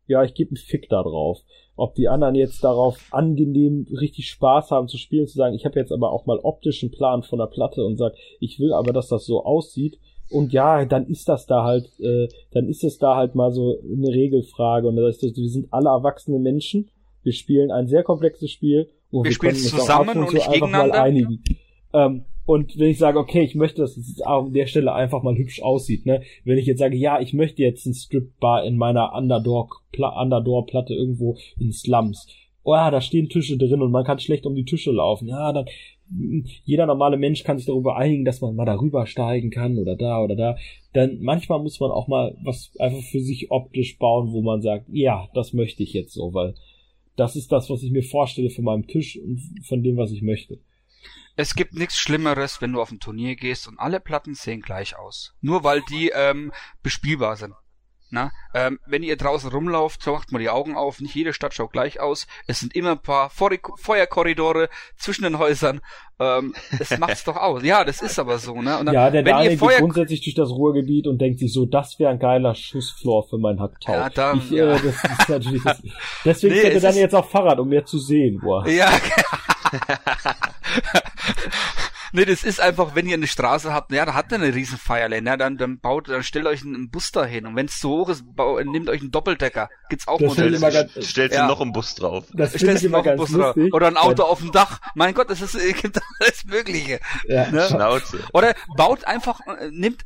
ja, ich gebe einen Fick da drauf. Ob die anderen jetzt darauf angenehm richtig Spaß haben zu spielen, zu sagen, ich habe jetzt aber auch mal optischen Plan von der Platte und sag, ich will aber, dass das so aussieht. Und ja, dann ist das da halt, äh, dann ist es da halt mal so eine Regelfrage. Und das heißt, wir sind alle erwachsene Menschen. Wir spielen ein sehr komplexes Spiel und wir, wir können uns zusammen und nicht einfach mal einigen. Ähm, und wenn ich sage, okay, ich möchte, dass es an der Stelle einfach mal hübsch aussieht, ne? Wenn ich jetzt sage, ja, ich möchte jetzt ein Strip-Bar in meiner Underdoor-Platte irgendwo in Slums. Oh ja, da stehen Tische drin und man kann schlecht um die Tische laufen. Ja, dann jeder normale Mensch kann sich darüber einigen, dass man mal darüber steigen kann oder da oder da. Dann manchmal muss man auch mal was einfach für sich optisch bauen, wo man sagt, ja, das möchte ich jetzt so, weil das ist das, was ich mir vorstelle von meinem Tisch und von dem, was ich möchte. Es gibt nichts Schlimmeres, wenn du auf ein Turnier gehst und alle Platten sehen gleich aus. Nur weil die ähm, bespielbar sind. Na, ähm, wenn ihr draußen rumlauft, so macht mal die Augen auf. Nicht jede Stadt schaut gleich aus. Es sind immer ein paar Feuerkorridore zwischen den Häusern. Ähm, das macht's doch aus. Ja, das ist aber so, ne? Dann, ja, der wenn Daniel geht grundsätzlich durch das Ruhrgebiet und denkt sich so, das wäre ein geiler Schussfloor für mein Hacktau. Ja, da, ich, ja. Äh, das ist natürlich das, deswegen nee, fährt er dann jetzt auch Fahrrad, um mehr zu sehen. Boah. Ja. nee, das ist einfach, wenn ihr eine Straße habt, ja, da habt ihr eine riesen Feierländer, dann, dann baut, dann stellt euch einen Bus dahin und wenn es zu hoch ist, bau, nehmt euch einen Doppeldecker. Gibt's auch das Modelle. Stellt ja. noch einen Bus drauf. Das stellt immer noch einen Bus lustig, drauf. Oder ein Auto auf dem Dach. Mein Gott, das ist, gibt alles Mögliche. Ja. Ne? Schnauze. Oder baut einfach, äh, nimmt,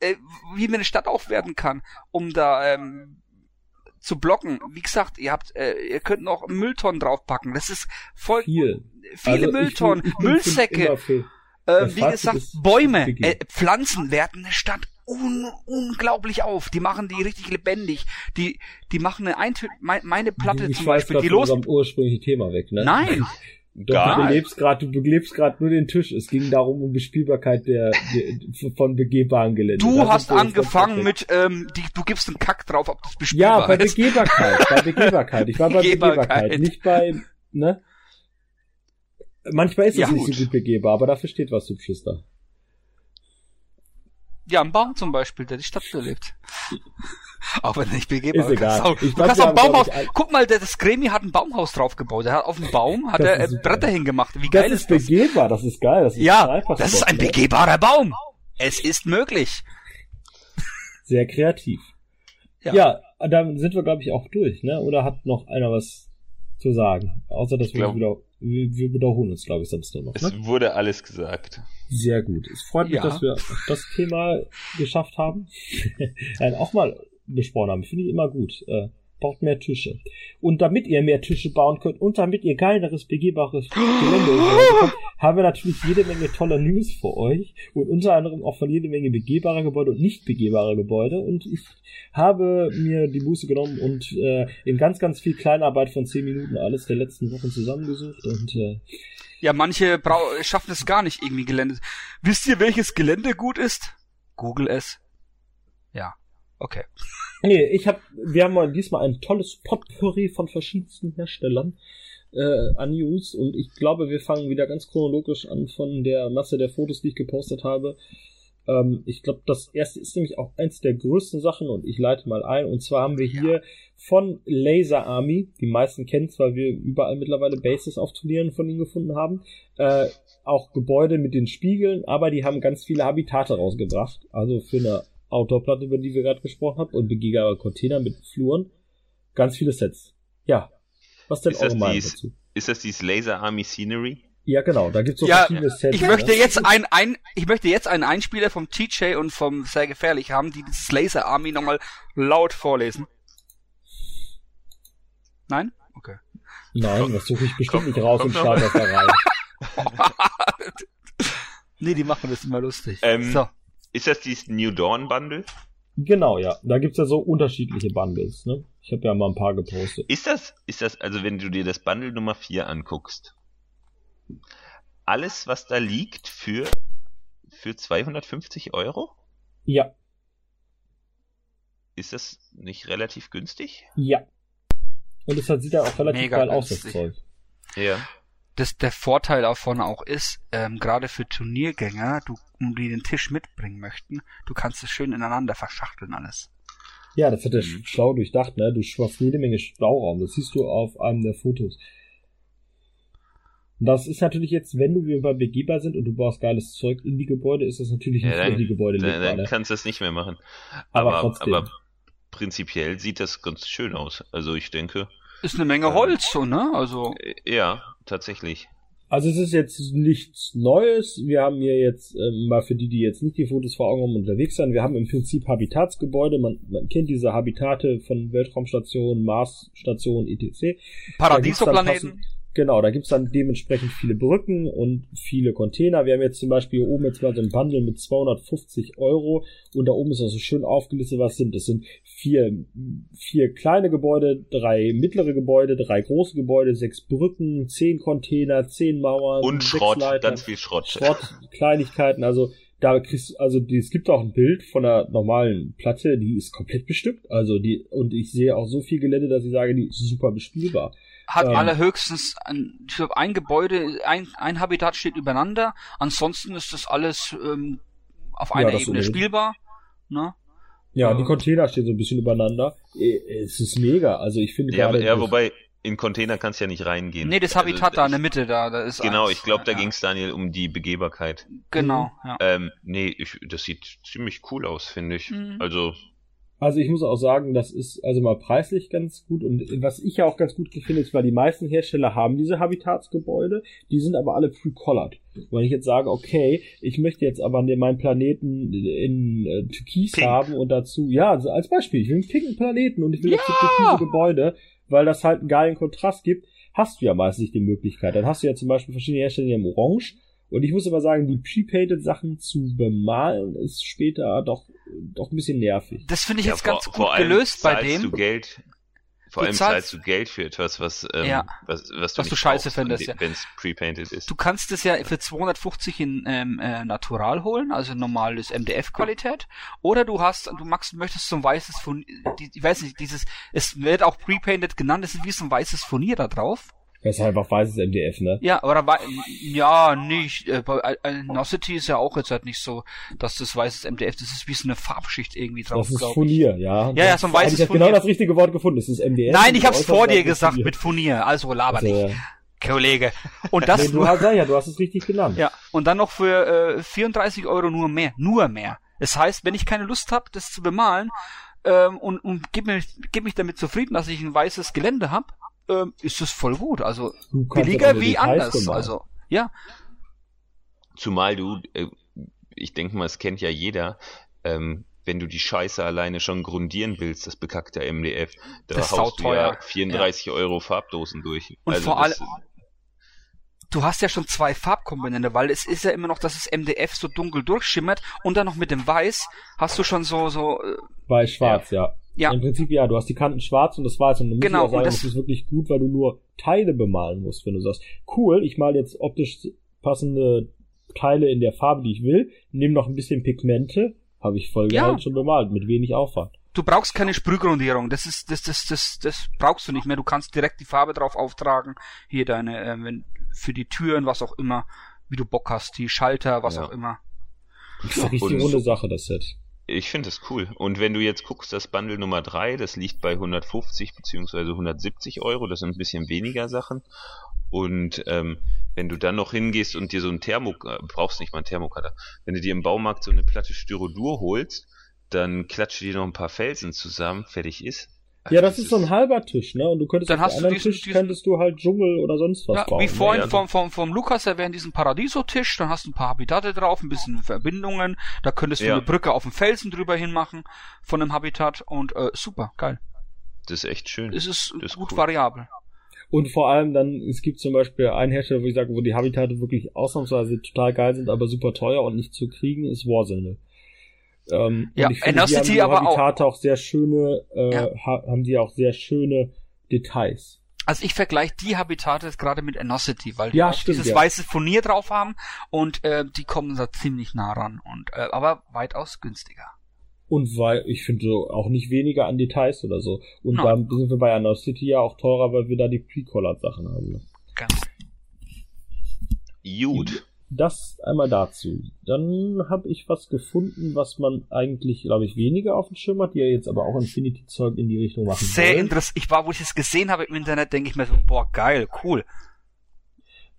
äh, wie man eine Stadt aufwerten kann, um da, ähm, zu blocken. Wie gesagt, ihr habt, äh, ihr könnt noch Mülltonnen draufpacken. Das ist voll viel. Viele also Mülltonnen, ich, ich, Müllsäcke. Äh, wie gesagt, Bäume, äh, Pflanzen werten eine Stadt un unglaublich auf. Die machen die richtig lebendig. Die, die machen eine Eintö meine Platte ich zum Beispiel. Die los. ursprünglichen Thema weg, ne? Nein. Doch, du belebst gerade, du belebst gerade nur den Tisch. Es ging darum um Bespielbarkeit der, der von begehbaren Gelände. Du das hast angefangen mit, ähm, die, du gibst einen Kack drauf, ob das bespielbar ist. Ja, bei ist. Begehbarkeit, bei Begehbarkeit. Ich war bei Begehbarkeit, nicht bei, ne? Manchmal ist es ja, nicht gut. so gut begehbar, aber dafür steht was Hübsches da. Ja, ein Baum zum Beispiel, der die Stadt belebt. Auch wenn nicht begehbar ist. Egal. Auch, du kannst auch ein Baumhaus. Guck mal, das Gremi hat ein Baumhaus draufgebaut. Er hat auf dem Baum hat er äh, Bretter hingemacht. Wie geil das ist, ist das? begehbar, das ist geil. Das ist ja, das ist ein begehbarer Baum. Es ist möglich. Sehr kreativ. Ja, ja dann sind wir, glaube ich, auch durch, ne? Oder hat noch einer was zu sagen? Außer, dass wir wieder, wir, wir wiederholen uns, glaube ich, sonst nur noch. Ne? Es wurde alles gesagt. Sehr gut. Es freut mich, ja. dass wir das Thema geschafft haben. auch mal besprochen haben. Finde ich immer gut. Äh, baut mehr Tische. Und damit ihr mehr Tische bauen könnt und damit ihr geileres, begehbares Gelände könnt, haben wir natürlich jede Menge toller News für euch und unter anderem auch von jede Menge begehbarer Gebäude und nicht begehbarer Gebäude. Und ich habe mir die Buße genommen und äh, in ganz, ganz viel Kleinarbeit von zehn Minuten alles der letzten Wochen zusammengesucht und äh, ja, manche schaffen es gar nicht irgendwie Gelände. Wisst ihr, welches Gelände gut ist? Google es. Ja, okay. Nee, ich hab, wir haben mal diesmal ein tolles Potpourri von verschiedensten Herstellern. äh, an News und ich glaube, wir fangen wieder ganz chronologisch an von der Masse der Fotos, die ich gepostet habe. Ähm, ich glaube, das erste ist nämlich auch eins der größten Sachen und ich leite mal ein. Und zwar haben wir hier von Laser Army, die meisten kennen es, weil wir überall mittlerweile Bases auf Turnieren von ihnen gefunden haben, äh, auch Gebäude mit den Spiegeln, aber die haben ganz viele Habitate rausgebracht. Also für eine Outdoor-Platte, über die wir gerade gesprochen haben, und begehbare Container mit Fluren. Ganz viele Sets. Ja. Was denn Ist Meinung dies, dazu? ist das dieses Laser Army Scenery? Ja, genau, da gibt's so Ja, verschiedene Sets. Ich ne? möchte jetzt ein, ein, ich möchte jetzt einen Einspieler vom TJ und vom Sehr Gefährlich haben, die dieses Laser Army nochmal laut vorlesen. Nein? Okay. Nein, das suche ich bestimmt komm, nicht raus komm und noch starte das da rein. nee, die machen das immer lustig. Ähm, so. Ist das dieses New Dawn Bundle? Genau, ja. Da gibt's ja so unterschiedliche Bundles, ne? Ich habe ja mal ein paar gepostet. Ist das, ist das, also wenn du dir das Bundle Nummer 4 anguckst, alles, was da liegt, für, für 250 Euro? Ja, Ist das nicht relativ günstig? ja. Und es hat- sieht ja auch relativ Mega geil aus, das günstig. Zeug. Ja. Das, der Vorteil davon auch ist, ähm, gerade für Turniergänger, du, die den Tisch mitbringen möchten, du kannst es schön ineinander verschachteln alles. Ja, das hat er Mhm. schlau durchdacht, ne? Du schaffst jede Menge Stauraum. Das siehst du auf einem der Fotos. Und das ist natürlich jetzt, wenn du wieder begehbar sind und du baust geiles Zeug in die Gebäude, ist das natürlich nicht Ja, für dann, die Gebäude dann, dann ne? kannst du es nicht mehr machen. Aber Aber, trotzdem. aber prinzipiell sieht das ganz schön aus. Also ich denke, Ist eine Menge Holz, so, ne? Also, äh, ja, tatsächlich. Also es ist jetzt nichts Neues. Wir haben hier jetzt, ähm, mal für die, die jetzt nicht die Fotos vor Augen haben und unterwegs sind, wir haben im Prinzip Habitatsgebäude. Man, man kennt diese Habitate von Weltraumstationen, Marsstationen, etc. Paradiesoplaneten. Genau, da gibt's dann dementsprechend viele Brücken und viele Container. Wir haben jetzt zum Beispiel hier oben jetzt mal so ein Bundle mit 250 Euro und da oben ist auch so schön aufgelistet, was sind. Das sind vier, vier kleine Gebäude, drei mittlere Gebäude, drei große Gebäude, sechs Brücken, zehn Container, zehn Mauern, Und Schrott, Leiter, ganz viel Schrott. Schrott, Kleinigkeiten, also da kriegst also die, es gibt auch ein Bild von einer normalen Platte, die ist komplett bestückt. Also die, und ich sehe auch so viel Gelände, dass ich sage, die ist super bespielbar. Hat Ähm. allerhöchstens ein, ich glaub, ein Gebäude, ein, ein Habitat steht übereinander. Ansonsten ist das alles ähm, auf Ja, einer das Ebene unbedingt. spielbar. Ne? Ja, Ja. die Container stehen so ein bisschen übereinander. Äh, Es ist mega. Also ich finde Ja, ja, wobei in Container kannst du ja nicht reingehen. Nee, das Also, Habitat da in der Mitte, da, da ist Genau, alles, ich glaube, da ja, ging's Daniel um die Begehbarkeit. Genau, ja. Ähm, nee, ich, das sieht ziemlich cool aus, finde ich. Mhm. Also, Also ich muss auch sagen, das ist also mal preislich ganz gut und was ich ja auch ganz gut finde, ist, weil die meisten Hersteller haben diese Habitatsgebäude, die sind aber alle pre-colored. Wenn ich jetzt sage, okay, ich möchte jetzt aber meinen Planeten in äh, Türkis Pink. haben und dazu, ja, also als Beispiel, ich will einen pinken Planeten und ich will Ja! dazu türkise Gebäude, weil das halt einen geilen Kontrast gibt, hast du ja meistens nicht die Möglichkeit. Dann hast du ja zum Beispiel verschiedene Hersteller, die haben Orange und ich muss aber sagen, die pre-painted Sachen zu bemalen ist später doch, doch ein bisschen nervig. Das finde ich ja, jetzt vor, ganz gut vor allem gelöst bei zahlst dem. Du Geld, vor Du allem zahlst- zahlst du Geld für etwas, was, ähm, Ja. was, was du, Was du scheiße findest, ja. wenn es pre-painted ist. Du kannst es ja für 250 in ähm, äh, Natural holen, also normales MDF-Qualität, oder du hast, du magst, möchtest so ein weißes Furnier, ich weiß nicht, dieses, es wird auch pre-painted genannt, es ist wie so ein weißes Furnier da drauf. Das ist einfach weißes MDF, ne? Ja, aber wei- ja, nicht. Äh, bei äh, Nosity ist ja auch jetzt halt nicht so, dass das weißes MDF, das ist wie so eine Farbschicht irgendwie drauf. Das ist. Furnier, ja. Ja, ja, so ein weißes Ich habe Furnier. genau das richtige Wort gefunden. Es ist MDF. Nein, ich hab's vor dir gesagt Furnier. mit Furnier, also laber Also, nicht, Kollege. Und das nee, du nur, hast, ja, du hast es richtig genannt. ja, und dann noch für äh, 34 Euro nur mehr, nur mehr. Das heißt, wenn ich keine Lust habe, das zu bemalen ähm, und, und gib, mir, gib mich damit zufrieden, dass ich ein weißes Gelände hab, ähm, ist das voll gut. Also billiger wie anders. bemalen. Also ja, Zumal du, äh, ich denke mal, es kennt ja jeder, ähm, wenn du die Scheiße alleine schon grundieren willst, das bekackte MDF, da Das haust du ja sauteuer. 34 Euro Farbdosen durch. Und also vor das, du hast ja schon zwei Farbkomponente, weil es ist ja immer noch, dass das MDF so dunkel durchschimmert und dann noch mit dem Weiß hast du schon so so äh, Bei Schwarz, ja. Ja. Im Prinzip ja, du hast die Kanten schwarz und das Weiß. Und du musst Genau, auch sagen, und das, das- ist wirklich gut, weil du nur Teile bemalen musst, wenn du sagst, cool, ich male jetzt optisch passende Teile in der Farbe, die ich will, nehme noch ein bisschen Pigmente, habe ich voll Ja. schon bemalt, mit wenig Aufwand. du brauchst keine Sprühgrundierung. Das ist, das, das, das, das brauchst du nicht mehr. Du kannst direkt die Farbe drauf auftragen. Hier deine, äh, wenn, für die Türen, was auch immer, wie du Bock hast, die Schalter, was Ja. auch immer. Das ist eine richtig Und- runde Sache, das Set. Ich finde es cool. Und wenn du jetzt guckst, das Bundle Nummer 3, das liegt bei 150 beziehungsweise 170 Euro, das sind ein bisschen weniger Sachen. Und ähm, wenn du dann noch hingehst und dir so ein Thermo, äh, brauchst nicht mal einen Thermokater, wenn du dir im Baumarkt so eine Platte Styrodur holst, dann klatscht dir noch ein paar Felsen zusammen, fertig ist. Ja, das ist so ein halber Tisch, ne? Und du könntest Dann auf hast anderen diesen- Tisch diesen- könntest du halt Dschungel oder sonst was Ja, bauen. wie ne? vorhin ja. vom, vom, vom Lukas erwähnt, diesen Paradiso-Tisch, dann hast du ein paar Habitate drauf, ein bisschen Verbindungen, da könntest du Ja. eine Brücke auf dem Felsen drüber hin machen von einem Habitat und äh, super, geil. Das ist echt schön. Es ist, Das ist gut cool. variabel. Und vor allem dann, es gibt zum Beispiel einen Hersteller, wo ich sage, wo die Habitate wirklich ausnahmsweise total geil sind, aber super teuer und nicht zu kriegen, ist Warzone. Ähm, Ja, und ich finde, die Audacity haben die aber auch. Habitate auch. sehr schöne, äh, Ja. ha haben die auch sehr schöne Details. Also ich vergleiche die Habitate jetzt gerade mit Anosity, weil die Ja, auch stimmt, dieses ja. weiße Furnier drauf haben und äh, die kommen da ziemlich nah ran und äh, aber weitaus günstiger. Und weil, ich finde so auch nicht weniger an Details oder so. Und No. da sind wir bei Anno City ja auch teurer, weil wir da die Pre-Colored Sachen haben. ne? Genau. Gut. Das einmal dazu. Dann habe ich was gefunden, was man eigentlich, glaube ich, weniger auf dem Schirm hat, die ja jetzt aber auch Infinity-Zeug in die Richtung machen Sehr wollen. interessant. Ich war, wo ich es gesehen habe im Internet, denke ich mir so, boah, geil, cool.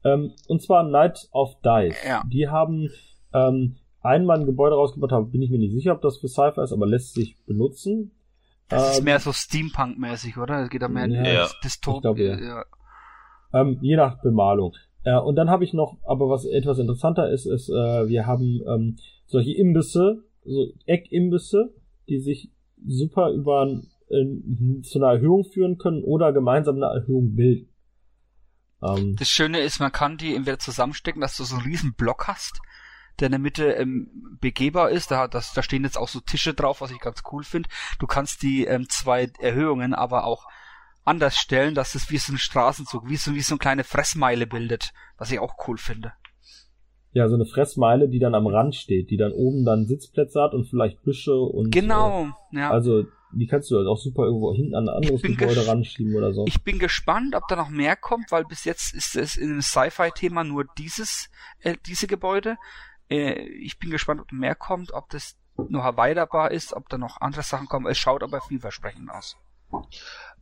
Ähm, und zwar Night of Dice. Ja. Die haben ähm, einmal ein Gebäude rausgebaut, da bin ich mir nicht sicher, ob das für Cypher ist, aber lässt sich benutzen. Das ist Ähm, mehr so Steampunk-mäßig, oder? Es geht da mehr in Ja, Ja. das Dystop. ja. ja. Ähm, je nach Bemalung. Äh, und dann habe ich noch, aber was etwas interessanter ist, ist, äh, wir haben ähm, solche Imbisse, so Eckimbisse, die sich super über äh, zu einer Erhöhung führen können oder gemeinsam eine Erhöhung bilden. Ähm, Das Schöne ist, man kann die entweder zusammenstecken, dass du so einen riesen Block hast, der in der Mitte ähm, begehbar ist. Da, das, da stehen jetzt auch so Tische drauf, was ich ganz cool finde. Du kannst die ähm, zwei Erhöhungen aber auch anders stellen, dass es wie so ein Straßenzug, wie so, wie so eine kleine Fressmeile bildet, was ich auch cool finde. ja, so eine Fressmeile, die dann am Rand steht, die dann oben dann Sitzplätze hat und vielleicht Büsche und Genau, Äh, ja. also die kannst du halt auch super irgendwo hinten an ein anderes Gebäude ranschieben oder so. Ich bin gespannt, ob da noch mehr kommt, weil bis jetzt ist es in dem Sci-Fi-Thema nur dieses, äh, diese Gebäude. Äh, ich bin gespannt, ob mehr kommt, ob das noch erweiterbar ist, ob da noch andere Sachen kommen. Es schaut aber vielversprechend aus.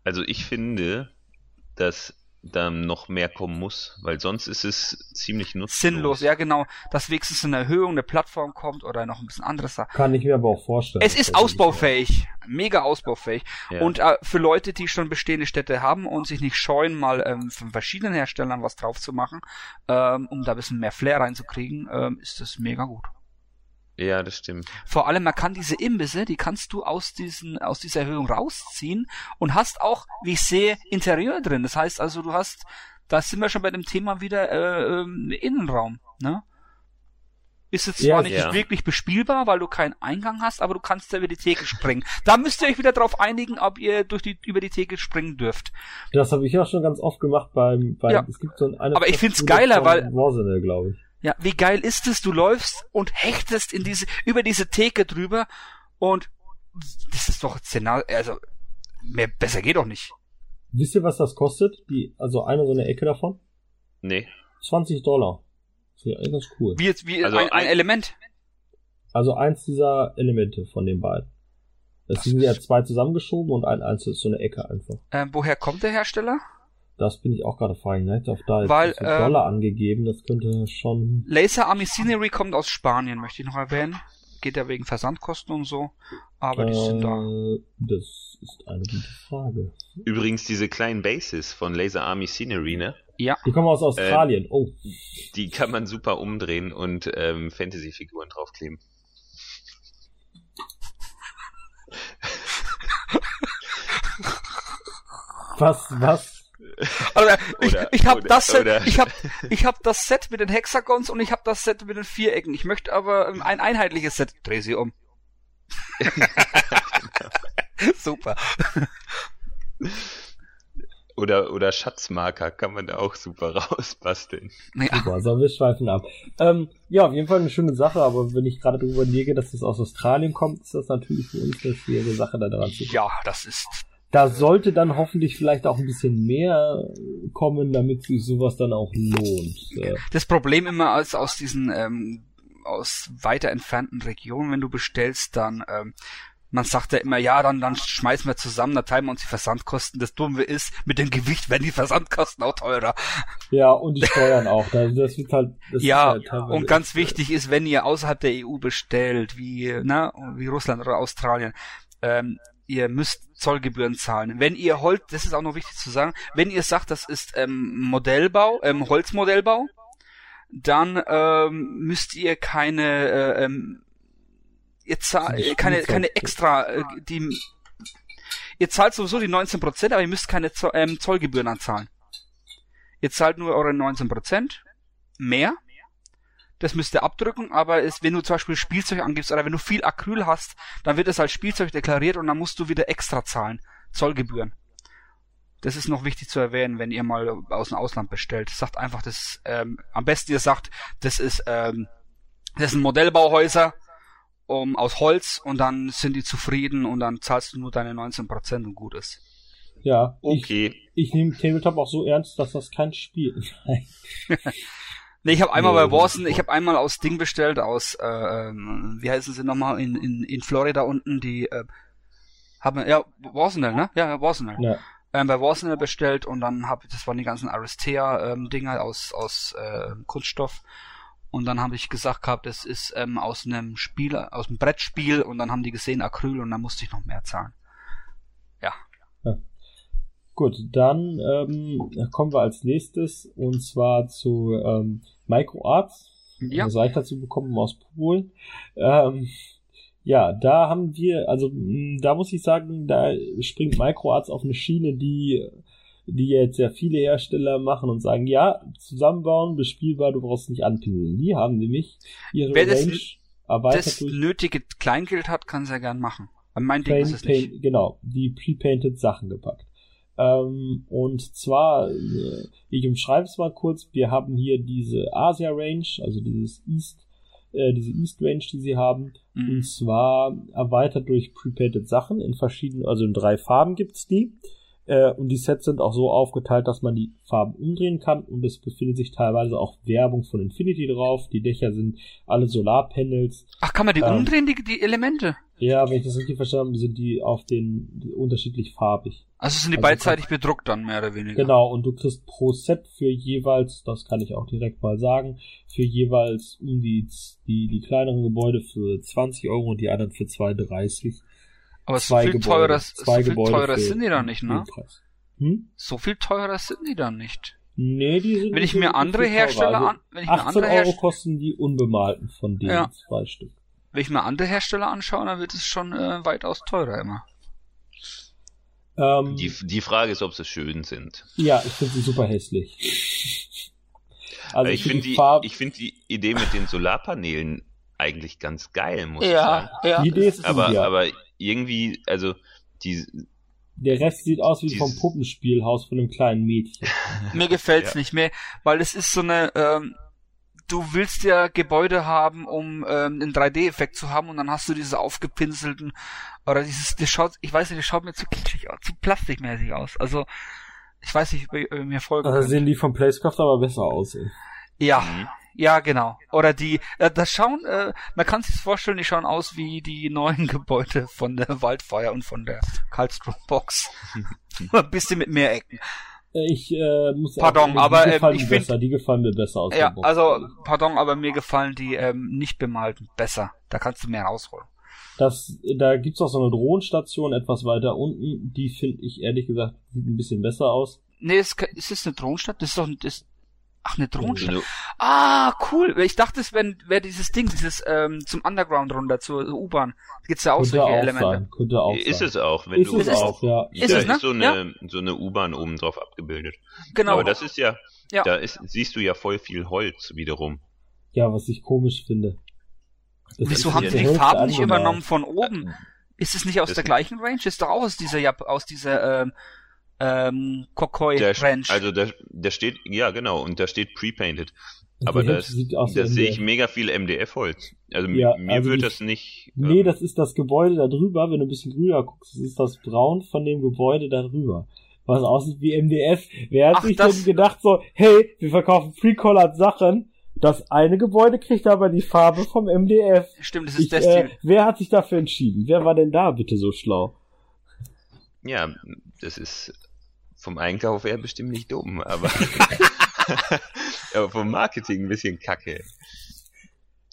Also ich finde, dass da noch mehr kommen muss, weil sonst ist es ziemlich nutzlos. Sinnlos, ja genau, dass wenigstens eine Erhöhung, eine Plattform kommt oder noch ein bisschen andere Sachen. Kann ich mir aber auch vorstellen. Es ist Das ausbaufähig, mega ausbaufähig. Ja. Und äh, für Leute, die schon bestehende Städte haben und sich nicht scheuen, mal ähm, von verschiedenen Herstellern was drauf zu machen, ähm, um da ein bisschen mehr Flair reinzukriegen, ähm, ist das mega gut. Ja, das stimmt. Vor allem, man kann diese Imbisse, die kannst du aus diesen, aus dieser Erhöhung rausziehen und hast auch, wie ich sehe, Interieur drin. Das heißt also, du hast, da sind wir schon bei dem Thema wieder, äh, ähm, Innenraum, ne? Ist jetzt Ja, zwar nicht ja. wirklich bespielbar, weil du keinen Eingang hast, aber du kannst da über die Theke springen. Da müsst ihr euch wieder drauf einigen, ob ihr durch die, über die Theke springen dürft. Das habe ich auch schon ganz oft gemacht beim, beim Ja. es gibt so eine Aber ich find's Fastfood geiler, weil- Warzone, glaube ich. Ja, wie geil ist es? Du läufst und hechtest in diese, über diese Theke drüber und das ist doch Szenario, also, mehr, besser geht doch nicht. Wisst ihr, was das kostet? Die, also eine so eine Ecke davon? Nee. 20 Dollar. Das ist ja ganz cool. Wie jetzt, wie Also ein, ein Element. Also eins dieser Elemente von den beiden. Das, Das sind ja zwei zusammengeschoben und ein einzelnes ist so eine Ecke einfach. Ähm, woher kommt der Hersteller? Das bin ich auch gerade fragen. Night of Dice. Weil, das ist ähm, Dollar angegeben. Das könnte schon. Laser Army Scenery kommt aus Spanien, möchte ich noch erwähnen. Geht ja wegen Versandkosten und so. Aber die sind da. Äh, das ist eine gute Frage. Übrigens diese kleinen Bases von Laser Army Scenery, ne? Ja. Die kommen aus Australien. oh. Die kann man super umdrehen und ähm, Fantasy-Figuren draufkleben. Was, was? Also, ich, Oder- ich habe oder- das Set, oder- ich habe ich hab das Set mit den Hexagons und ich habe das Set mit den Vierecken. Ich möchte aber ähm, ein einheitliches Set. Dreh sie um. Super. Oder, oder Schatzmarker kann man da auch super rausbasteln. Ja. Super, so, wir schweifen ab. Ähm, ja, auf jeden Fall eine schöne Sache, aber wenn ich gerade darüber lege, dass das aus Australien kommt, ist das natürlich für uns eine schwere Sache, da dran zu kommen. ja, das ist. Da sollte dann hoffentlich vielleicht auch ein bisschen mehr kommen, damit sich sowas dann auch lohnt. Das Problem immer ist aus diesen ähm, aus weiter entfernten Regionen, wenn du bestellst, dann ähm, man sagt ja immer, ja, dann dann schmeißen wir zusammen, da teilen wir uns die Versandkosten. Das Dumme ist, mit dem Gewicht werden die Versandkosten auch teurer. ja, und die Steuern auch. Da- Das wird halt, das ja, ist halt und ganz wichtig ist, wenn ihr außerhalb der EU bestellt, wie na, wie Russland oder Australien, ähm, ihr müsst Zollgebühren zahlen. Wenn ihr Holz, das ist auch noch wichtig zu sagen, wenn ihr sagt, das ist ähm, Modellbau, ähm, Holzmodellbau, dann ähm, müsst ihr keine äh, ähm, ihr zahlt Die keine keine extra äh, die ihr zahlt sowieso die 19%, aber ihr müsst keine Zo ähm, Zollgebühren anzahlen. Ihr zahlt nur eure 19% mehr. Das müsst ihr abdrücken, aber es, wenn du zum Beispiel Spielzeug angibst oder wenn du viel Acryl hast, dann wird es als Spielzeug deklariert und dann musst du wieder extra zahlen. Zollgebühren. Das ist noch wichtig zu erwähnen, wenn ihr mal aus dem Ausland bestellt. Sagt einfach, das ähm, am besten ihr sagt, das ist ähm, das sind Modellbauhäuser um, aus Holz und dann sind die zufrieden und dann zahlst du nur deine 19% und gut ist. Ja, ich, Okay. ich nehme Tabletop auch so ernst, dass das kein Spiel ist. Nee, ich habe einmal bei gut. ich habe einmal aus Ding bestellt, aus, äh, ähm, wie heißen sie nochmal, in, in, in Florida unten, die, äh, haben, ja, Warzone, ne? Ja, ja, Warzone. ja. Ähm, bei Warzone bestellt und dann habe das waren die ganzen Aristea-Dinger aus, aus äh, Kunststoff. Und dann habe ich gesagt gehabt, das ist ähm, aus einem Spiel, aus einem Brettspiel und dann haben die gesehen Acryl und dann musste ich noch mehr zahlen. Ja. Gut, dann ähm, kommen wir als nächstes und zwar zu ähm, MicroArts. Ja. Eine Seite dazu bekommen aus Polen. Ähm, ja, da haben wir, also da muss ich sagen, da springt MicroArts auf eine Schiene, die die jetzt sehr viele Hersteller machen und sagen, ja, zusammenbauen, bespielbar, du brauchst nicht anpinseln. Die haben nämlich ihre Wer Range erweitert Das nötige Kleingeld hat, kann sehr gern machen. Mein Ding ist es nicht. Paint, genau, die pre-painted Sachen gepackt. Ähm, und zwar, äh, ich umschreibe es mal kurz, wir haben hier diese Asia Range, also dieses East, äh, diese East Range, die sie haben, Mhm. und zwar erweitert durch pre-painted Sachen in verschiedenen, also in drei Farben gibt's die. Äh, und die Sets sind auch so aufgeteilt, dass man die Farben umdrehen kann und es befindet sich teilweise auch Werbung von Infinity drauf. Die Dächer sind alle Solarpanels. Ach, kann man die Ähm, umdrehen, die, die Elemente? Ja, wenn ich das richtig verstanden habe, sind die auf den unterschiedlich farbig. Also sind die also beidseitig bedruckt dann, mehr oder weniger. Genau, und du kriegst pro Set für jeweils, das kann ich auch direkt mal sagen, für jeweils um die, die, die kleineren Gebäude für 20 Euro und die anderen für 2,30. Aber so Zwei viel Gebäude, teurer, so viel teurer sind die dann nicht, ne? Hm? So viel teurer sind die dann nicht. Nee, die sind Wenn ich nicht mir so andere. Hersteller Also an, wenn ich mir 18 andere Euro kosten die unbemalten von denen, Ja. zwei Stück. Wenn ich mir andere Hersteller anschaue, dann wird es schon äh, weitaus teurer immer. Ähm, Die, die Frage ist, ob sie schön sind. ja, ich finde sie super hässlich. Also ich für finde die, Farbe- ich finde die Idee mit den Solarpanelen eigentlich ganz geil, muss ich sagen. ja. die Idee ist Aber, ja. aber irgendwie, also die, Der Rest sieht aus wie vom Puppenspielhaus von einem kleinen Mädchen. Mir gefällt's Ja. nicht mehr, weil es ist so eine, ähm, du willst ja Gebäude haben, um ähm, einen 3D-Effekt zu haben und dann hast du diese aufgepinselten oder dieses, das schaut, ich weiß nicht, das schaut mir zu kitschig aus, zu plastikmäßig aus. Also ich weiß nicht, ob ihr, ob ihr mir folgen Also sehen die vom Placecraft aber besser aus. ey. Ja, Mhm. ja, genau. Oder die, äh, das schauen, äh, man kann sich vorstellen, die schauen aus wie die neuen Gebäude von der Waldfeuer und von der Karlstrom Box. Ein bisschen mit mehr Ecken. Ich äh, muss Pardon, die aber, ähm, gefallen ich mir find- besser, die gefallen mir besser aus Ja, also, pardon, aber mir gefallen die ähm, nicht bemalten besser. Da kannst du mehr rausholen. Das, da gibt's auch so eine Drohnenstation etwas weiter unten. Die finde ich ehrlich gesagt sieht ein bisschen besser aus. Nee, ist, ke- ist eine Drohnenstadt? Das ist doch ein, das, ach, eine eine, Ah, cool. Ich dachte, es wäre wär dieses Ding, dieses ähm, zum Underground runter, zur U-Bahn. Gibt's ja auch Könnte solche auch Elemente. sein. Könnte auch ist sein. es auch, wenn ist du, es Ist es- auch, ja. Ist da es, ne? ist so eine, so eine U-Bahn oben drauf abgebildet. Genau. Aber das ist ja, Ja. da ist, siehst du ja voll viel Holz wiederum. Ja, was ich komisch finde. Das Wieso ist haben die sie die Farben nicht übernommen von oben? Ist es nicht aus Das- der gleichen Range? Ist doch auch aus dieser Jap aus dieser ähm, ähm, Kokoi Der, Ranch. also da, da steht, ja genau, und da steht pre-painted. Aber das, Hälfte sieht aus wie das sehe ich mega viel MDF-Holz. Also Ja, mir also wird die- das nicht. Nee, ähm, das ist das Gebäude da drüber. Wenn du ein bisschen grüner guckst, das ist das Braun von dem Gebäude da drüber. Was aussieht wie MDF. Wer hat Ach, sich denn gedacht so, hey, wir verkaufen Pre-Colored Sachen. Das eine Gebäude kriegt aber die Farbe vom MDF. Stimmt, das ist Ich, der äh, Stil. wer hat sich dafür entschieden? Wer war denn da bitte so schlau? Ja, das ist vom Einkauf her bestimmt nicht dumm, aber, aber vom Marketing ein bisschen kacke.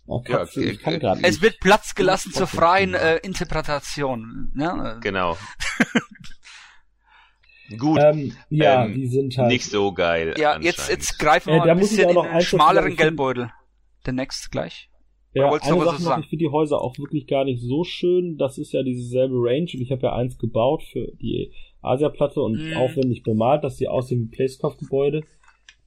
Oh, Ja, Katze, ich kann grad Es nicht. wird Platz gelassen zur freien äh, Interpretation. Ne? Genau. Gut, Ähm, ja, Ähm, die sind halt. nicht so geil. Ja, jetzt, jetzt greifen wir Äh, mal da ein bisschen in dazu schmaleren Geldbeutel. Der nächste gleich. Ja, eine Sache noch, sagen? ich finde die Häuser auch wirklich gar nicht so schön. Das ist ja dieselbe Range und ich habe ja eins gebaut für die Asia-Platte und Mhm. aufwendig bemalt, dass die aussehen wie Placecraft-Gebäude.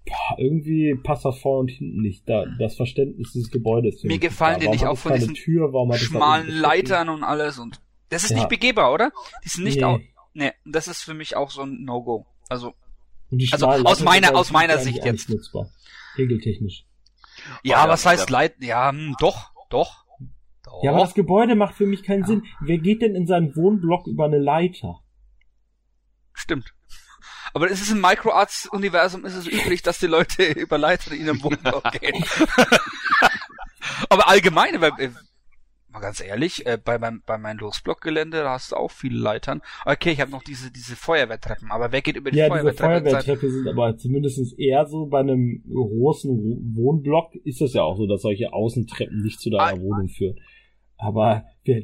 Boah, irgendwie passt das vorne und hinten nicht. Da, das Verständnis dieses Gebäudes. für Mir gefallen die nicht auch von diesen Tür? Schmalen Leitern und alles und das ist Ja. nicht begehbar, oder? Die sind nicht Nee. auch. Nee, das ist für mich auch so ein No-Go. Also, Also aus meiner- aus meiner Sicht jetzt. nicht Nutzbar. Regeltechnisch. ja, ja, was heißt Leit? Ja, hm, doch, doch. Doch. Ja, aber das Gebäude macht für mich keinen Ja. Sinn. Wer geht denn in seinen Wohnblock über eine Leiter? Stimmt. Aber es ist im Microarts-Universum ist es üblich, dass die Leute über Leitern in ihrem Wohnblock gehen. aber allgemein, weil, äh, mal ganz ehrlich, äh, bei meinem bei meinem Losblock-Gelände, da hast du auch viele Leitern. Okay, ich habe noch diese diese Feuerwehrtreppen, aber wer geht über die Ja, diese Feuerwehrtreppen? Feuerwehrtreppe sind aber zumindest eher so bei einem großen Wo- Wohnblock ist es ja auch so, dass solche Außentreppen nicht zu deiner Ah. Wohnung führen. Aber äh,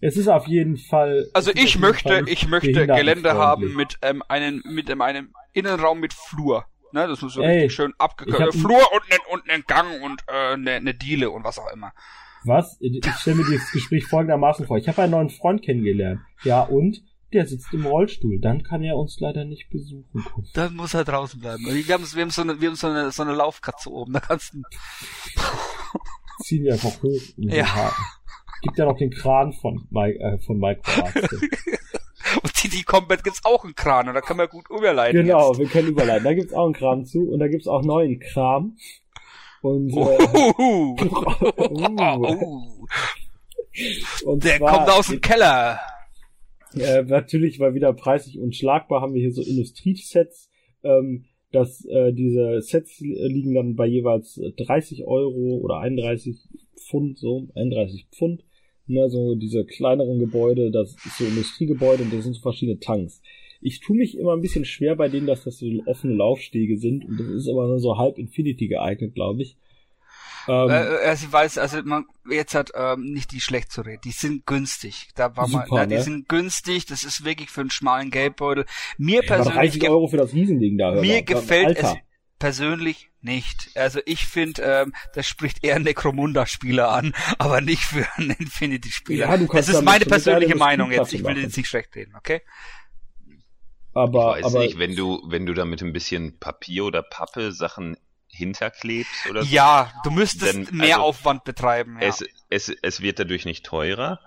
es ist auf jeden Fall. Also ich möchte, Fall ich möchte. Gelände haben mit ähm, einem, mit ähm, einem Innenraum mit Flur. Ne, das muss so Ey, richtig schön abgekürzt. Flur und einen, und einen Gang und äh, eine, eine Diele und was auch immer. Was? Ich stelle mir dieses Gespräch folgendermaßen vor. Ich habe einen neuen Freund kennengelernt. Ja, und? Der sitzt im Rollstuhl. Dann kann er uns leider nicht besuchen. Dann muss er draußen bleiben. Wir haben, wir haben so eine, wir haben so eine, so eine Laufkatze oben. Da kannst du, Ziehen wir einfach hoch um den Ja. Haken. Gibt ja noch den Kran von, Mi- äh, von Microarts. und die, die Combat gibt's auch einen Kran und da kann man gut überleiten. Genau, Jetzt. wir können überleiten. Da gibt's auch einen Kram zu und da gibt's auch neuen Kram. Und, äh, Uhuhu. uh, Uh, und der zwar, kommt aus dem Keller. Äh, natürlich, weil wieder preislich unschlagbar, haben wir hier so Industriesets. Ähm, dass äh, diese Sets liegen dann bei jeweils 30 Euro oder 31 Pfund, so 31 Pfund. Ne, so diese kleineren Gebäude, das ist so Industriegebäude und das sind so verschiedene Tanks. Ich tue mich immer ein bisschen schwer bei denen, dass das so offene Laufstege sind und das ist aber nur so halb Infinity geeignet, glaube ich. Ähm, Äh, also ich weiß, also man jetzt hat ähm, nicht die schlecht zu reden. Die sind günstig. Da war mal, Super, ja, die ne? sind günstig. Das ist wirklich für einen schmalen Geldbeutel. Mir aber persönlich 30 ge- Euro für das Riesending da. mir mal. gefällt Alter. es persönlich nicht. Also ich finde, ähm, das spricht eher Necromunda-Spieler an, aber nicht für einen Infinity-Spieler. Ja, du kannst das ist meine persönliche Meinung jetzt. Ich will jetzt nicht schlecht reden, okay? Aber, ich weiß aber nicht, wenn du, wenn du da mit ein bisschen Papier oder Pappe Sachen hinterklebst oder so. Ja, du müsstest Denn, mehr also, Aufwand betreiben. Ja. Es, es, es wird dadurch nicht teurer,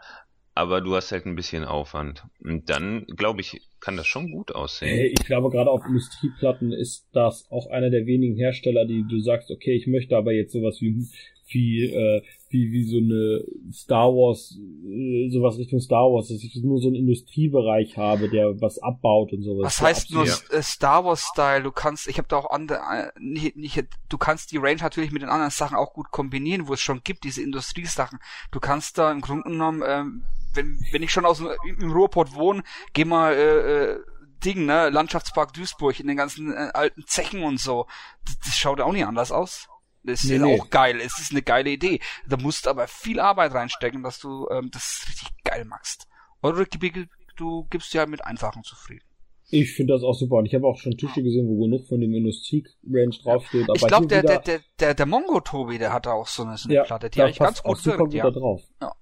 aber du hast halt ein bisschen Aufwand. Und dann, glaube ich, kann das schon gut aussehen. Ich glaube, gerade auf Industrieplatten ist das auch einer der wenigen Hersteller, die du sagst, okay, ich möchte aber jetzt sowas wie, wie, äh, wie, wie so eine Star Wars, äh, sowas Richtung Star Wars, dass ich nur so einen Industriebereich habe, der was abbaut und sowas. Was So heißt nur absolut- äh, Star Wars Style? Du kannst, ich habe da auch andere, äh, nicht, nicht, du kannst die Range natürlich mit den anderen Sachen auch gut kombinieren, wo es schon gibt, diese Industriesachen. Du kannst da im Grunde genommen, ähm, wenn, wenn ich schon aus dem, im Ruhrport wohne, geh mal äh, äh, Ding, ne, Landschaftspark Duisburg in den ganzen äh, alten Zechen und so. Das, das schaut auch nicht anders aus. Das ist Nee, nee. auch geil. Es ist eine geile Idee. Da musst du aber viel Arbeit reinstecken, dass du ähm, das richtig geil machst. Oder du, du gibst dir halt mit einfachen zufrieden. Ich finde das auch super. Und ich habe auch schon Tische gesehen, wo genug von dem Industrie-Range draufsteht. Aber Ich glaube, der, der, der, der, der Mongo-Tobi, der hatte auch so eine, so eine ja, Platte, die da eigentlich ganz gut gut ja. da drauf. Ja.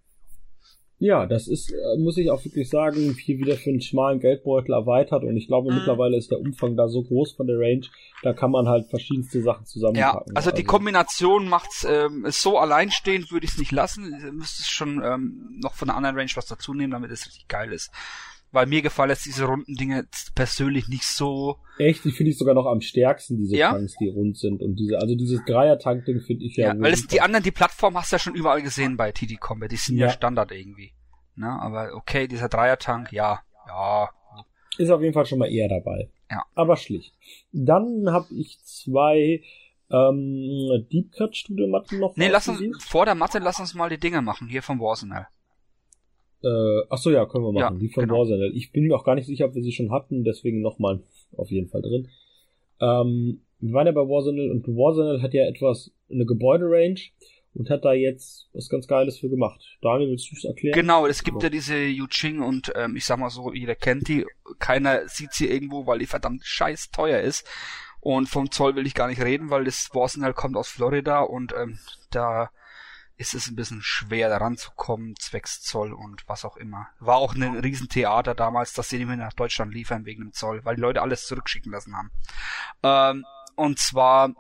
Ja, das ist, äh, muss ich auch wirklich sagen, hier wieder für einen schmalen Geldbeutel erweitert und ich glaube Mhm. mittlerweile ist der Umfang da so groß von der Range, da kann man halt verschiedenste Sachen Ja, zusammenpacken. also die Kombination macht's ähm, so alleinstehend würde ich es nicht lassen. Du müsstest schon ähm, noch von der anderen Range was dazu nehmen, damit es richtig geil ist. Weil mir gefallen jetzt diese runden Dinge persönlich nicht so. Echt, ich finde ich sogar noch am stärksten, diese Ja? Tanks, die rund sind. Und diese, also dieses Dreier-Tank-Ding finde ich ja. Ja, weil es, die anderen, die Plattform hast du ja schon überall gesehen bei TD Combat. Die sind ja, Ja. Standard irgendwie. Ne? Aber okay, dieser Dreier-Tank, ja, ja. Ist auf jeden Fall schon mal eher dabei. Ja. Aber schlicht. Dann habe ich zwei ähm, Deep Cut Studio Matten noch. Nee, lass uns, vor der Matte, lass uns mal die Dinge machen, hier vom Warsenal. Äh, ach so, ja, können wir machen. Ja, die von genau. Warzone. Ich bin mir auch gar nicht sicher, ob wir sie schon hatten, deswegen nochmal auf jeden Fall drin. Ähm, wir waren ja bei Warzone und Warzone hat ja etwas, eine Gebäuderange und hat da jetzt was ganz Geiles für gemacht. Daniel, willst du es erklären? Genau, es gibt ja diese Yuching und ähm, ich sag mal so, jeder kennt die. Keiner sieht sie irgendwo, weil die verdammt scheiß teuer ist. Und vom Zoll will ich gar nicht reden, weil das Warsenal kommt aus Florida und ähm, da ist es ein bisschen schwer, da ranzukommen, zwecks Zoll und was auch immer. War auch ein Riesentheater damals, dass sie nicht mehr nach Deutschland liefern wegen dem Zoll, weil die Leute alles zurückschicken lassen haben. Ähm, und zwar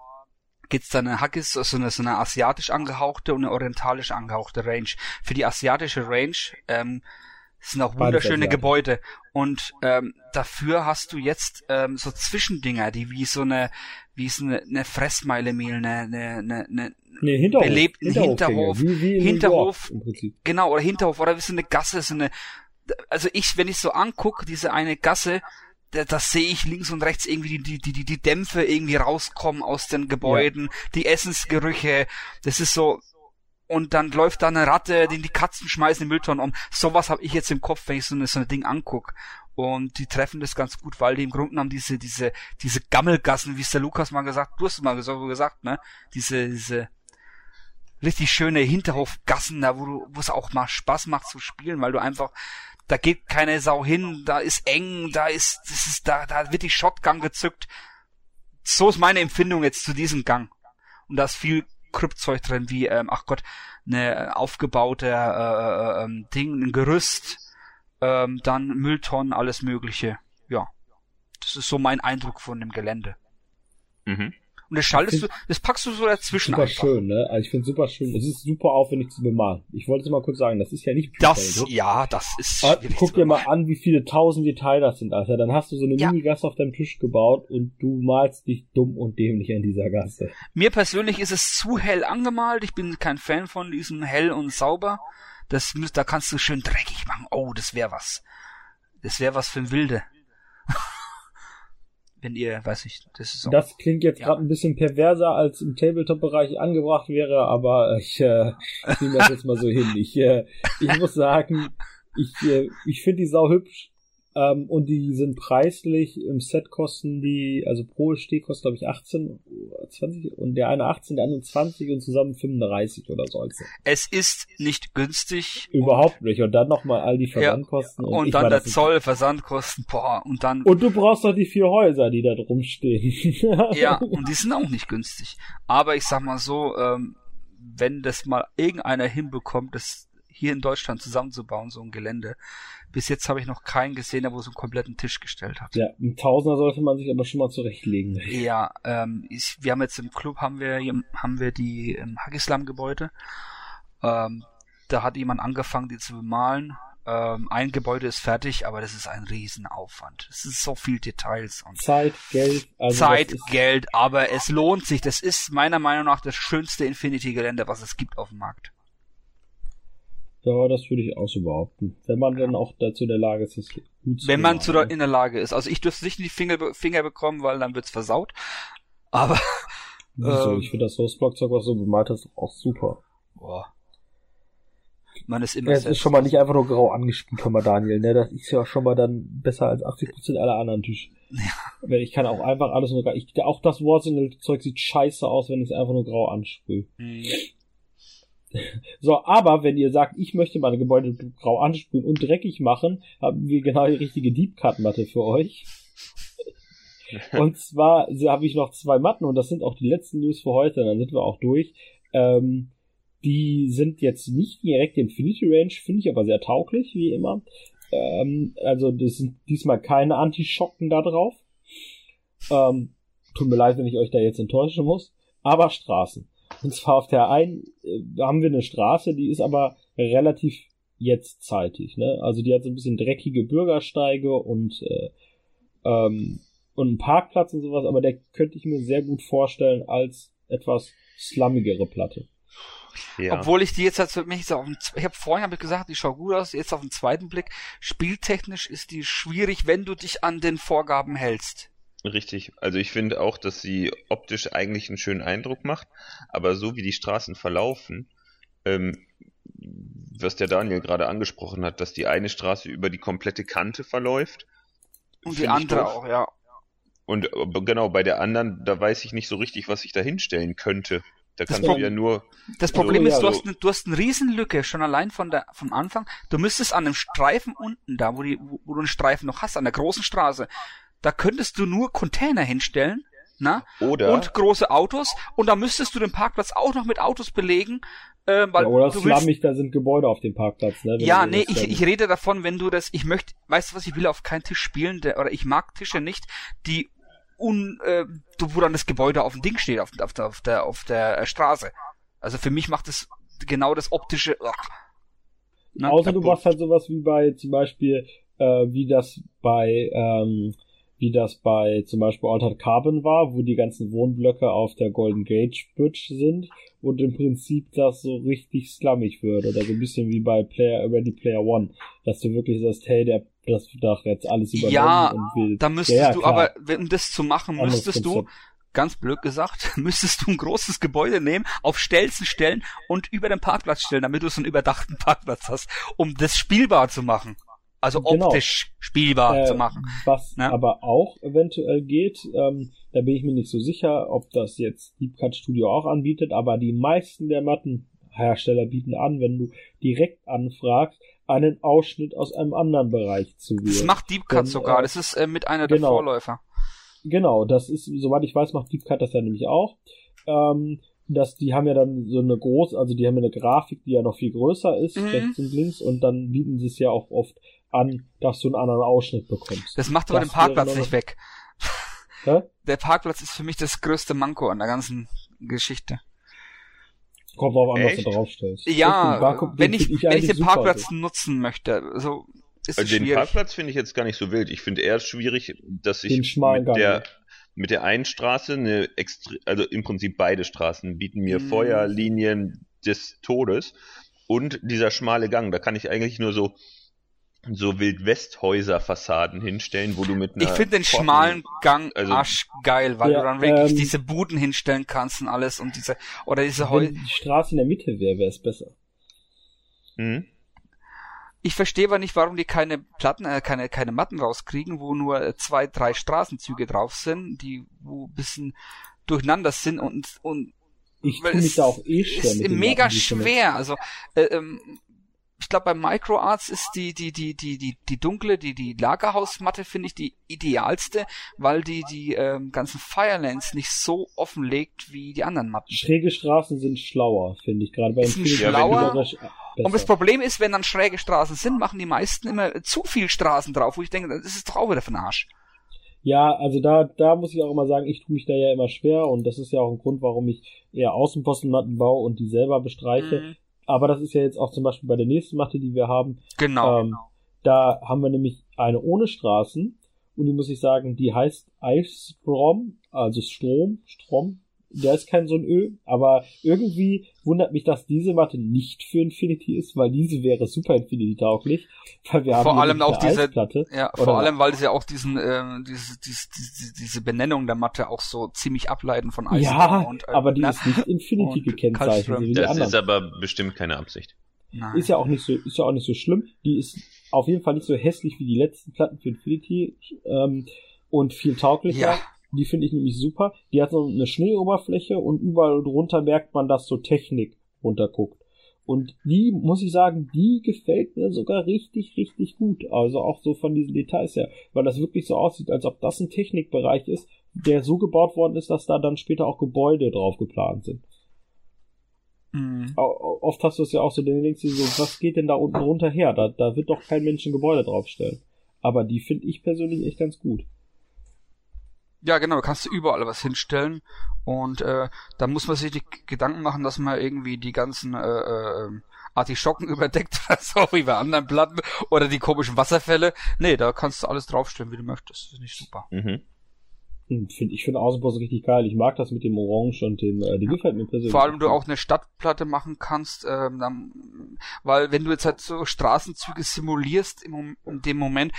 gibt's da eine Haggis, so eine, so eine asiatisch angehauchte und eine orientalisch angehauchte Range. Für die asiatische Range ähm, sind auch wunderschöne. Gebäude. Und ähm, dafür hast du jetzt ähm, so Zwischendinger, die wie so eine, wie so eine, eine Fressmeilemehl, eine, eine, eine Nee, Hinterhof. belebten Hinterhof. Hinterhof. Wie, wie in Hinterhof. York. Genau, oder Hinterhof, oder wie so eine Gasse, so eine, also ich, wenn ich so anguck, diese eine Gasse, da, da sehe ich links und rechts irgendwie die, die, die, die Dämpfe irgendwie rauskommen aus den Gebäuden, die Essensgerüche, das ist so, und dann läuft da eine Ratte, den die Katzen schmeißen den Mülltonnen um. Sowas habe ich jetzt im Kopf, wenn ich so, eine, so ein Ding anguck. Und die treffen das ganz gut, weil die im Grunde genommen diese, diese, diese Gammelgassen, wie es der Lukas mal gesagt, du hast es mal so gesagt, ne? Diese, diese, richtig schöne Hinterhofgassen, da wo du, wo es auch mal Spaß macht zu spielen, weil du einfach, da geht keine Sau hin, da ist eng, da ist, das ist, da, da wird die Shotgun gezückt. So ist meine Empfindung jetzt zu diesem Gang. Und da ist viel Kryptzeug drin, wie, ähm, ach Gott, eine aufgebaute äh, äh, ähm, Ding, ein Gerüst, ähm, dann Mülltonnen, alles Mögliche. Ja. Das ist so mein Eindruck von dem Gelände. Mhm. Und das schaltest du, das packst du so dazwischen Super einfach. schön, ne? Also ich finde super schön. Es ist super aufwendig zu bemalen. Ich wollte es mal kurz sagen, das ist ja nicht Das, Druck. ja, das ist Aber schwierig guck dir mal an, wie viele tausend Details das sind, Alter. Dann hast du so eine Ja. Mini-Gasse auf deinem Tisch gebaut und du malst dich dumm und dämlich an dieser Gasse. Mir persönlich ist es zu hell angemalt. Ich bin kein Fan von diesem hell und sauber. Das da kannst du schön dreckig machen. Oh, das wäre was. Das wäre was für ein Wilde. Wenn ihr, weiß ich, das ist auch. Das klingt jetzt Ja. gerade ein bisschen perverser, als im Tabletop-Bereich angebracht wäre, aber ich, äh, ich nehme das jetzt mal so hin. Ich, äh, ich muss sagen, ich, äh, ich finde die sau hübsch ähm, und die sind preislich. Im Set kosten die, also pro Steh kostet glaube ich 18, oder 20 und der eine 18, der andere 20 und zusammen 35 oder so. Es ist nicht günstig. überhaupt nicht. Und dann nochmal all die Versandkosten. Und ich dann der Zoll, Versandkosten, boah, und dann, Und du brauchst doch die vier Häuser, die da drum stehen. ja, und die sind auch nicht günstig. Aber ich sag mal so, ähm, wenn das mal irgendeiner hinbekommt, das hier in Deutschland zusammenzubauen, so ein Gelände. Bis jetzt habe ich noch keinen gesehen, der wo so einen kompletten Tisch gestellt hat. Ja, ein Tausender sollte man sich aber schon mal zurechtlegen. Ja, ähm, ich, wir haben jetzt im Club haben wir haben wir die im Hagislam Gebäude. Ähm, da hat jemand angefangen, die zu bemalen. Ähm, ein Gebäude ist fertig, aber das ist ein Riesenaufwand. Es ist so viel Details und Zeit, Geld, also Zeit, Geld, aber es lohnt sich. Das ist meiner Meinung nach das schönste Infinity-Gelände, was es gibt auf dem Markt. Ja, das würde ich auch so behaupten. Wenn man dann auch dazu in der Lage ist, das gut zu Wenn man zu der, in der Lage ist. Also ich dürfte nicht in die Finger, Finger bekommen, weil dann wird's versaut. Aber Wieso? ähm, ich finde das Hostblockzeug, was du bemalt hast, auch super. boah. Man ist immer Es ist schon mal nicht einfach nur grau angespielt, mal Daniel, ne? Das ist ja schon mal dann besser als 80% aller anderen Tisch. Wenn ich kann auch einfach alles nur grau. Ich, auch das Warzone-Zeug sieht scheiße aus, wenn ich es einfach nur grau ansprühe. Hm. So, aber wenn ihr sagt, ich möchte meine Gebäude grau ansprühen und dreckig machen, haben wir genau die richtige Deep Cut Matte für euch. und zwar so habe ich noch zwei Matten und das sind auch die letzten News für heute, dann sind wir auch durch. Ähm, die sind jetzt nicht direkt Infinity Range, finde ich aber sehr tauglich, wie immer. Ähm, also das sind diesmal keine Anti-Schocken da drauf. Ähm, tut mir leid, wenn ich euch da jetzt enttäuschen muss. Aber Straßen. Und zwar auf der einen äh, haben wir eine Straße, die ist aber relativ jetzt zeitig. Ne? Also die hat so ein bisschen dreckige Bürgersteige und äh, ähm, und einen Parkplatz und sowas, aber der könnte ich mir sehr gut vorstellen als etwas slummigere Platte. Ja. Obwohl ich die jetzt halt für mich so auf dem, ich habe vorhin hab ich gesagt, die schaut gut aus, jetzt auf den zweiten Blick, spieltechnisch ist die schwierig, wenn du dich an den Vorgaben hältst. Richtig. Also ich finde auch, dass sie optisch eigentlich einen schönen Eindruck macht, aber so wie die Straßen verlaufen, ähm, was der Daniel gerade angesprochen hat, dass die eine Straße über die komplette Kante verläuft. Und die andere auch, ja. Und genau, bei der anderen, da weiß ich nicht so richtig, was ich da hinstellen könnte. Da kannst du ja nur. Das Problem so, ist, du, hast, eine, du hast eine Riesenlücke, schon allein von der, vom Anfang. Du müsstest an einem Streifen unten, da wo, die, wo, wo du einen Streifen noch hast, an der großen Straße, da könntest du nur Container hinstellen, na? Oder und große Autos und da müsstest du den Parkplatz auch noch mit Autos belegen. Äh, weil ja, oder du slammig, da sind Gebäude auf dem Parkplatz, ne? Ja, nee, ich, ich rede davon, wenn du das, ich möchte, weißt du was, ich will auf keinen Tisch spielen, der, oder ich mag Tische nicht, die un, äh, wo dann das Gebäude auf dem Ding steht, auf, auf, der, auf der, auf der äh, Straße. Also für mich macht es genau das optische. Ach, ne? Außer du machst halt sowas wie bei zum Beispiel, äh, wie das bei ähm, wie das bei zum Beispiel Altered Carbon war, wo die ganzen Wohnblöcke auf der Golden Gate Bridge sind und im Prinzip das so richtig slummig wird oder so ein bisschen wie bei Player Ready Player One, dass du wirklich sagst, hey, der das Dach jetzt alles übernommen ja, und will. Da müsstest ja, ja, du aber, wenn das zu machen, müsstest du ganz blöd gesagt, müsstest du ein großes Gebäude nehmen, auf Stelzen stellen und über den Parkplatz stellen, damit du so einen überdachten Parkplatz hast, um das spielbar zu machen. Also genau. optisch spielbar äh, zu machen. Was ne? aber auch eventuell geht, ähm, da bin ich mir nicht so sicher, ob das jetzt Deep Cut Studio auch anbietet, aber die meisten der Mattenhersteller bieten an, wenn du direkt anfragst, einen Ausschnitt aus einem anderen Bereich zu wählen. Das macht Deep Cut Denn, sogar, äh, das ist äh, mit einer genau, der Vorläufer. Genau, das ist, soweit ich weiß, macht Deep Cut das ja nämlich auch. Ähm, dass die haben ja dann so eine groß, also die haben ja eine Grafik, die ja noch viel größer ist, mhm. rechts und links, und dann bieten sie es ja auch oft an, dass du einen anderen Ausschnitt bekommst. Das macht aber das den Parkplatz nicht weg. Hä? Der Parkplatz ist für mich das größte Manko an der ganzen Geschichte. Kommt auch an, was du draufstellst. Ja, wenn ich, ich wenn ich den Parkplatz ist. nutzen möchte, also ist also Den Parkplatz finde ich jetzt gar nicht so wild. Ich finde eher schwierig, dass ich mit der, mit der einen Straße eine extra, also im Prinzip beide Straßen bieten mir hm. Feuerlinien des Todes und dieser schmale Gang. Da kann ich eigentlich nur so so Wildwesthäuser-Fassaden hinstellen, wo du mit einer Ich finde den Pforten, schmalen Gang also, arschgeil, weil ja, du dann wirklich ähm, diese Buden hinstellen kannst und alles und diese oder diese Häuser. Wenn die Straße in der Mitte wäre, wäre es besser. Mhm. Ich verstehe aber nicht, warum die keine Platten, äh, keine, keine Matten rauskriegen, wo nur äh, zwei, drei Straßenzüge drauf sind, die wo bisschen durcheinander sind und und ich tue mich da auch eh schwer. Ist mega schwer. Also äh, ähm, ich glaube, bei Microarts ist die, die, die, die, die, die dunkle, die, die Lagerhausmatte finde ich die idealste, weil die die ähm, ganzen Firelands nicht so offenlegt wie die anderen Matten. Schräge Straßen sind schlauer, finde ich, gerade bei sind schlauer. Und das Problem ist, wenn dann schräge Straßen sind, machen die meisten immer zu viel Straßen drauf, wo ich denke, das ist doch auch wieder für den Arsch. Ja, also da, da muss ich auch immer sagen, ich tue mich da ja immer schwer und das ist ja auch ein Grund, warum ich eher Außenpostenmatten baue und die selber bestreiche. Mhm aber das ist ja jetzt auch zum Beispiel bei der nächsten Matte, die wir haben. Genau. Ähm, da haben wir nämlich eine ohne Straßen und die muss ich sagen, die heißt Eisstrom, also Strom, Strom, der ist kein so ein Ö, aber irgendwie wundert mich, dass diese Matte nicht für Infinity ist, weil diese wäre super Infinity tauglich, weil wir vor haben allem auch diese Eisplatte, ja, vor allem weil sie auch diesen äh, diese, diese, diese, diese Benennung der Matte auch so ziemlich ableiten von Eis ja, und äh, aber die na, ist nicht Infinity gekennzeichnet. So das ist aber bestimmt keine Absicht. Nein. Ist ja auch nicht so ist ja auch nicht so schlimm. Die ist auf jeden Fall nicht so hässlich wie die letzten Platten für Infinity ähm, und viel tauglicher. Ja die finde ich nämlich super. Die hat so eine Schneeoberfläche und überall drunter merkt man, dass so Technik runterguckt. Und die, muss ich sagen, die gefällt mir sogar richtig, richtig gut. Also auch so von diesen Details her, weil das wirklich so aussieht, als ob das ein Technikbereich ist, der so gebaut worden ist, dass da dann später auch Gebäude drauf geplant sind. Mhm. Oft hast du es ja auch so, dann denkst du so, was geht denn da unten runter her? Da, da wird doch kein Mensch ein Gebäude draufstellen. Aber die finde ich persönlich echt ganz gut. Ja, genau, da kannst du überall was hinstellen und äh, da muss man sich die Gedanken machen, dass man irgendwie die ganzen äh, äh, Artischocken überdeckt so, wie bei anderen Platten, oder die komischen Wasserfälle. Nee, da kannst du alles draufstellen, wie du möchtest. Das finde ich super. Mhm. Hm, Find, ich finde Außenpost richtig geil. Ich mag das mit dem Orange und dem, äh, die gefällt mir persönlich. Vor allem du auch eine Stadtplatte machen kannst, ähm, dann, weil wenn du jetzt halt so Straßenzüge simulierst im, in dem Moment,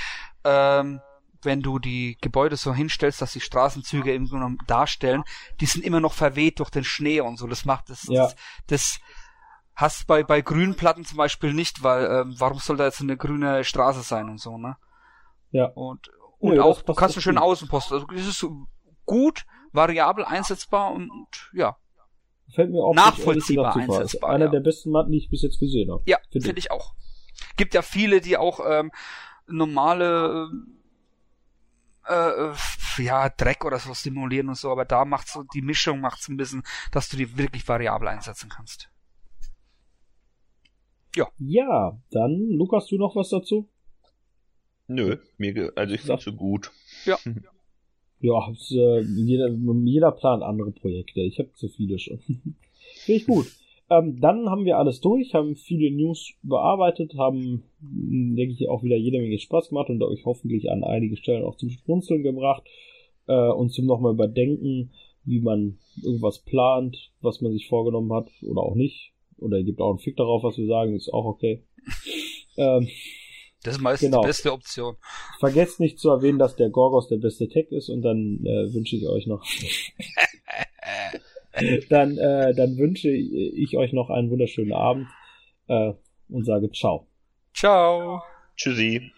ähm, wenn du die Gebäude so hinstellst, dass die Straßenzüge im Grunde genommen darstellen, die sind immer noch verweht durch den Schnee und so. Das macht das, Ja. das, das hast bei bei grünen Platten zum Beispiel nicht, weil ähm, warum soll da jetzt eine grüne Straße sein und so, ne? Ja. Und und das auch du kannst einen schönen. Außenpost. Also das ist gut, variabel einsetzbar und ja, Fällt mir auch Nachvollziehbar ehrlich einsetzbar, Ist einer ja. der besten Matten, die ich bis jetzt gesehen habe. Ja, Finde finde ich auch. Gibt ja viele, die auch ähm, normale äh, äh, ja, Dreck oder so simulieren und so, aber da macht so die Mischung macht ein bisschen, dass du die wirklich variabel einsetzen kannst. Ja, dann, Lukas, du noch was dazu? Nö, mir, ge- also ich finde so gut. Ja, es, äh, jeder, jeder plant andere Projekte. Ich habe zu viele schon. Finde ich gut. Ähm, dann haben wir alles durch, haben viele News bearbeitet, haben, mh, denke ich, auch wieder jede Menge Spaß gemacht und euch hoffentlich an einige Stellen auch zum Schmunzeln gebracht äh, und zum nochmal überdenken, wie man irgendwas plant, was man sich vorgenommen hat oder auch nicht. Oder ihr gebt auch einen Fick darauf, was wir sagen, ist auch okay. ähm, Das ist meistens Genau. die beste Option. Vergesst nicht zu erwähnen, dass der Gorgos der beste Tech ist und dann äh, wünsche ich euch noch. dann, äh, dann wünsche ich euch noch einen wunderschönen Abend äh, und sage ciao. Ciao. Tschüssi.